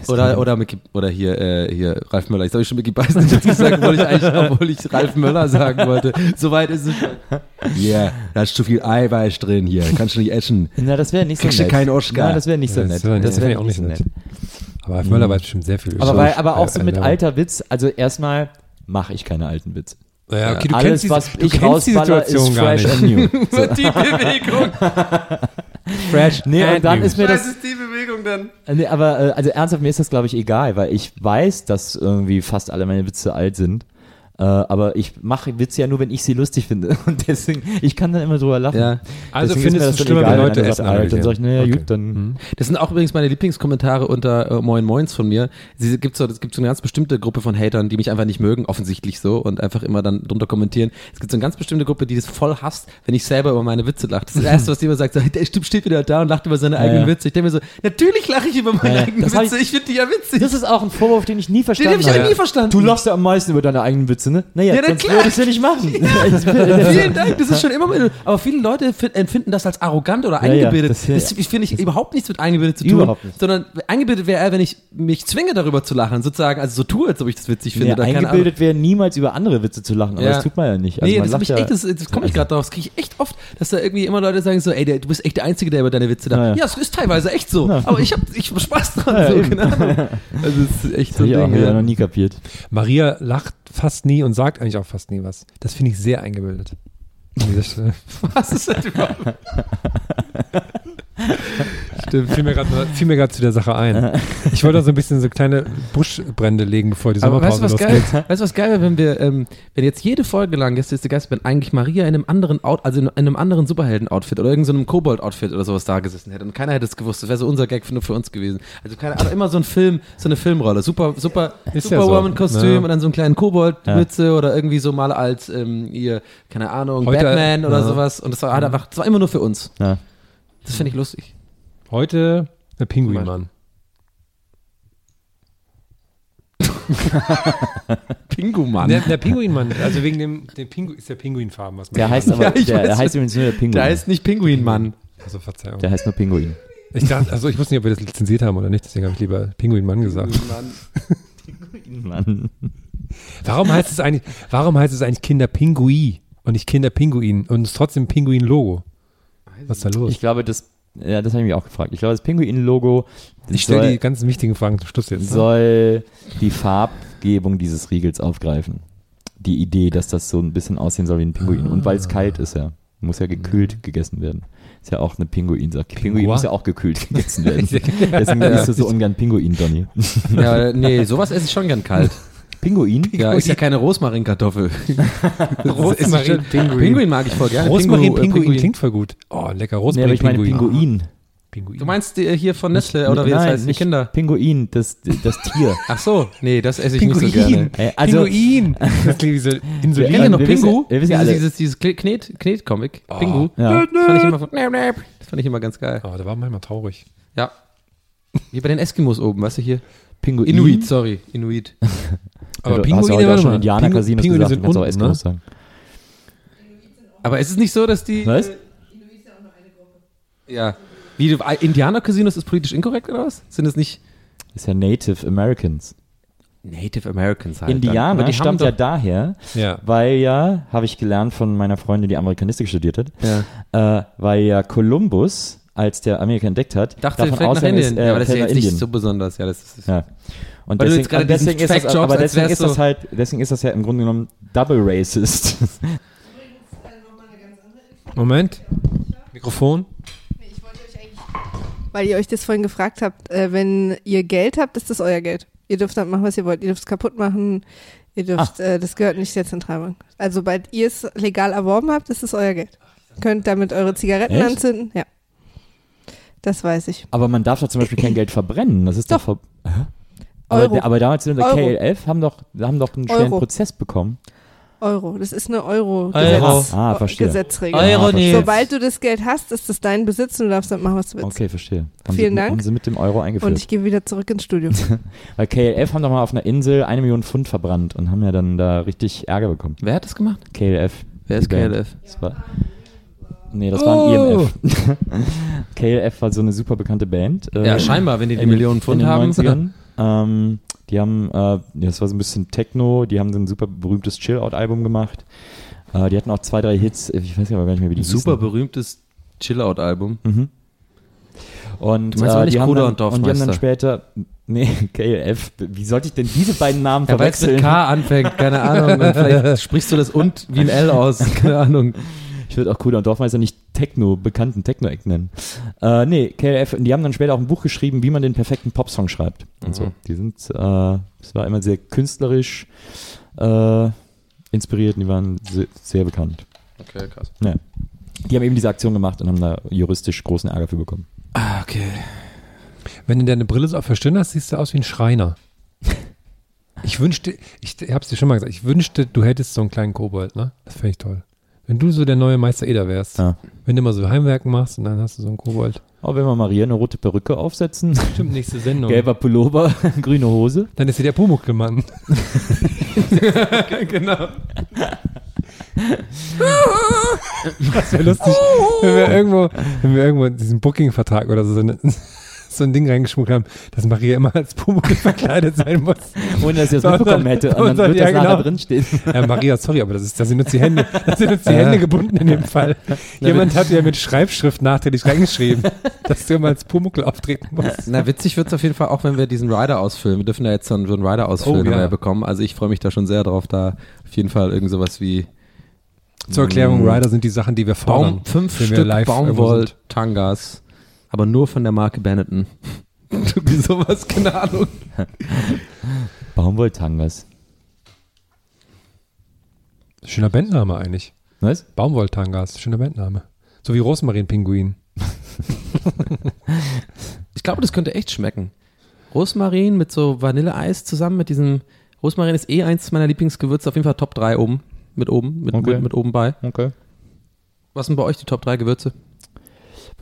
Oder, oder, Mickey, oder hier, äh, hier, Ralf Möller. Ich habe schon Mickey Beißen jetzt gesagt, obwohl ich eigentlich, obwohl ich Ralf Möller sagen wollte. Soweit ist es schon. ja, da ist zu viel Eiweiß drin hier. Kannst du nicht essen. Na, das wäre nicht so Kriegst du nett. keinen Oscar. Nein, das wäre nicht so Ja, nett. das wär- das wär ich auch nicht so nett. Aber Ralf Möller weiß bestimmt sehr viel. Aber, weil, aber auch so äh, mit äh, alter Witz, also erstmal mache ich keine alten Witze. Ja, okay, du Alles, kennst, diese, was du ich kennst die rausballer, Situation ist gar fresh nicht. and new. So. Die Bewegung. Fresh Nee, und dann ist mir das, ist die Bewegung dann? Äh, Nee, aber äh, also ernsthaft, mir ist das, glaube ich, egal, weil ich weiß, dass irgendwie fast alle meine Witze alt sind. Äh, aber ich mache Witze ja nur, wenn ich sie lustig finde. Und deswegen, ich kann dann immer drüber lachen. Ja. Also Deswegen findest du das dann schlimmer, egal, wenn Leute Essen sagt, alt, Dann sag ich, naja, analysieren. gut, dann. Das sind auch übrigens meine Lieblingskommentare unter äh, Moin Moins von mir. Es gibt so, es gibt so eine ganz bestimmte Gruppe von Hatern, die mich einfach nicht mögen, offensichtlich so, und einfach immer dann drunter kommentieren. Es gibt so eine ganz bestimmte Gruppe, die das voll hasst, wenn ich selber über meine Witze lache. Das ist das Erste, was die immer sagt, so, der Typ steht wieder da und lacht über seine eigenen ja. Witze. Ich denke mir so, natürlich lache ich über meine Ja, ja. eigenen hab Witze, ich, finde die ja witzig. Das ist auch ein Vorwurf, den ich nie den verstanden habe ich habe. ja nie verstanden. Du lachst ja am meisten über deine eigenen Witze, ne? Naja, Ja, sonst klar. würde ich ja nicht machen. Vielen Dank, das ist schon immer mit, aber viele Leute fi- empfinden das als arrogant oder Ja, ja, eingebildet. das- das, ja. ich finde ich überhaupt nichts mit eingebildet zu tun, Überhaupt nicht. sondern eingebildet wäre er, wenn ich mich zwinge darüber zu lachen, sozusagen, also so tue, als ob ich das witzig finde. Nee, Ahnung. eingebildet wäre niemals über andere Witze zu lachen, aber Ja. das tut man ja nicht. Also nee, das, lacht echt, ja, das, das komme ich gerade drauf. Das kriege ich echt oft, dass da irgendwie immer Leute sagen so, ey, der, du bist echt der Einzige, der über deine Witze da. Ja, Ja, ja. es ist teilweise echt so. Aber ich habe ich hab Spaß dran. Ja, so, Ahnung. Also es ist echt Das so ich ein Ding. Ja. noch nie kapiert. Maria lacht fast nie und sagt eigentlich auch fast nie was. Das finde ich sehr eingebildet. Was ist das überhaupt? Stimmt, fiel mir gerade zu der Sache ein. Ich wollte auch so ein bisschen so kleine Buschbrände legen, bevor die Aber weißt Sommerpause du, was geil, losgeht. weißt du, was geil wäre, wenn wir, ähm, wenn jetzt jede Folge lang Gäste ist der Geist, wenn eigentlich Maria in einem anderen Out, also in einem anderen Superhelden-Outfit oder irgendeinem so einem Kobold-Outfit oder sowas da gesessen hätte und keiner hätte es gewusst. Das wäre so unser Gag nur für uns gewesen. Also keine Ahnung, immer so ein Film, so eine Filmrolle. Super, super, Ist ja so. Superwoman-Kostüm Ja. und dann so einen kleinen Kobold-Mütze oder irgendwie so mal als ähm, ihr, keine Ahnung, Heute- Batman oder ja. sowas. Und das war halt einfach, das war immer nur für uns. Ja. Das finde ich lustig. Heute der Pinguinmann. Pingumann. Der, der Pinguinmann, also wegen dem, dem Pingu ist der Pinguinfarben, was man Der heißt aber, Ja, ich der, der heißt übrigens nur der Pinguin. Der heißt nicht Pinguinmann. Also Verzeihung. der heißt nur Pinguin. Ich dachte, also ich wusste nicht, ob wir das lizenziert haben oder nicht, deswegen habe ich lieber Pinguinmann gesagt. Mann. Warum heißt es eigentlich, warum heißt es eigentlich Kinderpingui und nicht Kinderpinguin und es ist trotzdem Pinguin-Logo? Was ist da los? Ich glaube, das, ja, das habe ich mich auch gefragt. Ich glaube, das Pinguin-Logo Ich stelle die ganzen wichtigen Fragen zum Schluss jetzt. Ne? soll die Farbgebung dieses Riegels aufgreifen. Die Idee, dass das so ein bisschen aussehen soll wie ein Pinguin. Und weil es kalt ist, ja. Muss ja gekühlt gegessen werden. Ist ja auch eine Pinguin-Sache. Pinguin Pingua? muss ja auch gekühlt gegessen werden. Deswegen isst du so ungern Pinguin, Donny. Ja, nee, sowas esse ich schon gern kalt. Pinguin? Ja, ist ja keine Rosmarinkartoffel. Rosmarin, Pinguin. Pinguin mag ich voll gerne. Rosmarin, Pingu- äh, Pinguin, klingt voll gut. Oh, lecker Nee, Rosmarin, aber ich meine Pinguin. Pinguin. Pinguin. Du meinst die, äh, hier von Nestle oder wie Nein, das heißt, die nicht Kinder? Pinguin, das, das Tier. Ach so, nee, das esse ich nicht so Pinguin. gerne. Äh, also- Pinguin. Das klingt wie so Insulin. Kennt ihr noch Pingu? wir wissen ja alle- dieses, dieses, dieses Knet, Knet-Comic. Pingu. Ja. Das fand ich immer, von, das fand ich immer ganz geil. Oh, der war manchmal traurig. Ja. Wie bei den Eskimos oben, weißt du hier? Pinguin. Inuit, sorry, Inuit. Aber du hast Pinguine, ja schon. Indianer-Casinos Pinguine gesagt, sind du unten, ne? sagen. Aber ist es nicht so, dass die... Was? Äh, ja. Wie, du- äh, Indianer-Casinos ist politisch inkorrekt oder was? Sind es nicht Das ist ja Native Americans. Native Americans halt? Indianer die stammt ja daher, Ja. weil ja, habe ich gelernt von meiner Freundin, die Amerikanistik studiert hat, Ja. äh, weil ja Kolumbus, als der Amerika entdeckt hat, dachte, davon ausgegangen ist, äh, ja, aber das ist ja jetzt nicht so besonders. Ja, das ist, Ja. Und Weil du deswegen, jetzt gerade und deswegen ist das, aber deswegen ist das halt, deswegen ist das ja im Grunde genommen double racist. Moment. Mikrofon. Weil ihr euch das vorhin gefragt habt, äh, wenn ihr Geld habt, ist das euer Geld. Ihr dürft damit machen, was ihr wollt. Ihr dürft es kaputt machen. Ihr dürft, äh, das gehört nicht der Zentralbank. Also sobald ihr es legal erworben habt, ist es euer Geld. Könnt damit eure Zigaretten Echt? anzünden. Ja. Das weiß ich. aber man darf doch zum Beispiel kein Geld verbrennen. Das ist doch, Doch. ver Hä? aber, Euro. aber damals in der Euro. KLF haben doch, haben doch einen schweren Euro. Prozess bekommen. Euro. Das ist eine Euro-Gesetz. Euro. Ah, verstehe. Euro Ah. Sobald du das Geld hast, ist es dein Besitz und du darfst damit machen, was du willst. Okay, verstehe. Haben Vielen sie, Dank. Haben sie mit dem Euro eingeführt. Und ich gehe wieder zurück ins Studio. Weil KLF haben doch mal auf einer Insel eine Million Pfund verbrannt und haben ja dann da richtig Ärger bekommen. Wer hat das gemacht? KLF. Wer ist. KLF? Das war, nee, das war ein Oh. IMF. KLF war so eine super bekannte Band. Ja, scheinbar, wenn die die Millionen Pfund in den haben. 90ern. ähm, die haben, äh, das war so ein bisschen Techno, die haben so ein super berühmtes Chill-Out-Album gemacht. Äh, die hatten auch zwei, drei Hits, ich weiß aber gar nicht mehr, wie die Ein super hießen. berühmtes Chill-Out-Album. Mhm. Und, Du äh, die haben dann, und? Und die haben dann später, nee, KLF, wie sollte ich denn diese beiden Namen Ja, weil es verwechseln? mit K anfängt, keine Ahnung. Vielleicht sprichst du das und wie ein L aus, keine Ahnung. Ich würde auch Bruder und Dorfmeister nicht Techno, bekannten Techno-Act nennen. Äh, nee, KLF, die haben dann später auch ein Buch geschrieben, wie man den perfekten Popsong schreibt. Und Mhm. so. Die sind, äh, es war immer sehr künstlerisch äh, inspiriert und die waren sehr, sehr bekannt. Okay, krass. Ja. Die haben eben diese Aktion gemacht und haben da juristisch großen Ärger für bekommen. Ah, okay. Wenn du deine Brille so auf der Stirn hast, siehst du aus wie ein Schreiner. Ich wünschte, ich hab's dir schon mal gesagt, ich wünschte, du hättest so einen kleinen Kobold, ne? Das fände ich toll. Wenn du so der neue Meister Eder wärst. Ja. Wenn du immer so Heimwerken machst und dann hast du so einen Kobold. Aber wenn wir Maria eine rote Perücke aufsetzen, Stimmt, nächste Sendung. gelber Pullover, grüne Hose. Dann ist sie der Pumuckl-Mann. genau. Das wäre lustig, wenn wir irgendwo, wenn wir irgendwo in diesem Booking-Vertrag oder so, eine, so ein Ding reingeschmuggelt haben, dass Maria immer als Pumuckl verkleidet sein muss. Ohne dass sie das mitbekommen hätte. Und dann wird ja, das nachher genau. drinstehen. Ja, Maria, sorry, aber das ist, da sind uns die Hände, da sind uns die Hände gebunden in dem Fall. Jemand hat ja mit Schreibschrift nachträglich reingeschrieben, dass du immer als Pumuckl auftreten musst. Na, witzig wird es auf jeden Fall auch, wenn wir diesen Rider ausfüllen. Wir dürfen ja jetzt so einen, so einen Rider ausfüllen, Oh, ja. bekommen. Also ich freue mich da schon sehr drauf, da auf jeden Fall irgend sowas wie Zur Erklärung, Rider sind die Sachen, die wir fordern. Baum, fünf wenn wir Stück live. Baumwoll-Tangas Aber nur von der Marke Benetton. Irgendwie sowas, keine Ahnung. Baumwolltangas. Schöner Bandname eigentlich. Was? Baumwolltangas, schöner Bandname. So wie Rosmarin-Pinguin. Ich glaube, das könnte echt schmecken. Rosmarin mit so Vanilleeis zusammen mit diesem. Rosmarin ist eh eins meiner Lieblingsgewürze, auf jeden Fall Top 3 oben. Mit oben, mit, Okay. mit, mit oben bei. Okay. Was sind bei euch die Top 3 Gewürze?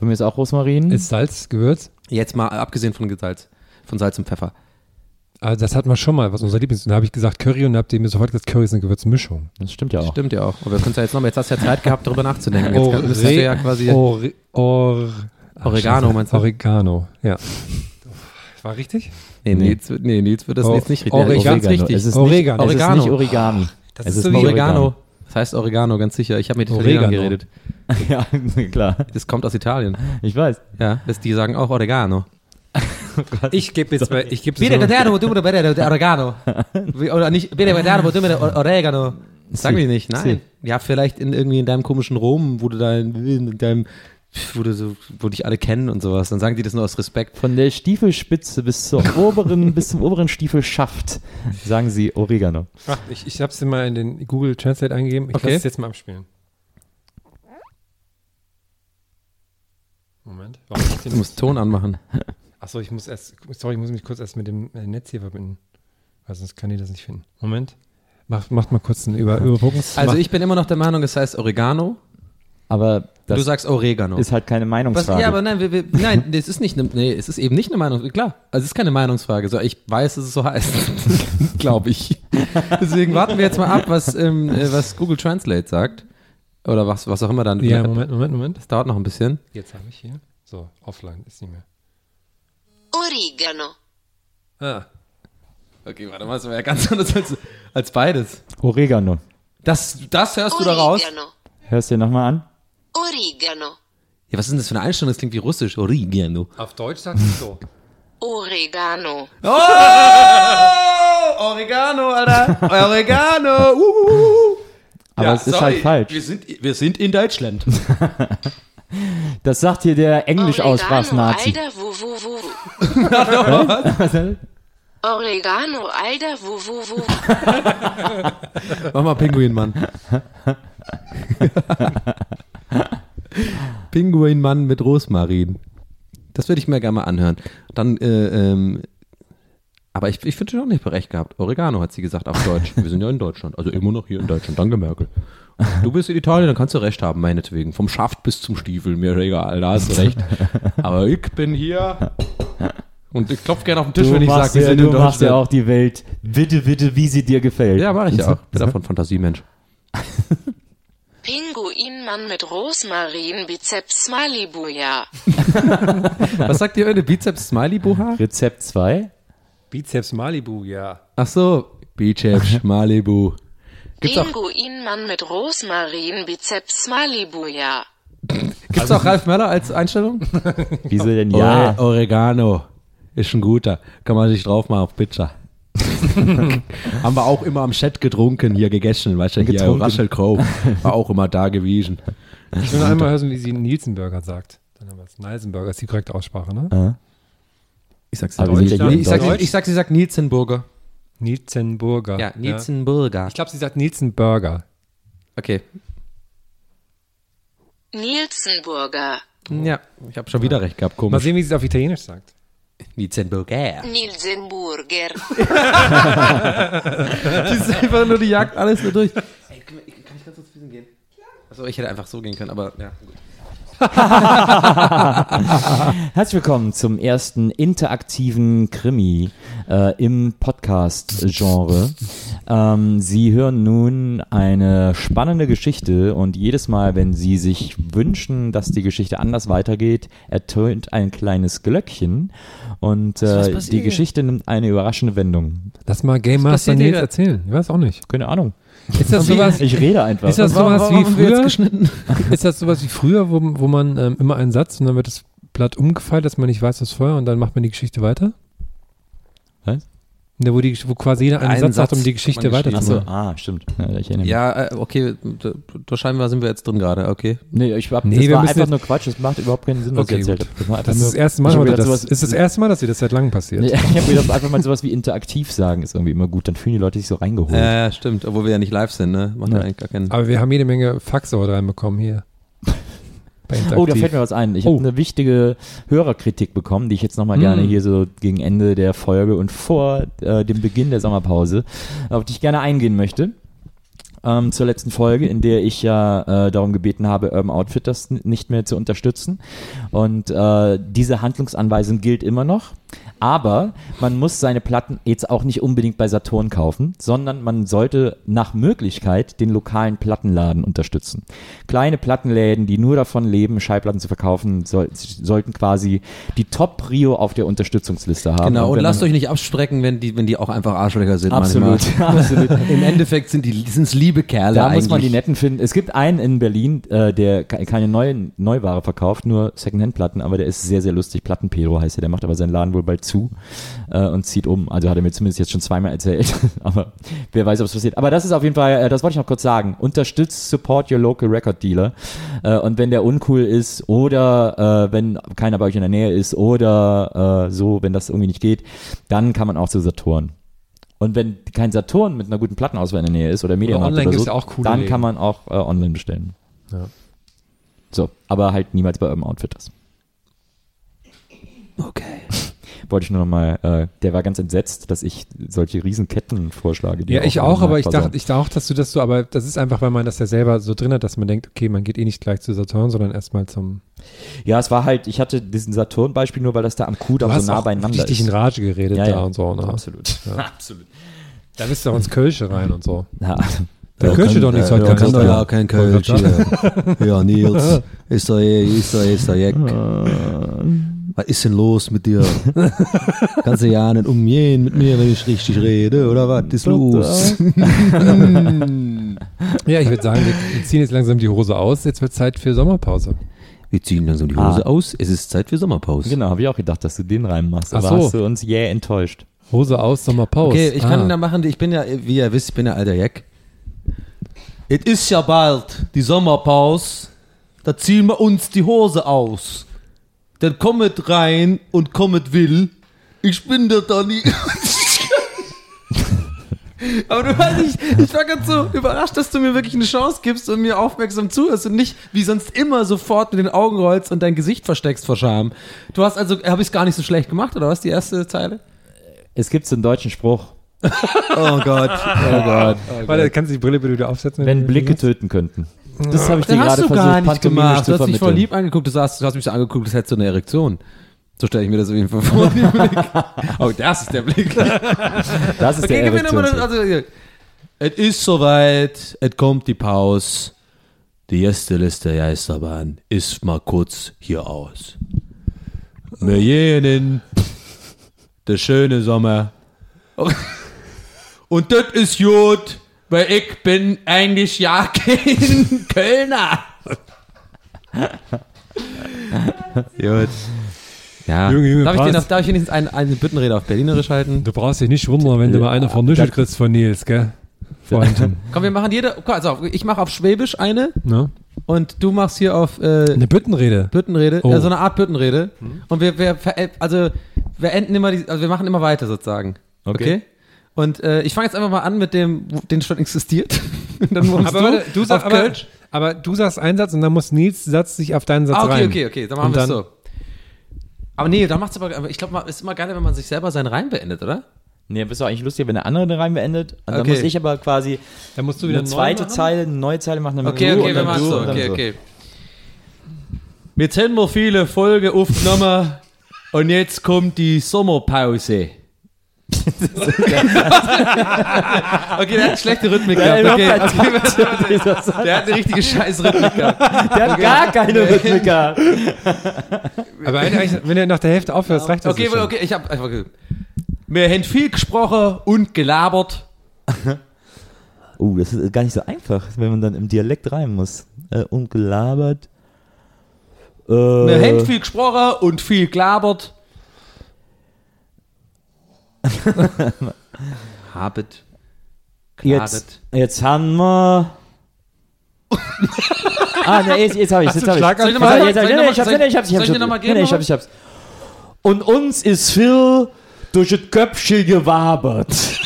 Bei mir ist auch Rosmarin. Ist Salz, Gewürz? Jetzt mal abgesehen von Salz. Von Salz und Pfeffer. Also das hatten wir schon mal, was unser Lieblings... Da habe ich gesagt Curry und da habt ihr mir sofort gesagt, Curry ist eine Gewürzmischung. das stimmt ja auch. Stimmt ja auch. Aber wir können es ja jetzt nochmal. Jetzt hast du ja Zeit gehabt, darüber nachzudenken. Jetzt kann- müsstest du ja quasi. Ore, or, Oregano, Scheiße. meinst du? Oregano, ja. War richtig? Nee, Nils, wird- nee, Nils wird das Oh, jetzt nicht richtig. Oregano. Fand's richtig. Es ist Oregano. Nicht, es ist Oregano. nicht Origami. Das es ist ist so wie Oregano. Das heißt Oregano, ganz sicher. Ich habe mit Italienern Oregano. geredet. ja, klar. Das kommt aus Italien. Ich weiß. Ja, das, die sagen auch Oregano. Ich gebe jetzt mal, ich gebe Bitte, Oregano, du mit Oregano. Oder nicht, bitte, Oregano, du mit Oregano. Sagen die nicht, nein. Ja, vielleicht in irgendwie in deinem komischen Rom, wo du da in, in deinem, wo du so, wo dich alle kennen und sowas. Dann sagen die das nur aus Respekt. Von der Stiefelspitze bis zur oberen, bis zum oberen Stiefelschaft sagen sie Oregano. Ach, ich, ich habe es mal in den Google Translate eingegeben. Ich Okay. lasse es jetzt mal abspielen. Moment. Du musst Ton anmachen. Achso, ich muss erst, sorry, ich muss mich kurz erst mit dem äh, Netz hier verbinden. Weil sonst kann ich das nicht finden. Moment. Macht, macht mal kurz einen Über Überbrückungs... Also ich bin immer noch der Meinung, es heißt Oregano. Aber das du sagst Oregano. ist halt keine Was, Meinungsfrage. ja, aber nein, wir, wir, nein, es ist nicht, eine, nee, es ist eben nicht eine Meinung, klar, also es ist keine Meinungsfrage, so, ich weiß, dass es so heißt, glaube ich. Deswegen warten wir jetzt mal ab, was, ähm, äh, was Google Translate sagt, oder was, was auch immer dann. ja, Moment, Moment, Moment. Das dauert noch ein bisschen. Jetzt habe ich hier. So, offline ist nicht mehr. Origano. Ah, Okay, warte mal, das war ja ganz anders als, als beides. Oregano. Das, das hörst du da raus? Origano. Hörst du dir nochmal an? Origano. Ja, was ist denn das für eine Einstellung? Das klingt wie russisch. Oregano. auf Deutsch sagt es so. Oregano. Oh! Oregano, Alter. Oregano. Uh. Aber es ist halt falsch. Wir sind, wir sind in Deutschland. Das sagt hier der Englisch-Aussprachs-Nazi. Alter, wo, wo, wo. Oregano, Alter, wo, wo, wo. Mach mal Pinguinmann. Pinguinmann mit Rosmarin. Das würde ich mir gerne mal anhören. Dann, äh, ähm, aber ich, ich finde schon nicht recht gehabt. Oregano hat sie gesagt auf Deutsch. Wir sind ja in Deutschland. Also immer noch hier in Deutschland. Danke, Merkel. Du bist in Italien, dann kannst du recht haben, meinetwegen. Vom Schaft bis zum Stiefel, mir egal, da hast du recht. Aber ich bin hier und ich klopfe gerne auf den Tisch, Du, wenn ich sage, wir ja, sind du in machst ja auch die Welt bitte, bitte, wie sie dir gefällt. Ja, mache ich ja auch. Bin davon Fantasiemensch. Pinguinmann mit Rosmarin, Bizeps Malibu, ja. Was sagt ihr heute? Bizeps Smiley Buha? Rezept 2. Bizeps Malibu, ja. Ach so, Biceps Malibu. Gibt's auch, Pinguinmann mit Rosmarin, Bizeps Malibu, ja. gibt's auch Ralf Möller als Einstellung? Wieso denn ja? Ore- Oregano. Ist ein guter. Kann man sich drauf machen auf Pizza. Haben wir auch immer am Chat getrunken, hier gegessen, weißt du, hier. Russell Crowe war auch immer da gewesen. Ich will noch einmal hören, wie sie Nielsenburger sagt. Dann haben wir es. Nielsenburger ist die korrekte Aussprache, ne? Ich sag's ja hier in ich, sag, Deutsch. ich sag, sie sagt Nielsenburger. Nielsenburger. Ja, Nielsenburger. Ich glaube, sie sagt Nielsenburger. Okay. Nielsenburger. Ja, ich habe schon wieder recht gehabt, Mal komisch. sehen, wie sie es auf Italienisch sagt. Nielsenburger. Nielsenburger. Das ist einfach nur die Jagd alles nur durch. Ey, kann ich kann ich ganz kurz ein bisschen gehen? Achso, ich hätte einfach so gehen können, aber ja, gut. Herzlich willkommen zum ersten interaktiven Krimi äh, im Podcast-Genre. Ähm, Sie hören nun eine spannende Geschichte und jedes Mal, wenn Sie sich wünschen, dass die Geschichte anders weitergeht, ertönt ein kleines Glöckchen und äh, die? Geschichte nimmt eine überraschende Wendung. Lass mal Game Master Nils erzählen. Ich weiß auch nicht. Keine Ahnung. Ist das sowas, Ich rede einfach. ist das sowas warum wie früher? Ist das sowas wie früher, wo, wo man ähm, immer einen Satz und dann wird das Blatt umgefaltet, dass man nicht weiß, was vorher und dann macht man die Geschichte weiter? Da, wo, die, wo quasi jeder einen, Einen Satz, sagt, Satz um die Geschichte weiterzumachen. Achso, ah, stimmt. Ja, ich erinnere mich. Ja, äh, okay, da, da scheinbar sind wir jetzt drin gerade, okay. Nee, ich hab, Nee, das wir war einfach jetzt- nur Quatsch. Das macht überhaupt keinen Sinn, was Okay, ich erzählt habe. Das, ist das erste Mal, das, sowas- ist das erste Mal, dass dir das seit langem passiert. Nee, ich habe gedacht, einfach mal sowas wie interaktiv sagen ist irgendwie immer gut. Dann fühlen die Leute sich so reingeholt. Ja, ja, stimmt, obwohl wir ja nicht live sind, ne? Macht ja, Ja. eigentlich gar keinen Aber wir haben jede Menge Faxe heute reinbekommen hier. Bei Oh, da Interaktiv. fällt mir was ein. Ich Oh. habe eine wichtige Hörerkritik bekommen, die ich jetzt nochmal Mm. gerne hier so gegen Ende der Folge und vor äh, dem Beginn der Sommerpause, auf die ich gerne eingehen möchte. Ähm, zur letzten Folge, in der ich ja äh, darum gebeten habe, Urban Outfitters nicht mehr zu unterstützen. Und äh, diese Handlungsanweisung gilt immer noch. Aber man muss seine Platten jetzt auch nicht unbedingt bei Saturn kaufen, sondern man sollte nach Möglichkeit den lokalen Plattenladen unterstützen. Kleine Plattenläden, die nur davon leben, Schallplatten zu verkaufen, soll, sollten quasi die Top-Prio auf der Unterstützungsliste haben. Genau, und wenn lasst euch nicht absprechen, wenn die, wenn die auch einfach Arschlöcher sind. Absolut, absolut. Im Endeffekt sind die sind's liebe Kerle Da eigentlich. muss man die netten finden. Es gibt einen in Berlin, äh, der ke- keine neuen Neuware verkauft, nur Secondhand-Platten, aber der ist sehr, sehr lustig. Plattenpedro heißt er, der macht aber seinen Laden wohl bald zu äh, und zieht um. Also hat er mir zumindest jetzt schon zweimal erzählt. aber wer weiß, ob es passiert. Aber das ist auf jeden Fall, äh, das wollte ich noch kurz sagen. Unterstützt, support your local record dealer. Äh, und wenn der uncool ist oder äh, wenn keiner bei euch in der Nähe ist oder äh, so, wenn das irgendwie nicht geht, dann kann man auch zu Saturn. Und wenn kein Saturn mit einer guten Plattenauswahl in der Nähe ist oder Mediamarkt oder gibt's so, auch coole dann Läden. kann man auch äh, online bestellen. Ja. So, aber halt niemals bei Urban Outfitters. Okay. Wollte ich nur noch mal, äh, der war ganz entsetzt, dass ich solche Riesenketten vorschlage. die Ja, ich auch, aber ich dachte, ich dachte auch, dass du das so, aber das ist einfach, weil man das ja selber so drin hat, dass man denkt, okay, man geht eh nicht gleich zu Saturn, sondern erstmal zum. Ja, es war halt, ich hatte diesen Saturn-Beispiel nur, weil das da am Kudamm Du so hast nah auch beieinander richtig ist. in Rage geredet Ja, da ja. und so. Ne? Absolut. Ja. Absolut. Da bist du auch ins Kölsche rein und so. Ja. Da Kölsche doch nichts heute Ja, kann doch ja kein Kölsch. Ja, Nils, ist da eh, ist da, ist da Jack. Was ist denn los mit dir? Kannst du ja nicht umgehen mit mir, wenn ich richtig rede, oder was ist los? Ja, ich würde sagen, wir, ziehen jetzt langsam die Hose aus. Jetzt wird Zeit für Sommerpause. Wir ziehen langsam die Ah. Hose aus. Es ist Zeit für Sommerpause. Genau, habe ich auch gedacht, dass du den reinmachst. Ach Aber so. hast du uns jäh enttäuscht. Hose aus, Sommerpause. Okay, ich kann ah. da machen, ich bin ja, wie ihr wisst, ich bin ja alter Jack. Es ist ja bald die Sommerpause, da ziehen wir uns die Hose aus. Dann kommet rein und kommet will. Ich bin der Donny. Aber du weißt nicht, ich war ganz so überrascht, dass du mir wirklich eine Chance gibst und mir aufmerksam zuhörst und nicht wie sonst immer sofort mit den Augen rollst und dein Gesicht versteckst vor Scham. Du hast also, habe ich es gar nicht so schlecht gemacht, oder was, die erste Zeile? Es gibt so einen deutschen Spruch. Oh Gott, oh Gott. Warte, kannst du die Brille bitte wieder aufsetzen? Wenn Blicke töten könnten. Das habe ich dir gerade du versucht, gar nicht gemacht. Du hast dich voll lieb angeguckt. Du hast, du hast mich so angeguckt, als hättest du eine Erektion. So stelle ich mir das auf jeden Fall vor. oh, das ist der Blick. Das ist okay, der mir. Erektionsweg. Also, es ist soweit. Es kommt die Pause. Die erste Liste der Geisterbahn ist mal kurz hier aus. Wir gehen der schöne Sommer. Und das ist gut, weil ich bin eigentlich ja kein Kölner. gut. Ja. Junge, Junge, darf, ich dir noch, darf ich wenigstens eine, eine Büttenrede auf Berlinerisch halten? Du brauchst dich nicht wundern, wenn du mal eine vernüschelt kriegst von Nils, gell? Freund. Komm, wir machen jede. Also, ich mache auf Schwäbisch eine ne? und du machst hier auf äh, Eine Büttenrede. Büttenrede, Oh. äh, so eine Art Büttenrede. Und wir, wir, also, wir enden immer, die, also wir machen immer weiter sozusagen. Okay. Okay. Und äh, ich fange jetzt einfach mal an mit dem, den schon existiert. Dann Aber, warte, du, sagst, auf aber, aber du sagst einen Satz und dann muss Nils Satz sich auf deinen Satz Ah, okay, rein. okay, okay, dann machen wir es dann- so. Aber nee, da macht's aber, aber ich glaube, es ist immer geiler, wenn man sich selber seinen Reim beendet, oder? Nee, bist du eigentlich lustiger, wenn der andere den rein beendet. Und dann Okay. muss ich aber quasi Dann musst du wieder eine zweite machen? Zeile, eine neue Zeile machen. Dann Okay, du okay, wir dann machen du so. dann Okay, so. okay. Jetzt haben wir viele Folgen aufgenommen und jetzt kommt die Sommerpause. okay, der hat schlechte Rhythmik Der gehabt. Okay, hat okay, der hat eine richtige scheiß Rhythmik gehabt. Der hat gar keine Rhythmik gehabt. Aber wenn er nach der Hälfte aufhört, reicht das Okay, schon. okay, ich hab. Okay. Wir haben viel gesprochen und gelabert. Oh, das ist gar nicht so einfach, wenn man dann im Dialekt rein muss. Äh, und gelabert. Äh, Wir haben viel gesprochen und viel gelabert. Habet. Jetzt, jetzt haben wir. ah, ne, jetzt, jetzt habe ich jetzt habe ich. Hab ich, Soll ich, ich nee, ich hab's, mal- nee, ich hab's, ich soll hab's. ich nee, ich hab's, ich hab's. Und uns ist viel durch das Köpfchen gewabert.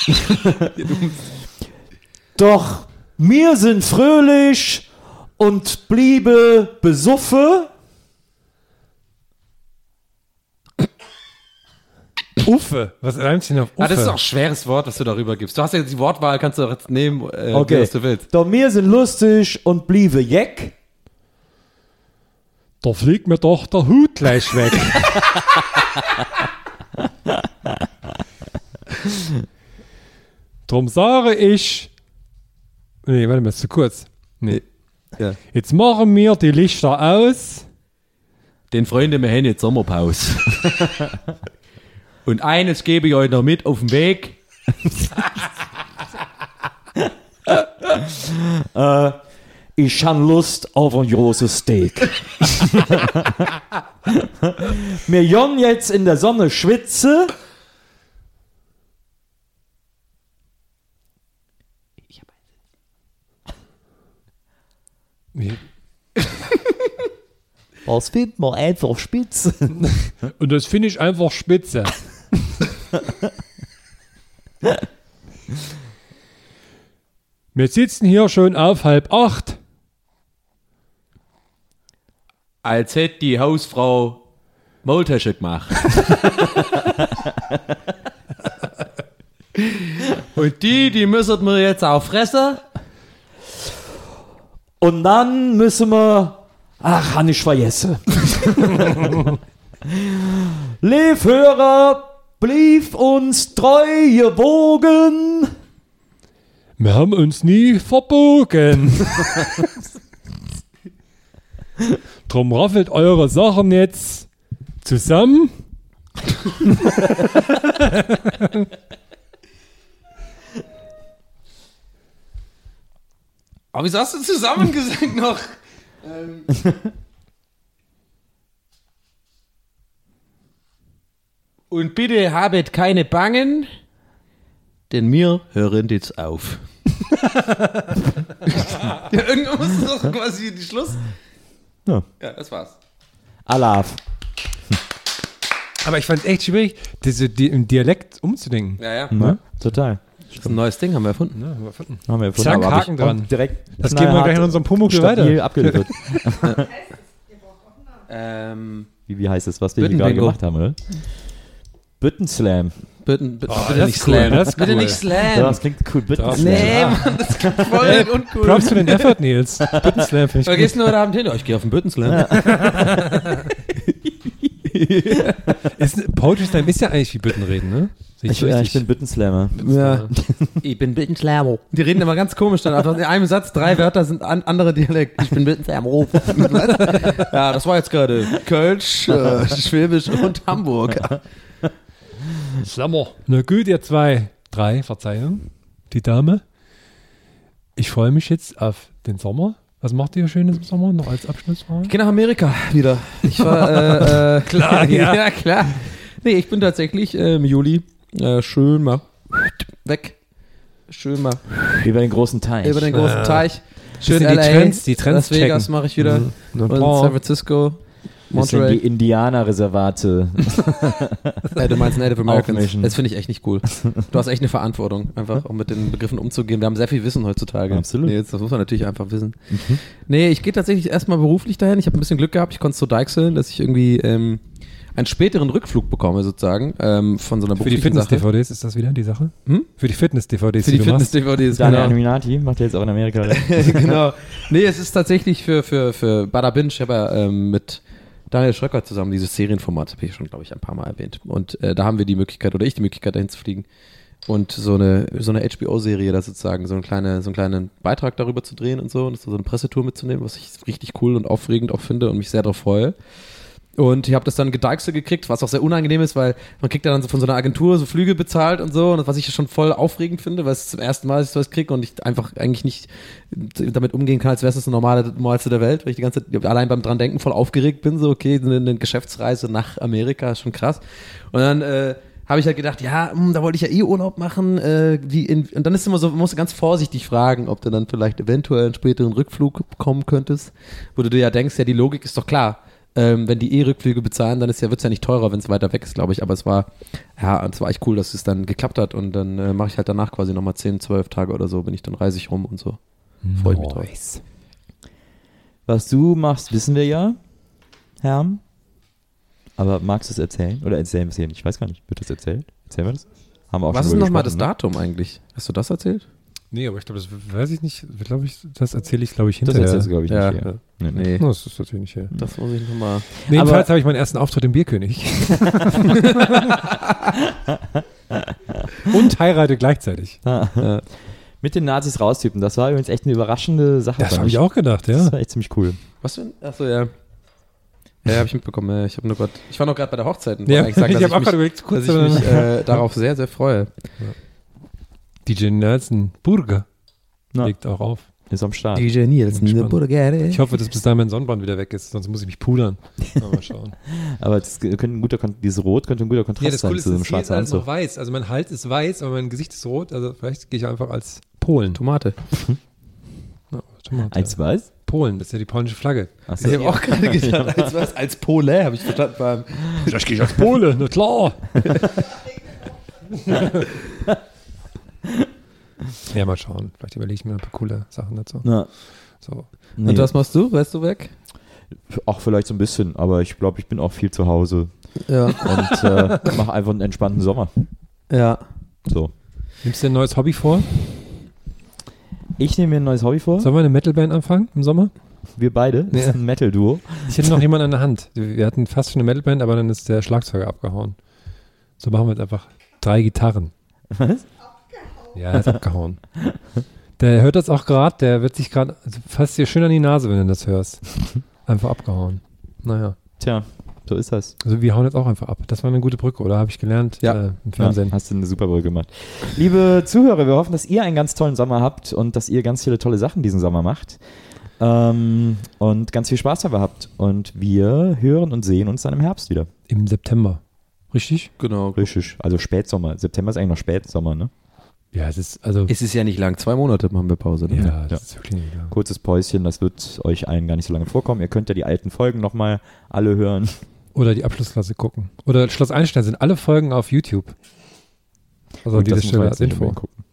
Doch wir sind fröhlich und bliebe besuffe. Uffe. Was reimt sich auf Uffe? Ah, das ist auch ein schweres Wort, was du darüber gibst. Du hast ja jetzt die Wortwahl, kannst du doch jetzt nehmen, äh, Okay. was du willst. Doch wir sind lustig und bliebe jeck. Da fliegt mir doch der Hut gleich weg. Drum sage ich. Nee, warte mal, ist zu kurz. Nee. Ja. Jetzt machen wir die Lichter aus. Den Freunde, wir haben jetzt Sommerpause. Und eines gebe ich euch noch mit auf den Weg. Äh, ich han Lust auf ein großes Steak. Wir jon jetzt in der Sonne schwitze. Nee. Das findet man einfach spitze. Und das finde ich einfach spitze. Wir sitzen hier schon auf halb acht. Als hätte die Hausfrau Maultasche gemacht. Und die, die müssen wir jetzt auch fressen. Und dann müssen wir. Ach, han ich vergessen. Liebhörer, blieb uns treu gewogen. Wir haben uns nie verbogen. Drum raffelt eure Sachen jetzt zusammen. Aber wieso hast du zusammengesagt noch? ähm. Und bitte habet keine Bangen, denn wir hören jetzt auf. ja, irgendwann muss es doch quasi die Schluss. Ja. Ja, das war's. Alaf. Aber ich fand es echt schwierig, diese, die, im Dialekt umzudenken. Ja, ja. Ne? Total. Das ist ein neues Ding, haben wir erfunden. Ja, haben wir gefunden. Haben wir Zack, aber hab Haken dran. Direkt Das geben wir gleich in unserem Pumuckl weiter. abgeliefert. Ähm, wie, wie heißt es, was wir hier gerade gemacht haben, oder? Büttenslam. Bitten, bitte, Oh, bitte das nicht cool, slam. das ist bitte cool. nicht slam. Ja, das klingt cool. Büttenslam. nee, Mann, das klingt voll uncool. Props für den Effort, Nils. Bittenslam finde ich Was gehst du heute Abend hin? Oh, ich gehe auf den Büttenslam. Ist, Poetry Slam ist ja eigentlich wie Büttenreden, ne? Ich, ja, ich bin Büttenslammer. Ja. ich bin Büttenslam. Die reden immer ganz komisch dann. Also in einem Satz drei Wörter sind an, andere Dialekt. Ich bin Büttenslam. ja, das war jetzt gerade Kölsch, äh, Schwäbisch und Hamburg. Slammer. Na gut, ihr zwei, drei, Verzeihung, die Dame. Ich freue mich jetzt auf den Sommer. Was macht ihr Schönes im Sommer noch als Abschlussfrage? Ich gehe nach Amerika wieder. Ich war, äh, äh, Klar, ja. ja, klar. Nee, ich bin tatsächlich äh, im Juli äh, schön mal weg. Schön mal Über den großen Teich. über den großen Teich. Schön die LA, Trends- die Trends Las Vegas mache ich wieder. Mhm. Und. San Francisco, Bisschen Monterey. die Indianerreservate. Äh, du meinst Native Americans. Aufmischen. Das finde ich echt nicht cool. Du hast echt eine Verantwortung, einfach um mit den Begriffen umzugehen. Wir haben sehr viel Wissen heutzutage. Absolut. Nee, jetzt, das muss man natürlich einfach wissen. Nee, ich gehe tatsächlich erstmal beruflich dahin. Ich habe ein bisschen Glück gehabt. Ich konnte es so deichseln, dass ich irgendwie ähm, einen späteren Rückflug bekomme, sozusagen, ähm, von so einer Für die. Fitness-DVDs ist das wieder die Sache? Hm? Für die Fitness-DVDs, Für die? Fitness-DVDs, Daniel genau. Illuminati macht jetzt auch in Amerika. genau. Nee, es ist tatsächlich für, für, für Bada Binge. Ich habe ja ähm, mit Daniel Schröcker zusammen dieses Serienformat, habe ich schon, glaube ich, ein paar Mal erwähnt. Und äh, da haben wir die Möglichkeit, oder ich die Möglichkeit, dahin zu fliegen. Und so eine, so eine HBO-Serie da sozusagen, so, eine kleine, so einen kleinen Beitrag darüber zu drehen und so. Und so eine Pressetour mitzunehmen, was ich richtig cool und aufregend auch finde und mich sehr darauf freue. Und ich habe das dann gedeichselt gekriegt, was auch sehr unangenehm ist, weil man kriegt ja dann so von so einer Agentur so Flüge bezahlt und so, und was ich schon voll aufregend finde, weil es zum ersten Mal, dass ich sowas kriege und ich einfach eigentlich nicht damit umgehen kann, als wäre es das normale, normalste der Welt, weil ich die ganze Zeit allein beim dran denken voll aufgeregt bin, so okay, eine, eine Geschäftsreise nach Amerika ist schon krass. Und dann äh, habe ich halt gedacht, ja, hm, da wollte ich ja eh Urlaub machen. Äh, wie in, und dann ist immer so, man muss ganz vorsichtig fragen, ob du dann vielleicht eventuell einen späteren Rückflug bekommen könntest, wo du dir ja denkst, ja, die Logik ist doch klar. Ähm, wenn die eh Rückflüge bezahlen, dann ist ja, wird's ja nicht teurer, wenn es weiter weg ist, glaube ich. Aber es war, ja, und es war echt cool, dass es dann geklappt hat. Und dann äh, mache ich halt danach quasi nochmal 10, 12 Tage oder so, bin ich dann reise ich rum und so. Freue ich mich drauf. Was du machst, wissen wir ja, Herm. Aber magst du es erzählen? Oder erzählen wir es hier nicht? Ich weiß gar nicht. Wird das erzählt? Erzählen wir das? Haben wir auch Was ist nochmal das ne? Datum eigentlich? Hast du das erzählt? Nee, aber ich glaube, das weiß ich nicht. Glaube ich, das erzähle ich, glaube ich, Das hinterher. erzählst du, glaube ich, Ja. nicht. hier. Nee, nee. Nee. Oh, das ist natürlich nicht her. Das muss ich nochmal. Jedenfalls habe ich meinen ersten Auftritt im Bierkönig. Und heirate gleichzeitig. Ah. Mit den Nazis raustypen. Das war übrigens echt eine überraschende Sache. Das habe ich auch gedacht, Das ja. war echt ziemlich cool. Was für ein? Achso, ja. Ja, habe ich mitbekommen. Ja, Ich habe nur grad, ich war noch gerade bei der Hochzeit. und Ja, eigentlich sagen, ich dass habe auch gerade überlegt, kurz dass ich mich äh, darauf sehr, sehr freue. DJ Nelson Burger legt auch auf. Ist am Start. DJ Nielsen, gespannt. Burger. Ich hoffe, dass bis dahin mein Sonnenbrand wieder weg ist, sonst muss ich mich pudern. Mal schauen. Aber das könnte ein guter, dieses Rot könnte ein guter Kontrast sein zu so einem schwarzen alles noch Anzug. weiß. Also mein Hals ist weiß, aber mein Gesicht ist rot. Also vielleicht gehe ich einfach als Polen. Tomate. Ja, Tomate. Als was? Polen, das ist ja die polnische Flagge. Achso. Ich habe auch gerade gedacht, als was? Als Pole, habe ich verstanden beim. Das gehe ich als Pole, na klar. Ja, mal schauen. Vielleicht überlege ich mir ein paar coole Sachen dazu. Na, So. nee. Und was machst du? Wärst du weg? Auch vielleicht so ein bisschen, aber ich glaube, ich bin auch viel zu Hause Ja. und äh, mache einfach einen entspannten Sommer. Ja. So. Nimmst du dir ein neues Hobby vor? Ich nehme mir ein neues Hobby vor. Sollen wir eine Metalband anfangen im Sommer? Wir beide. Das Ja. ist ein Metal-Duo. Ich hätte noch jemanden an der Hand. Wir hatten fast schon eine Metalband, aber dann ist der Schlagzeuger abgehauen. So machen wir jetzt einfach drei Gitarren. Was? Ja, er ist abgehauen. Der hört das auch gerade, der wird sich gerade, also fasst dir schön an die Nase, wenn du das hörst. Einfach abgehauen. Naja. Tja, so ist das. Also wir hauen jetzt auch einfach ab. Das war eine gute Brücke, oder? Habe ich gelernt Ja. äh, im Fernsehen. Ja, hast du eine super Brücke gemacht. Liebe Zuhörer, wir hoffen, dass ihr einen ganz tollen Sommer habt und dass ihr ganz viele tolle Sachen diesen Sommer macht. Ähm, und ganz viel Spaß dabei habt. Und wir hören und sehen uns dann im Herbst wieder. Im September. Richtig? Genau. Richtig. Also Spätsommer. September ist eigentlich noch Spätsommer, ne? Ja, es ist, also, Es ist ja nicht lang. Zwei Monate machen wir Pause. Ne? ja, das Ja. ist wirklich nicht lang. Kurzes Päuschen, das wird euch allen gar nicht so lange vorkommen. Ihr könnt ja die alten Folgen nochmal alle hören. Oder die Abschlussklasse gucken. Oder Schloss Einstein sind alle Folgen auf YouTube. Also Und diese das muss man Stelle als Info. gucken.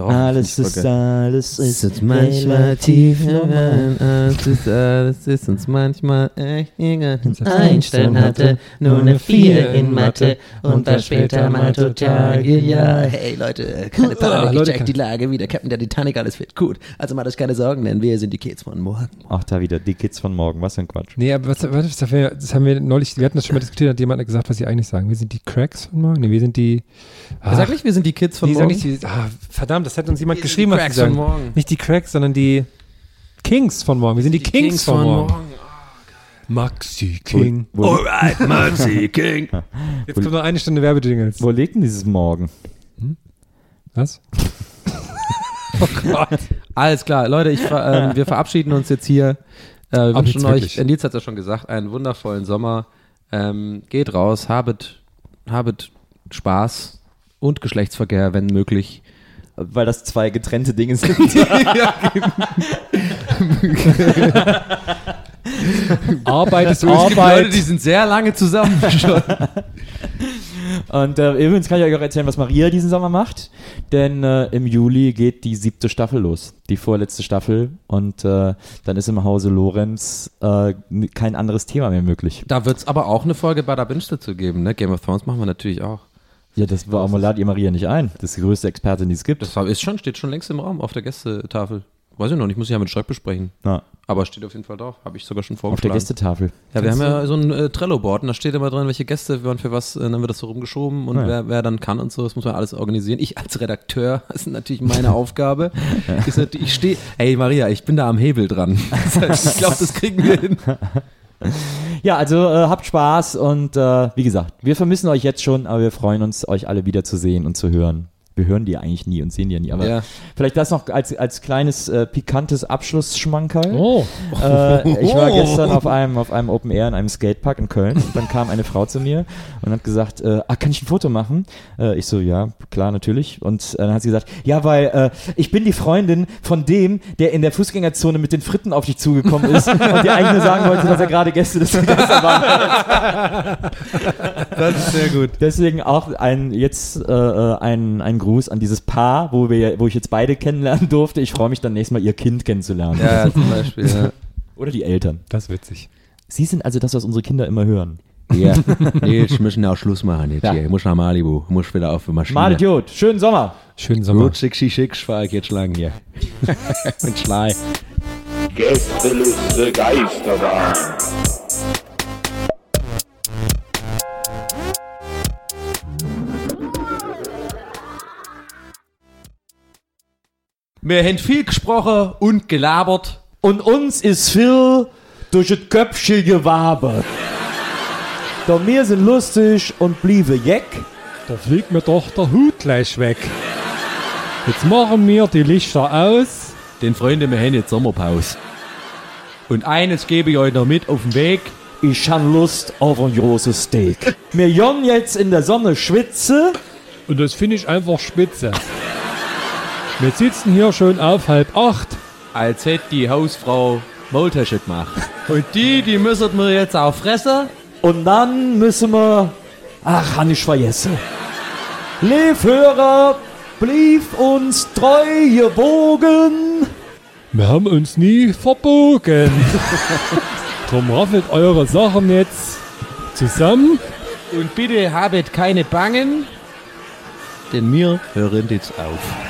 Doch, Alles ist, geil. alles ist, Sitzt manchmal tief im Wein, alles ist, alles ist uns manchmal echt egal. Einstein hatte nur eine Vier in Mathe und war später mal total genial. Hey Leute, keine Ah, Panik, ich Leute, check die Lage wieder. Captain der Titanic, alles wird gut. Also macht euch keine Sorgen, denn wir sind die Kids von morgen. Ach, da wieder, die Kids von morgen, was für ein Quatsch. Nee, aber was, was, das, haben wir, das haben wir neulich, wir hatten das schon mal diskutiert, hat jemand gesagt, was sie eigentlich sagen. Wir sind die Cracks von morgen? Nee, wir sind die. Ah. Sag nicht, wir sind die Kids von morgen. Nicht die, ah, verdammt, das hat uns jemand Wir sind geschrieben, die was Cracks sie sagen. von morgen. Nicht die Cracks, sondern die Kings von morgen. Wir sind die, Kings, von, morgen. Maxi King. Wo, wo, Alright, Maxi King. Jetzt kommt noch eine Stunde Werbejingles. wo liegt denn dieses Morgen? Was? oh Gott. Alles klar, Leute, ich, ähm, wir verabschieden uns jetzt hier. Äh, wir wünschen euch, wirklich. äh, Nils hat es ja schon gesagt, einen wundervollen Sommer. Ähm, geht raus, habet, habet Spaß und Geschlechtsverkehr, wenn möglich. Weil das zwei getrennte Dinge sind. Arbeit ist Es gibt Leute, Arbeit. die sind sehr lange zusammen schon. Und äh, übrigens kann ich euch auch erzählen, was Maria diesen Sommer macht. Denn äh, im Juli geht die siebte Staffel los. Die vorletzte Staffel. Und äh, dann ist im Hause Lorenz äh, kein anderes Thema mehr möglich. Da wird es aber auch eine Folge bei der Binge dazu geben. Ne? Game of Thrones machen wir natürlich auch. Ja, das war, ladet ihr Maria nicht ein? Das ist die größte Expertin, die es gibt. Das ist schon, steht schon längst im Raum auf der Gästetafel. Weiß ich noch nicht, muss ich ja mit Streck besprechen. Na, Aber steht auf jeden Fall drauf. Habe ich sogar schon auf vorgeschlagen. der Gästetafel. Ja, wir haben ja so ein äh, Trello-Board und da steht immer drin, welche Gäste waren für was, äh, dann wird das so rumgeschoben und Ah, ja. wer, wer dann kann und so, das muss man alles organisieren. Ich als Redakteur, das ist natürlich meine Aufgabe. Ich stehe, ey Maria, ich bin da am Hebel dran. Ich glaube, das kriegen wir hin. Ja, also äh, habt Spaß und äh, wie gesagt, wir vermissen euch jetzt schon, aber wir freuen uns, euch alle wiederzusehen und zu hören. Wir hören die ja eigentlich nie und sehen die ja nie. Aber Ja. vielleicht das noch als, als kleines äh, pikantes Abschlussschmankerl. Oh. Äh, ich war gestern auf einem, auf einem Open Air in einem Skatepark in Köln. Und dann kam eine Frau zu mir und hat gesagt, äh, ah, kann ich ein Foto machen? Äh, ich so, ja, klar, natürlich. Und äh, dann hat sie gesagt, ja, weil äh, ich bin die Freundin von dem, der in der Fußgängerzone mit den Fritten auf dich zugekommen ist und dir eigentlich nur sagen wollte, dass er gerade Gäste des Gäste war. Das ist sehr gut. Deswegen auch ein jetzt ein, ein Gruß an dieses Paar, wo wir, wo ich jetzt beide kennenlernen durfte. Ich freue mich dann nächstes Mal ihr Kind kennenzulernen. Ja, zum Beispiel. Ja. Oder die Eltern. Das ist witzig. Sie sind also das, was unsere Kinder immer hören. Ja, nee, ich müssen auch Schluss machen jetzt Ja. hier. Ich muss nach Malibu, ich muss wieder auf die Maschine. Mal Idiot, schönen Sommer. Schönen Sommer. Gut, sexy, schick, fahr ich jetzt lang hier. Mit Schlei. Gästeliste Geisterbahn. Wir haben viel gesprochen und gelabert. Und uns ist viel durch das Köpfchen gewabert. Doch wir sind lustig und bliebe jeck. Da fliegt mir doch der Hut gleich weg. Jetzt machen wir die Lichter aus. Den Freunde, wir haben jetzt Sommerpause. Und eines gebe ich euch noch mit auf den Weg. Ich han Lust auf ein großes Steak. Wir jon jetzt in der Sonne schwitze. Und das finde ich einfach spitze. Wir sitzen hier schon auf halb acht. Als hätte die Hausfrau Maultasche gemacht. Und die, die müssen wir jetzt auch fressen. Und dann müssen wir. Ach, han ich vergessen. Liebhörer, blieb uns treu gewogen. Wir haben uns nie verbogen. Drum raffelt eure Sachen jetzt zusammen. Und bitte habet keine Bangen, denn wir hören jetzt auf.